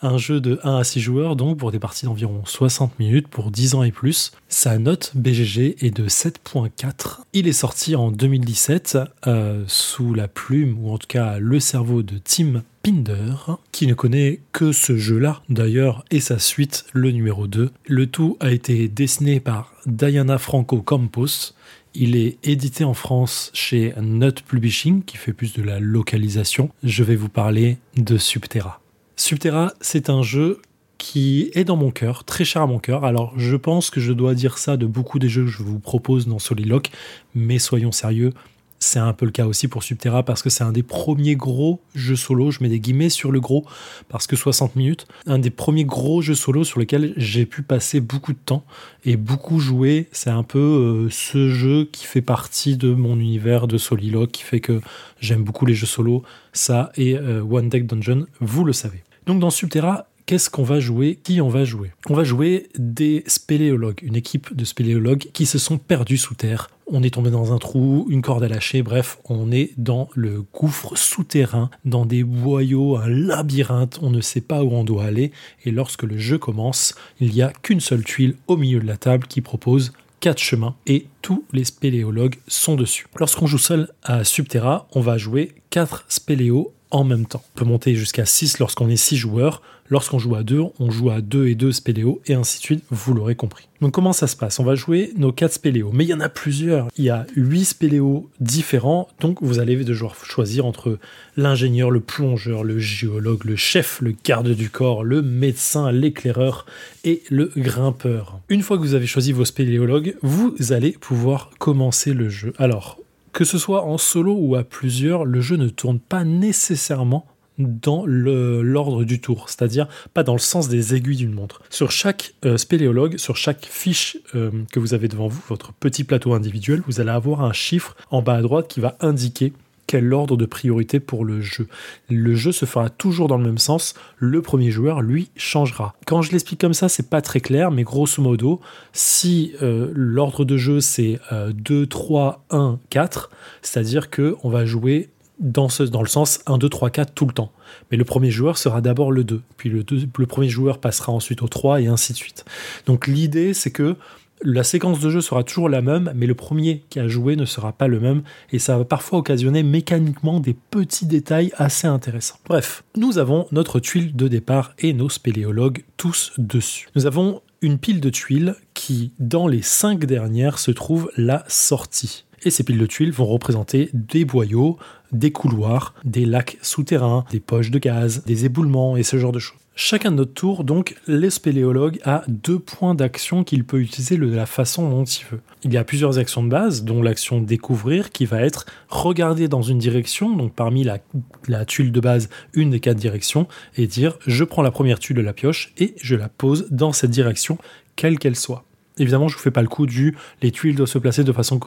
Un jeu de 1 à 6 joueurs, donc pour des parties d'environ 60 minutes pour 10 ans et plus. Sa note BGG est de 7.4. Il est sorti en 2017 euh, sous la plume, ou en tout cas le cerveau de Tim Pinder, qui ne connaît que ce jeu-là d'ailleurs, et sa suite, le numéro 2. Le tout a été dessiné par Diana Franco Campos. Il est édité en France chez Nut Publishing, qui fait plus de la localisation. Je vais vous parler de Subterra. Subterra, c'est un jeu qui est dans mon cœur, très cher à mon cœur. Alors, je pense que je dois dire ça de beaucoup des jeux que je vous propose dans Soliloque, mais soyons sérieux, c'est un peu le cas aussi pour Subterra parce que c'est un des premiers gros jeux solo, je mets des guillemets sur le gros parce que 60 minutes, un des premiers gros jeux solo sur lesquels j'ai pu passer beaucoup de temps et beaucoup jouer. C'est un peu euh, ce jeu qui fait partie de mon univers de Soliloque, qui fait que j'aime beaucoup les jeux solo. Ça et euh, One Deck Dungeon, vous le savez. Donc dans Subterra, qu'est-ce qu'on va jouer? Qui on va jouer? On va jouer des spéléologues, une équipe de spéléologues qui se sont perdus sous terre. On est tombé dans un trou, une corde à lâcher, bref, on est dans le gouffre souterrain, dans des boyaux, un labyrinthe, on ne sait pas où on doit aller, et lorsque le jeu commence, il n'y a qu'une seule tuile au milieu de la table qui propose quatre chemins et tous les spéléologues sont dessus. Lorsqu'on joue seul à Subterra, on va jouer quatre spéléos en même temps. On peut monter jusqu'à 6 lorsqu'on est 6 joueurs. Lorsqu'on joue à 2, on joue à 2 et 2 spéléos et ainsi de suite, vous l'aurez compris. Donc comment ça se passe? On va jouer nos 4 spéléos, mais il y en a plusieurs. Il y a 8 spéléos différents, donc vous allez devoir choisir entre l'ingénieur, le plongeur, le géologue, le chef, le garde du corps, le médecin, l'éclaireur et le grimpeur. Une fois que vous avez choisi vos spéléologues, vous allez pouvoir commencer le jeu. Alors, que ce soit en solo ou à plusieurs, le jeu ne tourne pas nécessairement dans l'ordre du tour, c'est-à-dire pas dans le sens des aiguilles d'une montre. Sur chaque euh, spéléologue, sur chaque fiche euh, que vous avez devant vous, votre petit plateau individuel, vous allez avoir un chiffre en bas à droite qui va indiquer quel ordre de priorité pour le jeu. Le jeu se fera toujours dans le même sens, le premier joueur, lui, changera. Quand je l'explique comme ça, c'est pas très clair, mais grosso modo, si euh, l'ordre de jeu c'est euh, 2, 3, 1, 4, c'est-à-dire que on va jouer dans, dans le sens 1, 2, 3, 4 tout le temps. Mais le premier joueur sera d'abord le 2, puis le, deux- le premier joueur passera ensuite au 3 et ainsi de suite. Donc l'idée c'est que La séquence de jeu sera toujours la même, mais le premier qui a joué ne sera pas le même, et ça va parfois occasionner mécaniquement des petits détails assez intéressants. Bref, nous avons notre tuile de départ et nos spéléologues tous dessus. Nous avons une pile de tuiles qui, dans les cinq dernières, se trouve la sortie. Et ces piles de tuiles vont représenter des boyaux, des couloirs, des lacs souterrains, des poches de gaz, des éboulements et ce genre de choses. Chacun de notre tour, donc, les spéléologues a deux points d'action qu'il peut utiliser de la façon dont il veut. Il y a plusieurs actions de base, dont l'action découvrir qui va être regarder dans une direction, donc parmi la tuile de base, une des quatre directions, et dire je prends la première tuile de la pioche et je la pose dans cette direction, quelle qu'elle soit. Évidemment, je vous fais pas le coup du les tuiles doivent se placer de façon,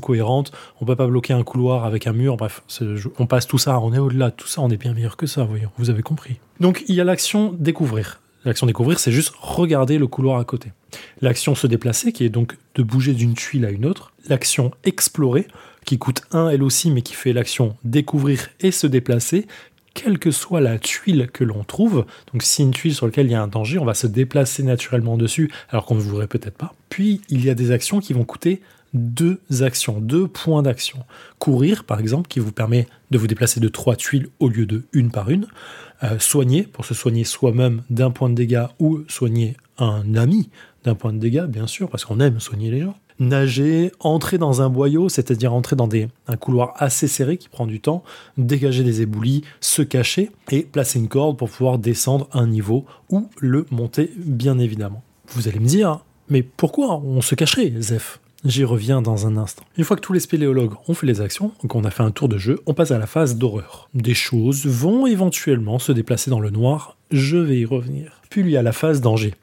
cohérente. On peut pas bloquer un couloir avec un mur. Bref, on passe tout ça. On est au-delà de tout ça. On est bien meilleur que ça. Voyons, vous avez compris. Donc, il y a l'action découvrir. L'action découvrir, c'est juste regarder le couloir à côté. L'action se déplacer, qui est donc de bouger d'une tuile à une autre. L'action explorer, qui coûte 1 elle aussi, mais qui fait l'action découvrir et se déplacer, quelle que soit la tuile que l'on trouve. Donc si une tuile sur laquelle il y a un danger, on va se déplacer naturellement dessus, alors qu'on ne voudrait peut-être pas. Puis il y a des actions qui vont coûter deux actions, deux points d'action. Courir, par exemple, qui vous permet de vous déplacer de trois tuiles au lieu de une par une. Euh, soigner, pour se soigner soi-même d'un point de dégâts ou soigner un ami d'un point de dégâts, bien sûr, parce qu'on aime soigner les gens. Nager, entrer dans un boyau, c'est-à-dire entrer dans des, un couloir assez serré qui prend du temps, dégager des éboulis, se cacher et placer une corde pour pouvoir descendre un niveau ou le monter, bien évidemment. Vous allez me dire, mais pourquoi on se cacherait, Zef J'y reviens dans un instant. Une fois que tous les spéléologues ont fait les actions, qu'on a fait un tour de jeu, on passe à la phase d'horreur. Des choses vont éventuellement se déplacer dans le noir, je vais y revenir. Puis il y a la phase danger.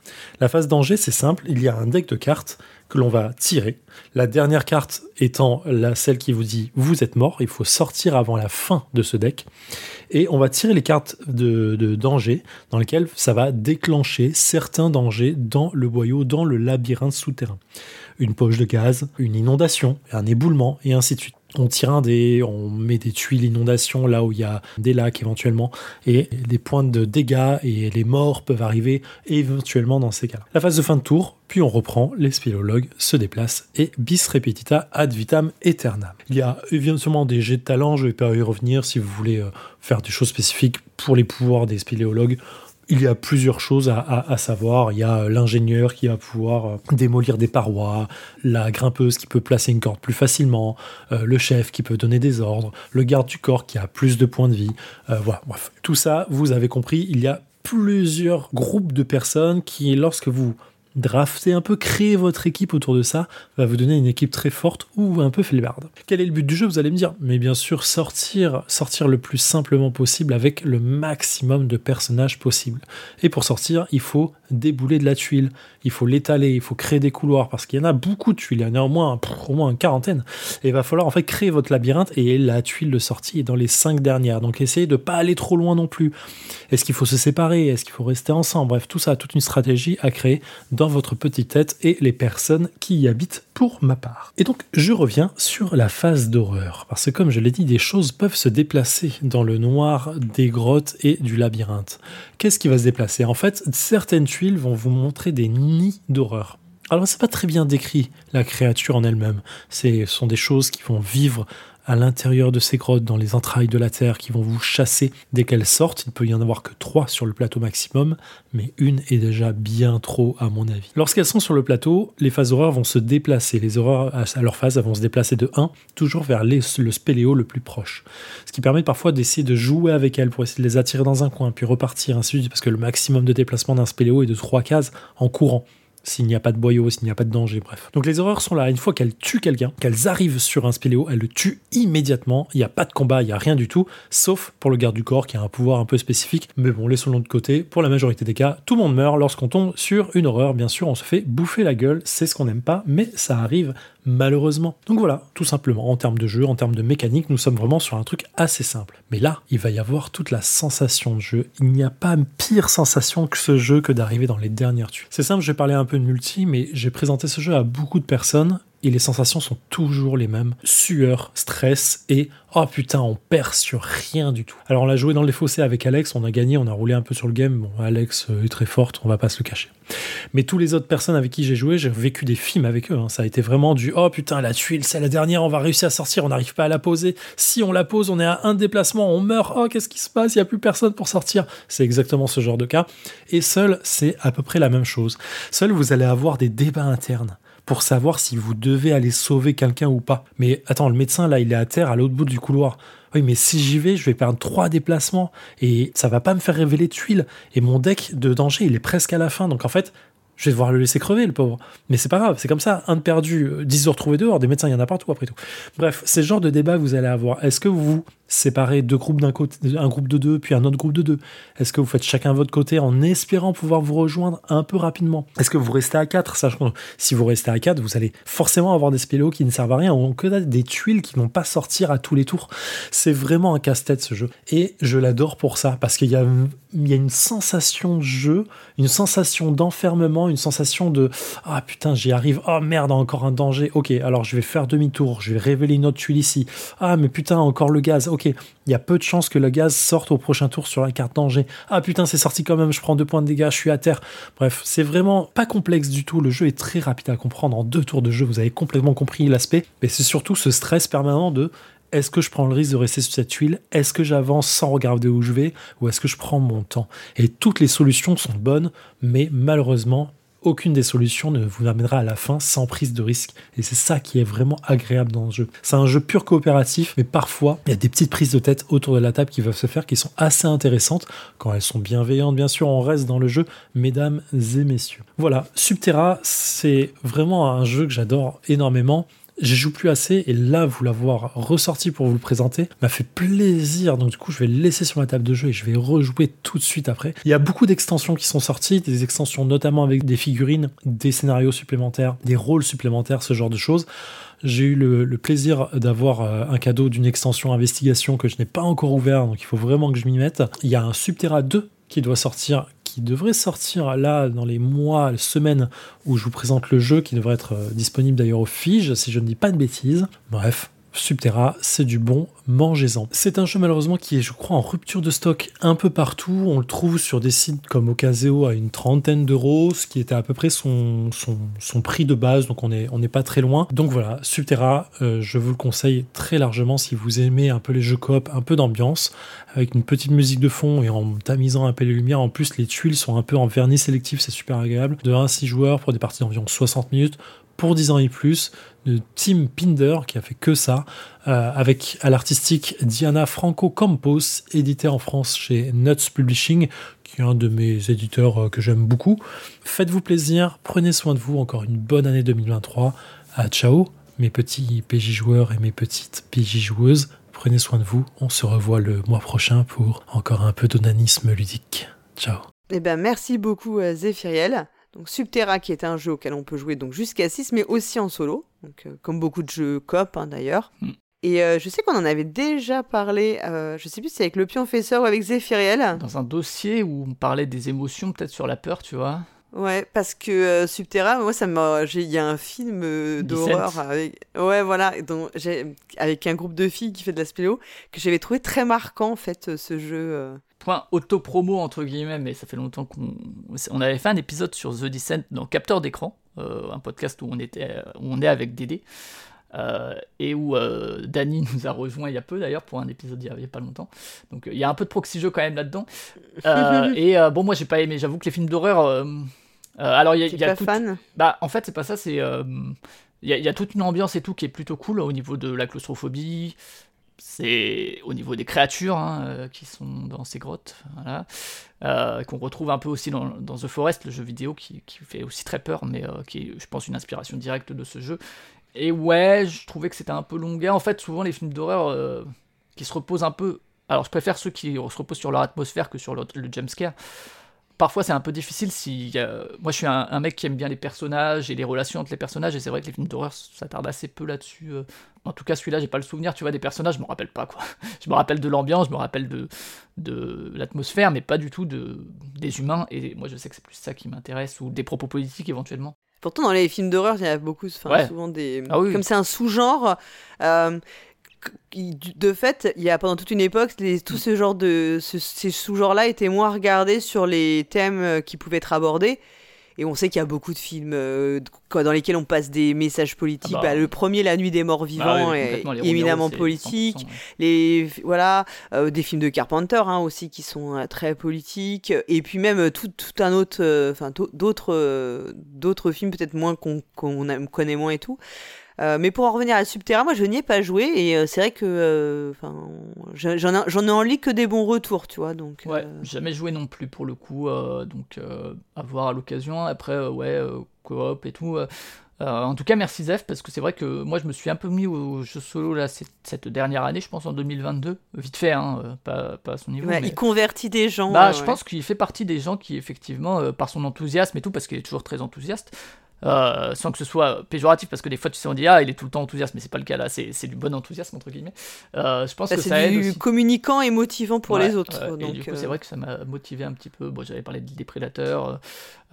La phase danger, c'est simple, il y a un deck de cartes que l'on va tirer. La dernière carte étant la, celle qui vous dit vous êtes mort, il faut sortir avant la fin de ce deck. Et on va tirer les cartes de, de danger dans lesquelles ça va déclencher certains dangers dans le boyau, dans le labyrinthe souterrain. Une poche de gaz, une inondation, un éboulement et ainsi de suite. On tire un dé, on met des tuiles inondation là où il y a des lacs éventuellement, et des points de dégâts et les morts peuvent arriver éventuellement dans ces cas-là. La phase de fin de tour, puis on reprend, les spéléologues se déplacent et bis repetita ad vitam aeternam. Il y a évidemment des jets de talent, je vais pas y revenir si vous voulez euh, faire des choses spécifiques pour les pouvoirs des spéléologues. Il y a plusieurs choses à, savoir. Il y a l'ingénieur qui va pouvoir euh, démolir des parois, la grimpeuse qui peut placer une corde plus facilement, euh, le chef qui peut donner des ordres, le garde du corps qui a plus de points de vie. Euh, voilà. Tout ça, vous avez compris, il y a plusieurs groupes de personnes qui, lorsque vous draftez un peu, créer votre équipe autour de ça, va vous donner une équipe très forte ou un peu flébarde. Quel est le but du jeu, vous allez me dire Mais bien sûr, sortir, sortir le plus simplement possible avec le maximum de personnages possible. Et pour sortir, il faut débouler de la tuile, il faut l'étaler, il faut créer des couloirs, parce qu'il y en a beaucoup de tuiles, il y en a au moins, au moins une quarantaine. Et il va falloir en fait créer votre labyrinthe, et la tuile de sortie est dans les cinq dernières. Donc essayez de pas aller trop loin non plus. Est-ce qu'il faut se séparer? Est-ce qu'il faut rester ensemble? Bref, tout ça, toute une stratégie à créer dans votre petite tête et les personnes qui y habitent pour ma part. Et donc, je reviens sur la phase d'horreur, parce que comme je l'ai dit, des choses peuvent se déplacer dans le noir des grottes et du labyrinthe. Qu'est-ce qui va se déplacer? En fait, certaines tuiles vont vous montrer des nids d'horreur. Alors, c'est pas très bien décrit la créature en elle-même. Ce sont des choses qui vont vivre à l'intérieur de ces grottes, dans les entrailles de la terre, qui vont vous chasser dès qu'elles sortent. Il peut y en avoir que trois sur le plateau maximum, mais une est déjà bien trop à mon avis. Lorsqu'elles sont sur le plateau, les phases horreurs vont se déplacer. Les horreurs à leur phase vont se déplacer de 1 toujours vers le spéléo le plus proche. Ce qui permet parfois d'essayer de jouer avec elles pour essayer de les attirer dans un coin, puis repartir, ainsi de suite, parce que le maximum de déplacement d'un spéléo est de 3 cases en courant s'il n'y a pas de boyau, s'il n'y a pas de danger, bref. Donc les horreurs sont là. Une fois qu'elles tuent quelqu'un, qu'elles arrivent sur un spéléo, elles le tuent immédiatement. Il n'y a pas de combat, il n'y a rien du tout, sauf pour le garde du corps qui a un pouvoir un peu spécifique. Mais bon, laissons-le de côté. Pour la majorité des cas, tout le monde meurt lorsqu'on tombe sur une horreur. Bien sûr, on se fait bouffer la gueule, c'est ce qu'on n'aime pas, mais ça arrive malheureusement. Donc voilà, tout simplement, en termes de jeu, en termes de mécanique, nous sommes vraiment sur un truc assez simple. Mais là, il va y avoir toute la sensation de jeu. Il n'y a pas pire sensation que ce jeu que d'arriver dans les dernières tuiles. C'est simple, je vais parler un peu de multi, mais j'ai présenté ce jeu à beaucoup de personnes et les sensations sont toujours les mêmes. Sueur, stress et oh putain, on perd sur rien du tout. Alors on l'a joué dans les fossés avec Alex, on a gagné, on a roulé un peu sur le game. Bon, Alex euh, est très forte, on va pas se le cacher. Mais tous les autres personnes avec qui j'ai joué, j'ai vécu des films avec eux. hein. Ça a été vraiment du oh putain, la tuile, c'est la dernière, on va réussir à sortir, on n'arrive pas à la poser. Si on la pose, on est à un déplacement, on meurt. Oh, qu'est-ce qui se passe? Il y a plus personne pour sortir. C'est exactement ce genre de cas. Et seul, c'est à peu près la même chose. Seul, vous allez avoir des débats internes pour savoir si vous devez aller sauver quelqu'un ou pas. Mais attends, le médecin là, il est à terre à l'autre bout du couloir. Oui, mais si j'y vais, je vais perdre trois déplacements et ça va pas me faire révéler de tuiles. Et mon deck de danger, il est presque à la fin. Donc en fait, je vais devoir le laisser crever, le pauvre. Mais c'est pas grave, c'est comme ça. Un de perdu, euh, 10 de retrouvé dehors. Des médecins, il y en a partout après tout. Bref, c'est le genre de débat que vous allez avoir. Est-ce que vous vous séparez deux groupes d'un côté, un groupe de deux, puis un autre groupe de deux Est-ce que vous faites chacun votre côté en espérant pouvoir vous rejoindre un peu rapidement? Est-ce que vous restez à 4 Sachant que si vous restez à 4, vous allez forcément avoir des spéléos qui ne servent à rien ou que des tuiles qui vont pas sortir à tous les tours. C'est vraiment un casse-tête ce jeu. Et je l'adore pour ça, parce qu'il y a, y a une sensation de jeu, une sensation d'enfermement, une sensation de Ah putain, j'y arrive, oh merde, encore un danger. Ok, alors je vais faire demi-tour, je vais révéler une autre tuile ici. Ah mais putain, encore le gaz. Ok, il y a peu de chances que le gaz sorte au prochain tour sur la carte danger. Ah putain, c'est sorti quand même, je prends deux points de dégâts, je suis à terre. Bref, c'est vraiment pas complexe du tout. Le jeu est très rapide à comprendre. En deux tours de jeu, vous avez complètement compris l'aspect. Mais c'est surtout ce stress permanent de est-ce que je prends le risque de rester sur cette tuile Est-ce que j'avance sans regarder où je vais? Ou est-ce que je prends mon temps? Et toutes les solutions sont bonnes, mais malheureusement, aucune des solutions ne vous amènera à la fin sans prise de risque. Et c'est ça qui est vraiment agréable dans le jeu. C'est un jeu pur coopératif, mais parfois, il y a des petites prises de tête autour de la table qui peuvent se faire qui sont assez intéressantes. Quand elles sont bienveillantes, bien sûr, on reste dans le jeu, mesdames et messieurs. Voilà, Subterra, c'est vraiment un jeu que j'adore énormément. Je joue plus assez et là, vous l'avoir ressorti pour vous le présenter m'a fait plaisir. Donc, du coup, je vais le laisser sur ma table de jeu et je vais rejouer tout de suite après. Il y a beaucoup d'extensions qui sont sorties, des extensions notamment avec des figurines, des scénarios supplémentaires, des rôles supplémentaires, ce genre de choses. J'ai eu le, le plaisir d'avoir euh, un cadeau d'une extension investigation que je n'ai pas encore ouvert, donc il faut vraiment que je m'y mette. Il y a un Subterra 2 qui doit sortir qui devrait sortir là dans les mois, les semaines où je vous présente le jeu, qui devrait être euh, disponible d'ailleurs au Fige, si je ne dis pas de bêtises. Bref, Subterra, c'est du bon, mangez-en. C'est un jeu malheureusement qui est, je crois, en rupture de stock un peu partout. On le trouve sur des sites comme Ocaseo à une trentaine d'euros, ce qui était à peu près son, son, son prix de base, donc on n'est on n'est pas très loin. Donc voilà, Subterra, euh, je vous le conseille très largement si vous aimez un peu les jeux coop, un peu d'ambiance, avec une petite musique de fond et en tamisant un peu les lumières. En plus, les tuiles sont un peu en vernis sélectif, c'est super agréable. De 1 à 6 joueurs pour des parties d'environ 60 minutes pour 10 ans et plus, de Tim Pinder qui a fait que ça, euh, avec à l'artistique Diana Franco Campos, édité en France chez Nuts Publishing, qui est un de mes éditeurs euh, que j'aime beaucoup. Faites-vous plaisir, prenez soin de vous, encore une bonne année 2023. À ciao, mes petits PJ joueurs et mes petites PJ joueuses. Prenez soin de vous, on se revoit le mois prochain pour encore un peu d'onanisme ludique. Ciao. Eh ben, merci beaucoup, euh, Zéphiriel. Donc Subterra qui est un jeu auquel on peut jouer donc jusqu'à 6 mais aussi en solo, donc, euh, comme beaucoup de jeux coop hein, d'ailleurs. Mm. Et euh, je sais qu'on en avait déjà parlé, euh, je sais plus si c'est avec le pion fesseur ou avec Zéphiriel. Dans un dossier où on parlait des émotions, peut-être sur la peur, tu vois. Ouais, parce que euh, Subterra, moi ça m'a, il y a un film euh, d'horreur avec, ouais voilà, dont avec un groupe de filles qui fait de la spéléo que j'avais trouvé très marquant en fait euh, ce jeu. Point auto-promo entre guillemets, mais ça fait longtemps qu'on on avait fait un épisode sur The Descent dans Capteur d'écran, un podcast où on était où on est avec Dédé. euh, et où euh, Danny nous a rejoint il y a peu d'ailleurs pour un épisode il y a, pas longtemps. Donc euh, il y a un peu de proxy jeu quand même là-dedans. Euh, et euh, bon moi j'ai pas aimé, j'avoue que les films d'horreur. euh, euh, alors il y a, y a pas tout- fan? Bah en fait c'est pas ça, c'est euh, il y, a- il y a toute une ambiance et tout qui est plutôt cool au niveau de la claustrophobie. C'est au niveau des créatures hein, euh, qui sont dans ces grottes, voilà, euh, qu'on retrouve un peu aussi dans, The Forest, le jeu vidéo qui, fait aussi très peur, mais euh, qui est, je pense, une inspiration directe de ce jeu. Et ouais, je trouvais que c'était un peu longuet. En fait, souvent les films d'horreur qui se reposent un peu. Alors, je préfère ceux qui se reposent sur leur atmosphère que sur le, le jumpscare. Parfois, c'est un peu difficile si. euh, moi, je suis un, un mec qui aime bien les personnages et les relations entre les personnages, et c'est vrai que les films d'horreur, ça tarde assez peu là-dessus. euh. En tout cas, celui-là, j'ai pas le souvenir, tu vois, des personnages, je me rappelle pas, quoi. Je me rappelle de l'ambiance, je me rappelle de, de l'atmosphère, mais pas du tout de, des humains, et moi, je sais que c'est plus ça qui m'intéresse, ou des propos politiques éventuellement. Pourtant, dans les films d'horreur, il y a beaucoup, enfin, Ouais. souvent des. Ah oui, Comme c'est un sous-genre, euh, de fait, il y a pendant toute une époque, les, tout ce genre de. ce- ces sous-genres-là étaient moins regardés sur les thèmes euh, qui pouvaient être abordés. Et on sait qu'il y a beaucoup de films euh, dans lesquels on passe des messages politiques. Ah bah. Bah, le premier, La Nuit des Morts Vivants, oui, est éminemment politique. 100%, ouais. Les voilà, euh, des films de Carpenter hein, aussi qui sont euh, très politiques. Et puis même tout, tout un autre, enfin d'au- d'autres, d'autres films peut-être moins qu'on connaît moins et tout. Euh, mais pour en revenir à Subterra, moi je n'y ai pas joué et euh, c'est vrai que euh, j'en ai, en lit que des bons retours, tu vois. Donc Ouais, jamais joué non plus pour le coup, donc à voir à l'occasion. Après, ouais, coop et tout. en tout cas, merci Zef, parce que c'est vrai que moi je me suis un peu mis au jeu solo là, cette, cette dernière année, je pense en 2022. Vite fait, hein, pas, pas à son niveau. ouais, mais- il convertit des gens. Bah, je pense qu'il fait partie des gens qui, effectivement, par son enthousiasme et tout, parce qu'il est toujours très enthousiaste, euh, sans que ce soit péjoratif, parce que des fois, tu sais, on dit, ah, il est tout le temps enthousiaste, mais c'est pas le cas là, c'est c'est du bon enthousiasme, entre guillemets. Euh, je pense Bah, que c'est ça aide du aussi. communicant et motivant pour Ouais, les autres. et donc, du euh, c'est vrai que ça m'a motivé un petit peu. Bon, j'avais parlé des prédateurs, euh,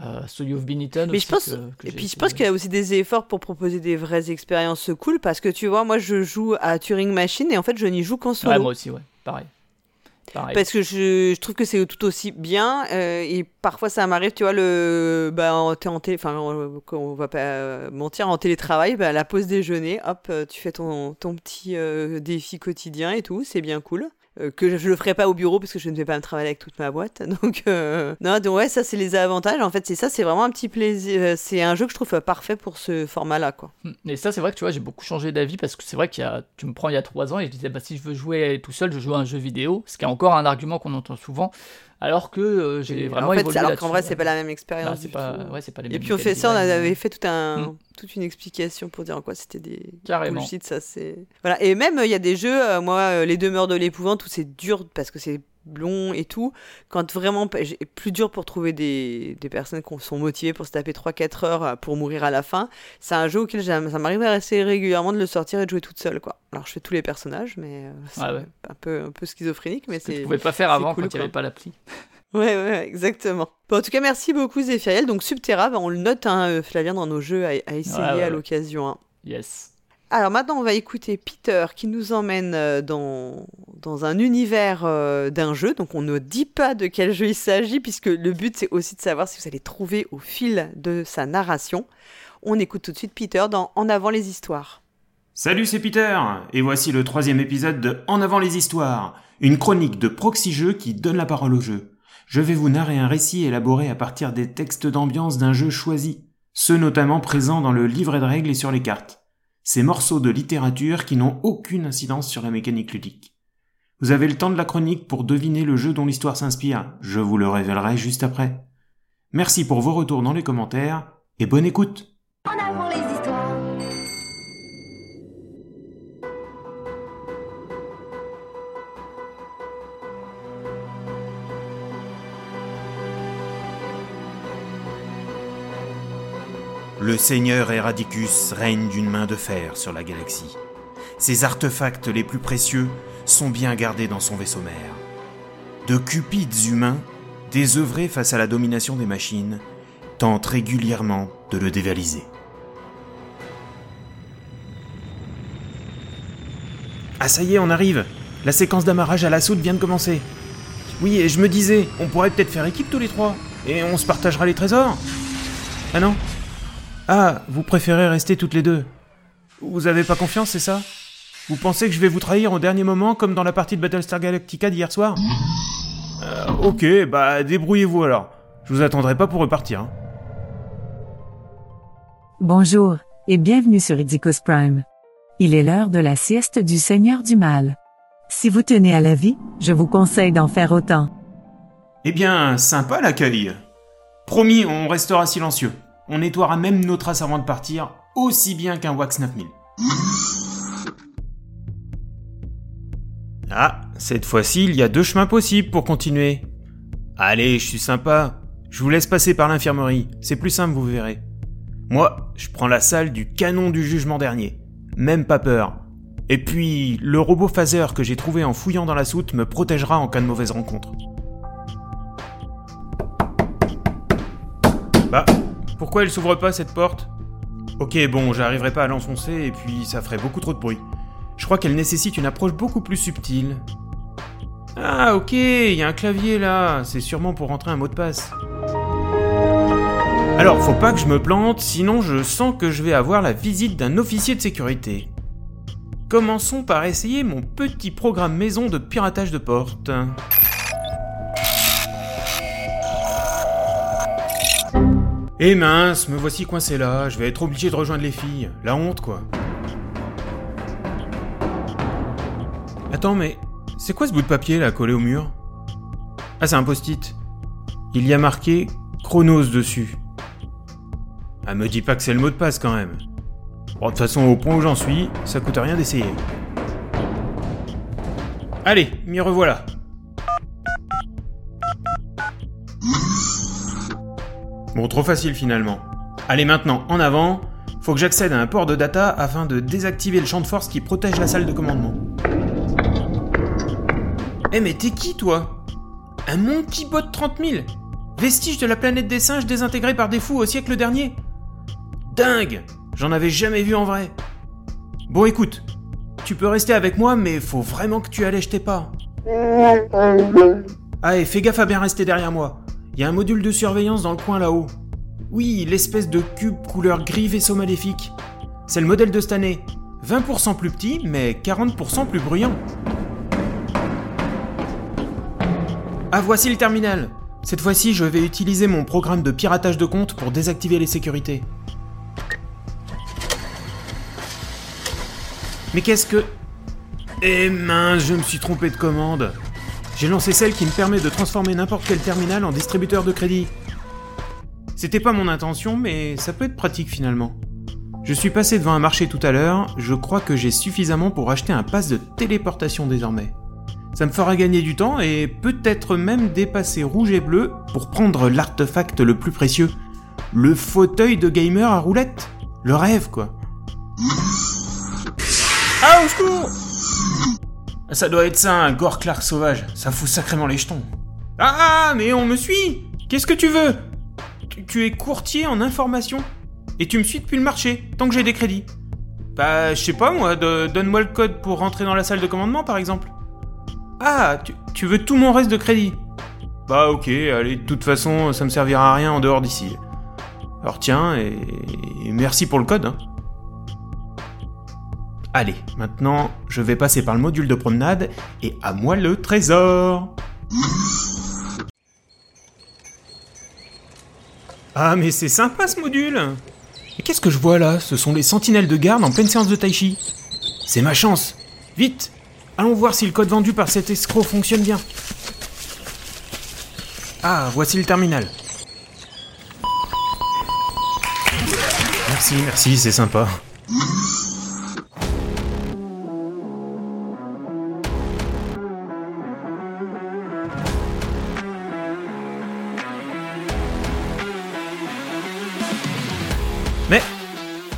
euh, So You've Been Eaten Mais aussi je pense, que- que et puis je pense qu'il y a aussi des efforts pour proposer des vraies expériences cool parce que tu vois, moi je joue à Turing Machine et en fait je n'y joue qu'en solo. Ouais, moi aussi, ouais, pareil. Parce que je, trouve que c'est tout aussi bien euh, et parfois ça m'arrive, tu vois, le, bah, en, télé, enfin, on, va pas euh, mentir, en télétravail, bah, la pause déjeuner, hop, euh, tu fais ton, ton petit défi quotidien et tout, c'est bien cool. Euh, que je, je le ferai pas au bureau parce que je ne vais pas me travailler avec toute ma boîte. Donc, euh, non, donc ouais, ça c'est les avantages. En fait, c'est ça, c'est vraiment un petit plaisir. euh, C'est un jeu que je trouve parfait pour ce format-là, quoi. Mm. Et ça, c'est vrai que tu vois, j'ai beaucoup changé d'avis parce que c'est vrai qu'il y a, tu me prends il y a trois ans et je disais, bah, si je veux jouer tout seul, je joue à un jeu vidéo, ce qui est encore un argument qu'on entend souvent, alors que euh, j'ai vraiment en fait, évolué alors qu'en vrai, c'est pas la même Bah, expérience. c'est du pas, tout. ouais, c'est pas les Et puis on fait ça, on avait fait tout un, Mm. toute une explication pour dire en quoi c'était des Carrément. bullshit, ça c'est. Voilà. Et même il y a des jeux, euh, moi, euh, les demeures de l'épouvante où c'est dur parce que c'est long et tout. Quand vraiment, plus dur pour trouver des, des personnes qui sont motivées pour se taper 3-4 heures euh, pour mourir à la fin. C'est un jeu auquel j'aime- ça m'arrive assez régulièrement de le sortir et de jouer toute seule, quoi. Alors je fais tous les personnages, mais euh, c'est ouais. un peu un peu schizophrénique, mais Que tu c'est. pouvais pas faire c'est avant cool, quand il n'y avait pas l'appli. Ouais, ouais, exactement. Bon, en tout cas, merci beaucoup Zéphiriel. Donc Subterra, bah, on le note, hein, euh, Flavien, dans nos jeux à, à essayer Ouais, ouais, à l'occasion. hein. Yes. Alors maintenant, on va écouter Peter qui nous emmène euh, dans, dans un univers euh, d'un jeu. Donc on ne dit pas de quel jeu il s'agit, puisque le but c'est aussi de savoir si vous allez trouver au fil de sa narration. On écoute tout de suite Peter dans En avant les histoires. Salut, c'est Peter, et voici le troisième épisode de En avant les histoires, une chronique de Proxy Jeux qui donne la parole au jeu. Je vais vous narrer un récit élaboré à partir des textes d'ambiance d'un jeu choisi, ceux notamment présents dans le livret de règles et sur les cartes. Ces morceaux de littérature qui n'ont aucune incidence sur la mécanique ludique. Vous avez le temps de la chronique pour deviner le jeu dont l'histoire s'inspire, je vous le révélerai juste après. Merci pour vos retours dans les commentaires, et bonne écoute Le seigneur Eradicus règne d'une main de fer sur la galaxie. Ses artefacts les plus précieux sont bien gardés dans son vaisseau mère. De cupides humains, désœuvrés face à la domination des machines, tentent régulièrement de le dévaliser. Ah ça y est, on arrive La séquence d'amarrage à la soude vient de commencer. Oui, et je me disais, on pourrait peut-être faire équipe tous les trois, et on se partagera les trésors. Ah non? Ah, vous préférez rester toutes les deux Vous avez pas confiance, c'est ça? Vous pensez que je vais vous trahir au dernier moment, comme dans la partie de Battlestar Galactica d'hier soir? Euh, Ok, bah débrouillez-vous alors. Je vous attendrai pas pour repartir. hein. Bonjour, et bienvenue sur Idicus Prime. Il est l'heure de la sieste du Seigneur du Mal. Si vous tenez à la vie, je vous conseille d'en faire autant. Eh bien, sympa l'accueil. Promis, on restera silencieux. On nettoiera même nos traces avant de partir, aussi bien qu'un Wax 9000. Ah, cette fois-ci, il y a deux chemins possibles pour continuer. Allez, je suis sympa. Je vous laisse passer par l'infirmerie. C'est plus simple, vous verrez. Moi, je prends la salle du canon du jugement dernier. Même pas peur. Et puis, le robot phaser que j'ai trouvé en fouillant dans la soute me protégera en cas de mauvaise rencontre. Bah, Pourquoi elle s'ouvre pas cette porte? Ok, bon, j'arriverai pas à l'enfoncer et puis ça ferait beaucoup trop de bruit. Je crois qu'elle nécessite une approche beaucoup plus subtile. Ah, ok, il y a un clavier là, c'est sûrement pour rentrer un mot de passe. Alors, faut pas que je me plante, sinon je sens que je vais avoir la visite d'un officier de sécurité. Commençons par essayer mon petit programme maison de piratage de porte. Eh mince, me voici coincé là, je vais être obligé de rejoindre les filles. La honte quoi. Attends, mais c'est quoi ce bout de papier là collé au mur? Ah, c'est un post-it. Il y a marqué Chronos dessus. Ah, me dis pas que c'est le mot de passe quand même. Bon, de toute façon, au point où j'en suis, ça coûte rien d'essayer. Allez, m'y revoilà. Bon, trop facile finalement. Allez maintenant, en avant. Faut que j'accède à un port de data afin de désactiver le champ de force qui protège la salle de commandement. Eh mais t'es qui toi? Un Monkey Bot 30 000 Vestige de la planète des singes désintégrée par des fous au siècle dernier? Dingue J'en avais jamais vu en vrai. Bon écoute, tu peux rester avec moi mais faut vraiment que tu allèges tes pas. Ah et fais gaffe à bien rester derrière moi. Il y a un module de surveillance dans le coin là-haut. Oui, l'espèce de cube couleur gris vaisseau maléfique. C'est le modèle de cette année. 20% plus petit, mais 40% plus bruyant. Ah, voici le terminal. Cette fois-ci, je vais utiliser mon programme de piratage de compte pour désactiver les sécurités. Mais qu'est-ce que... Eh mince, je me suis trompé de commande. J'ai lancé celle qui me permet de transformer n'importe quel terminal en distributeur de crédit. C'était pas mon intention, mais ça peut être pratique finalement. Je suis passé devant un marché tout à l'heure, je crois que j'ai suffisamment pour acheter un pass de téléportation désormais. Ça me fera gagner du temps et peut-être même dépasser rouge et bleu pour prendre l'artefact le plus précieux. Le fauteuil de gamer à roulette. Le rêve, quoi. Ah, au secours Ça doit être ça, un gore Clark sauvage. Ça fout sacrément les jetons. Ah, mais on me suit Qu'est-ce que tu veux? Tu, es courtier en information. Et tu me suis depuis le marché, tant que j'ai des crédits. Bah, je sais pas moi, donne-moi le code pour rentrer dans la salle de commandement par exemple. Ah, tu, veux tout mon reste de crédit Bah ok, allez, de toute façon, ça me servira à rien en dehors d'ici. Alors tiens, et, et merci pour le code. hein. Allez, maintenant, je vais passer par le module de promenade, et à moi le trésor Ah mais c'est sympa ce module Et qu'est-ce que je vois là? Ce sont les sentinelles de garde en pleine séance de tai chi. C'est ma chance Vite Allons voir si le code vendu par cet escroc fonctionne bien. Ah, voici le terminal. Merci, merci, c'est sympa.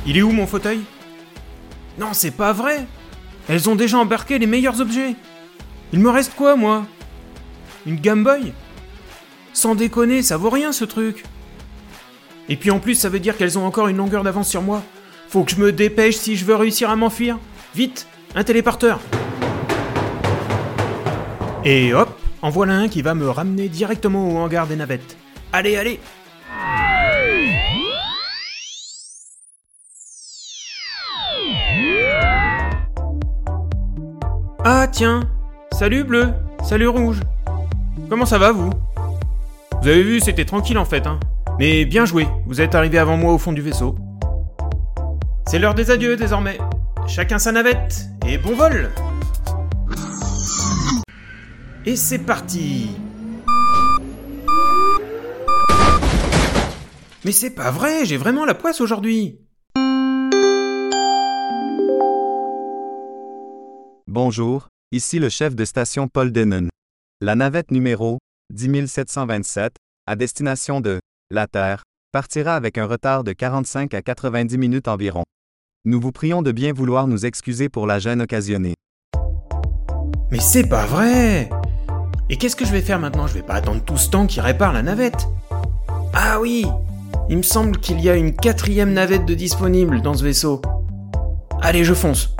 Il est où mon fauteuil? Non, c'est pas vrai. Elles ont déjà embarqué les meilleurs objets. Il me reste quoi, moi? Une Game Boy? Sans déconner, ça vaut rien ce truc. Et puis en plus, ça veut dire qu'elles ont encore une longueur d'avance sur moi. Faut que je me dépêche si je veux réussir à m'enfuir. Vite, un téléporteur. Et hop, en voilà un qui va me ramener directement au hangar des navettes. Allez, allez Ah tiens, salut bleu, salut rouge. Comment ça va vous? Vous avez vu, c'était tranquille en fait, hein. Mais bien joué, vous êtes arrivé avant moi au fond du vaisseau. C'est l'heure des adieux désormais. Chacun sa navette, et bon vol Et c'est parti Mais c'est pas vrai, j'ai vraiment la poisse aujourd'hui Bonjour, ici le chef de station Paul Denon. La navette numéro 10727, à destination de la Terre, partira avec un retard de 45 à 90 minutes environ. Nous vous prions de bien vouloir nous excuser pour la gêne occasionnée. Mais c'est pas vrai Et qu'est-ce que je vais faire maintenant? Je vais pas attendre tout ce temps qu'il répare la navette? Ah oui Il me semble qu'il y a une quatrième navette de disponible dans ce vaisseau. Allez, je fonce.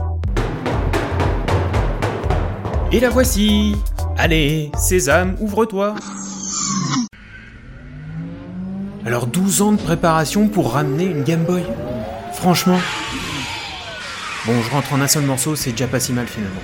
Et la voici. Allez, Sésame, ouvre-toi. Alors 12 ans de préparation pour ramener une Game Boy Franchement. Bon, je rentre en un seul morceau, c'est déjà pas si mal finalement.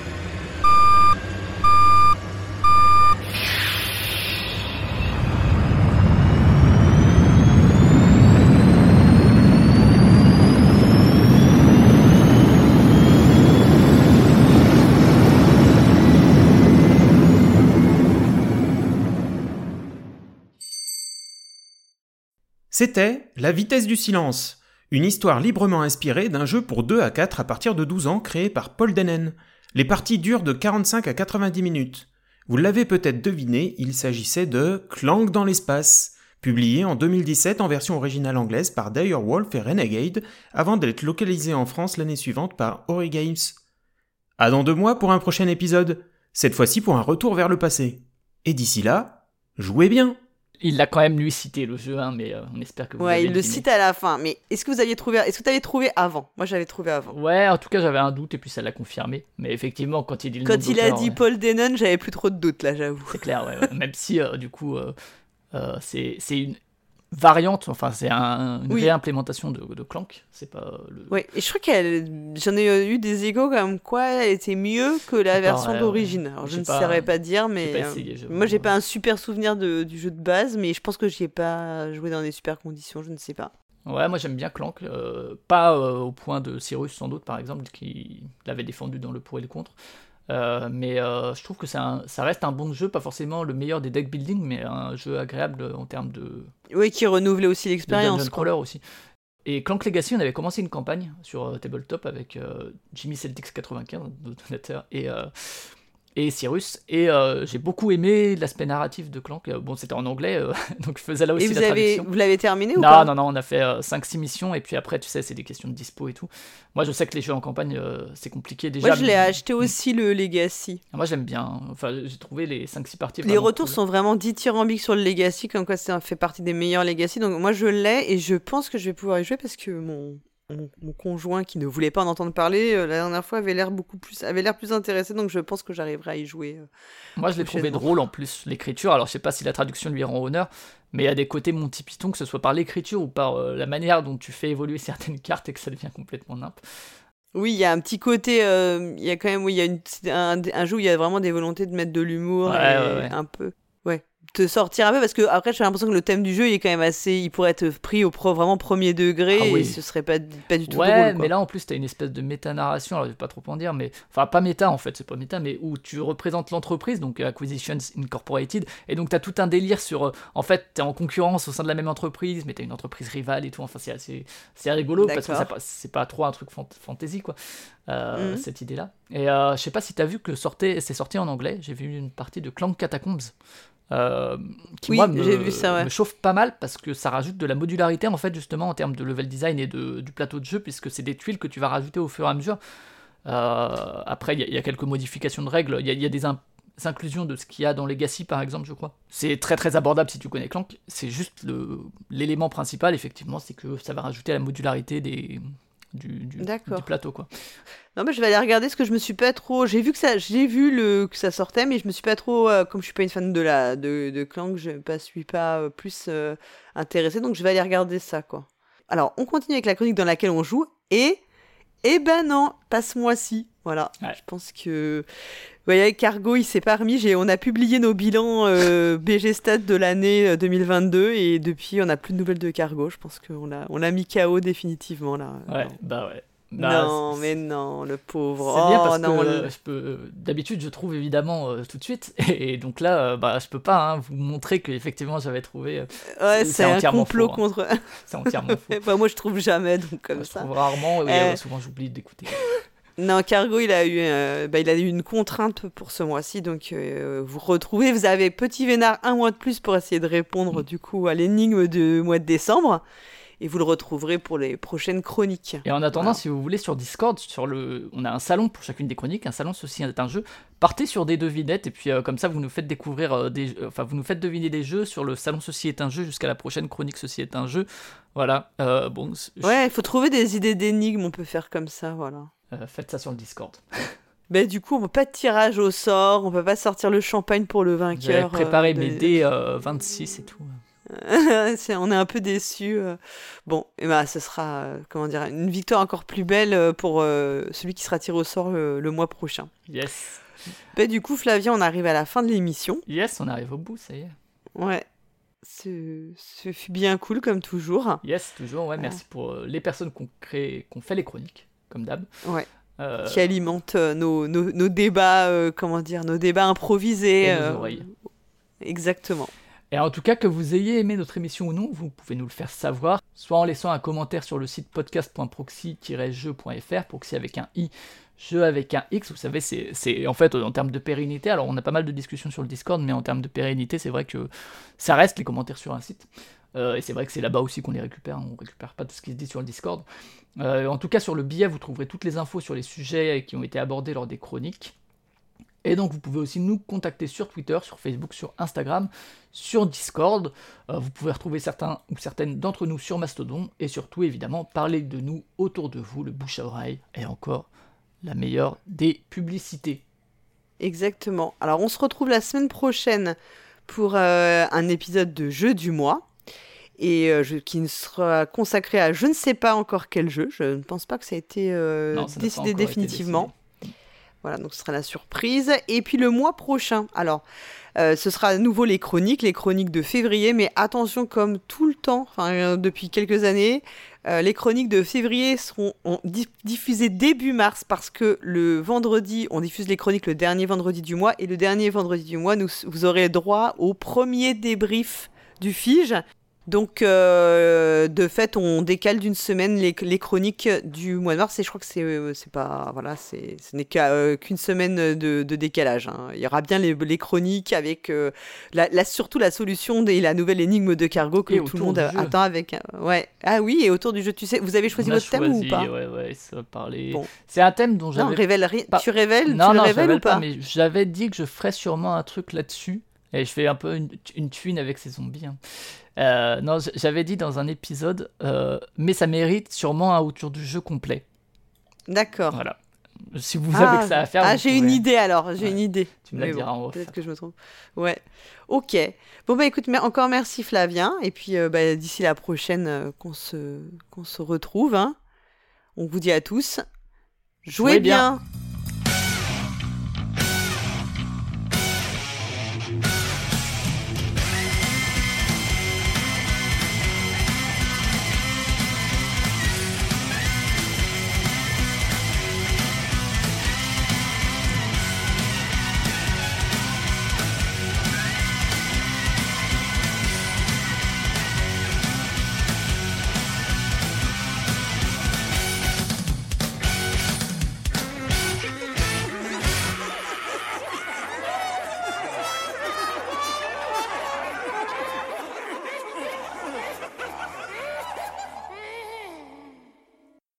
C'était La vitesse du silence, une histoire librement inspirée d'un jeu pour 2 à 4 à partir de 12 ans créé par Paul Denen. Les parties durent de 45 à 90 minutes. Vous l'avez peut-être deviné, il s'agissait de Clank dans l'espace, publié en 2017 en version originale anglaise par Direwolf et Renegade, avant d'être localisé en France l'année suivante par Ori Games. À dans deux mois pour un prochain épisode, cette fois-ci pour un retour vers le passé. Et d'ici là, jouez bien il l'a quand même lui cité le jeu, hein, mais euh, on espère que vous Ouais, avez il le cite à la fin. Mais est-ce que vous aviez trouvé Est-ce que tu avais trouvé avant? Moi, j'avais trouvé avant. Ouais, en tout cas, j'avais un doute et puis ça l'a confirmé. Mais effectivement, quand il dit le Quand il a dit ouais, Paul Denon, j'avais plus trop de doutes là, j'avoue. c'est clair, ouais, ouais. même si euh, du coup, euh, euh, c'est c'est une variante, enfin, c'est un, une Oui. réimplémentation de, de Clank. C'est pas le. Oui, et je crois qu'elle, j'en ai euh, eu des égos comme quoi elle était mieux que la version ouais, d'origine. Alors je ne pas- saurais pas dire, mais pas euh, essayé, moi j'ai pas un super souvenir de- du jeu de base, mais je pense que j'y ai pas joué dans des super conditions, je ne sais pas. Ouais, moi j'aime bien Clank, euh, pas euh, au point de Cyrus sans doute par exemple, qui l'avait défendu dans le pour et le contre. Euh, mais euh, je trouve que un- ça reste un bon jeu, pas forcément le meilleur des deck building, mais un jeu agréable en termes de, Oui, qui renouvelait aussi l'expérience. crawler aussi. Et Clank Legacy, on avait commencé une campagne sur euh, Tabletop avec Jimmy Celtics 95, notre donateur, et, euh, et Cyrus. Et euh, j'ai beaucoup aimé l'aspect narratif de Clank. Euh, Bon, c'était en anglais, euh, donc je faisais là aussi Et vous la avez, traduction. vous l'avez terminé ou Non, pas non, non, on a fait 5-6 missions et puis après, tu sais, c'est des questions de dispo et tout. Moi, je sais que les jeux en campagne, euh, c'est compliqué déjà. Moi je l'ai mais- acheté aussi le Legacy. Ah, Moi, j'aime bien. Enfin, j'ai trouvé les 5-6 parties. Les retours cool. sont vraiment dithyrambiques sur le Legacy, comme quoi ça fait partie des meilleurs Legacy. Donc moi je l'ai et je pense que je vais pouvoir y jouer parce que mon, mon, mon conjoint qui ne voulait pas en entendre parler euh, la dernière fois avait l'air beaucoup plus avait l'air plus intéressé. Donc je pense que j'arriverai à y jouer. euh, Moi, je l'ai trouvé drôle en plus, l'écriture. Alors, je sais pas si la traduction lui rend honneur, mais il y a des côtés Monty Python, que ce soit par l'écriture ou par euh, la manière dont tu fais évoluer certaines cartes et que ça devient complètement nimp. Oui, il y a un petit côté. Il y a quand même, oui, il y a une, un, un jeu où il y a vraiment des volontés de mettre de l'humour Ouais, et ouais, ouais. un peu. Te sortir un peu parce que après j'ai l'impression que le thème du jeu il est quand même assez. Il pourrait être pris au pro, vraiment premier degré Ah oui. et ce serait pas, pas du tout ouais, drôle. quoi. mais là en plus, t'as une espèce de méta-narration, alors je vais pas trop en dire, mais. Enfin, pas méta en fait, c'est pas méta, mais où tu représentes l'entreprise, donc euh, Acquisitions Incorporated, et donc t'as tout un délire sur. euh, en fait, t'es en concurrence au sein de la même entreprise, mais t'as une entreprise rivale et tout, enfin, c'est assez. C'est rigolo parce que c'est pas, trop un truc fant- fantasy, quoi, euh, Mhm. cette idée-là. Et euh, je sais pas si t'as vu que sortait, c'est sorti en anglais, j'ai vu une partie de Clank Catacombs. Euh, qui Oui, moi me, j'ai vu ça, ouais. me chauffe pas mal parce que ça rajoute de la modularité en fait justement en termes de level design et de, du plateau de jeu puisque c'est des tuiles que tu vas rajouter au fur et à mesure. Euh, après il y, a- il y a quelques modifications de règles, il y a, il y a des, in- des inclusions de ce qu'il y a dans Legacy par exemple je crois. C'est très très abordable si tu connais Clank, c'est juste l'élément principal effectivement c'est que ça va rajouter à la modularité des, du, du, D'accord. du plateau quoi. Non, mais je vais aller regarder ce que je me suis pas trop. J'ai vu que ça, j'ai vu le que ça sortait, mais je me suis pas trop. euh, comme je suis pas une fan de la de, de Clank, je ne suis pas euh, plus euh, intéressée, donc je vais aller regarder ça quoi. Alors, on continue avec la chronique dans laquelle on joue et eh ben non, pas ce mois-ci. Voilà. Je pense que vous voyez, Cargo, il s'est pas remis. On a publié nos bilans euh, BG Stat de l'année euh, 2022 et depuis, on n'a plus de nouvelles de Cargo. Je pense qu'on l'a, on l'a mis KO définitivement là. Ouais, bah ouais. Bah, non, mais non, le pauvre. C'est bien Oh, parce non, que le- euh, je peux. D'habitude, je trouve évidemment euh, tout de suite, et donc là, euh, bah, je peux pas hein, vous montrer que effectivement j'avais trouvé. euh, Ouais, c'est un complot faux, hein. contre. C'est entièrement faux. bah, moi, je trouve jamais, donc comme Je ça. trouve rarement, et euh, souvent j'oublie d'écouter. Non, Cargo, il a eu, euh, bah, il a eu une contrainte pour ce mois-ci, donc euh, vous retrouvez, vous avez Petit Vénard un mois de plus pour essayer de répondre du coup à l'énigme du mois de décembre. Et vous le retrouverez pour les prochaines chroniques. Et en attendant, si vous voulez, sur Discord, sur le... on a un salon pour chacune des chroniques, un salon ceci est un jeu. Partez sur des devinettes et puis euh, comme ça vous nous faites découvrir euh, des, enfin vous nous faites deviner des jeux sur le salon ceci est un jeu jusqu'à la prochaine chronique ceci est un jeu. Voilà. Euh, bon. Ouais, il faut trouver des idées d'énigmes, on peut faire comme ça, voilà. faites ça sur le Discord. Ben, du coup, on peut pas de tirage au sort, on peut pas sortir le champagne pour le vainqueur. J'avais préparé mes dés 26 et tout. on est un peu déçus. Bon, et ben, ce sera comment dire, une victoire encore plus belle pour celui qui sera tiré au sort le, mois prochain. Yes. Ben, du coup, Flavien, on arrive à la fin de l'émission. Yes, on arrive au bout, ça y est. Ouais. Ce, ce fut bien cool, comme toujours. Yes, toujours, ouais. Merci pour les personnes qui ont, créé, qui ont fait les chroniques, comme d'hab. Ouais. Qui alimentent nos, nos, nos débats, comment dire, nos débats improvisés. Et nos oreilles. Exactement. Et en tout cas, que vous ayez aimé notre émission ou non, vous pouvez nous le faire savoir, soit en laissant un commentaire sur le site podcast.proxy-jeu.fr, proxy avec un i, jeu avec un x, vous savez, c'est en fait en termes de pérennité, alors on a pas mal de discussions sur le Discord, mais en termes de pérennité, c'est vrai que ça reste les commentaires sur un site. Euh, et c'est vrai que c'est là-bas aussi qu'on les récupère, on récupère pas tout ce qui se dit sur le Discord. Euh, en tout cas, sur le billet, vous trouverez toutes les infos sur les sujets qui ont été abordés lors des chroniques. Et donc vous pouvez aussi nous contacter sur Twitter, sur Facebook, sur Instagram, sur Discord. Euh, vous pouvez retrouver certains ou certaines d'entre nous sur Mastodon. Et surtout évidemment parler de nous autour de vous, le bouche à oreille est encore la meilleure des publicités. Exactement. Alors on se retrouve la semaine prochaine pour euh, un épisode de jeu du mois. Et euh, qui sera consacré à je ne sais pas encore quel jeu. Je ne pense pas que ça a été décidé définitivement. Voilà, donc ce sera la surprise. Et puis le mois prochain, alors, euh, ce sera à nouveau les chroniques, les chroniques de février, mais attention, comme tout le temps, euh, depuis quelques années, euh, les chroniques de février seront diffusées début mars parce que le vendredi, on diffuse les chroniques le dernier vendredi du mois, et le dernier vendredi du mois, vous aurez droit au premier débrief du FIGE donc, euh, de fait, on décale d'une semaine les, chroniques du mois de mars et je crois que c'est euh, pas voilà, c'est ce n'est euh, qu'une semaine de, décalage. Hein. Il y aura bien les, chroniques avec la, surtout la solution et la nouvelle énigme de cargo que tout le monde attend avec. ouais. Ah oui, et autour du jeu, tu sais, vous avez choisi votre thème ou pas? Ouais, ouais, ça parler. C'est un thème dont j'avais. révèle Tu révèles Non, tu non, révèles ou pas, Mais j'avais dit que je ferais sûrement un truc là-dessus. Et je fais un peu une, une tuine avec ces zombies. Hein. Euh, non, j'avais dit dans un épisode, euh, mais ça mérite sûrement un autour du jeu complet. D'accord. Voilà. Si vous avez que ça à faire. Ah, j'ai une idée alors, j'ai une idée. Tu me la diras en Peut-être que je me trompe. Ouais. Ok. Bon, bah écoute, mais encore merci Flavien. Et puis euh, bah, d'ici la prochaine qu'on se, qu'on se retrouve. Hein. On vous dit à tous. Jouez, bien.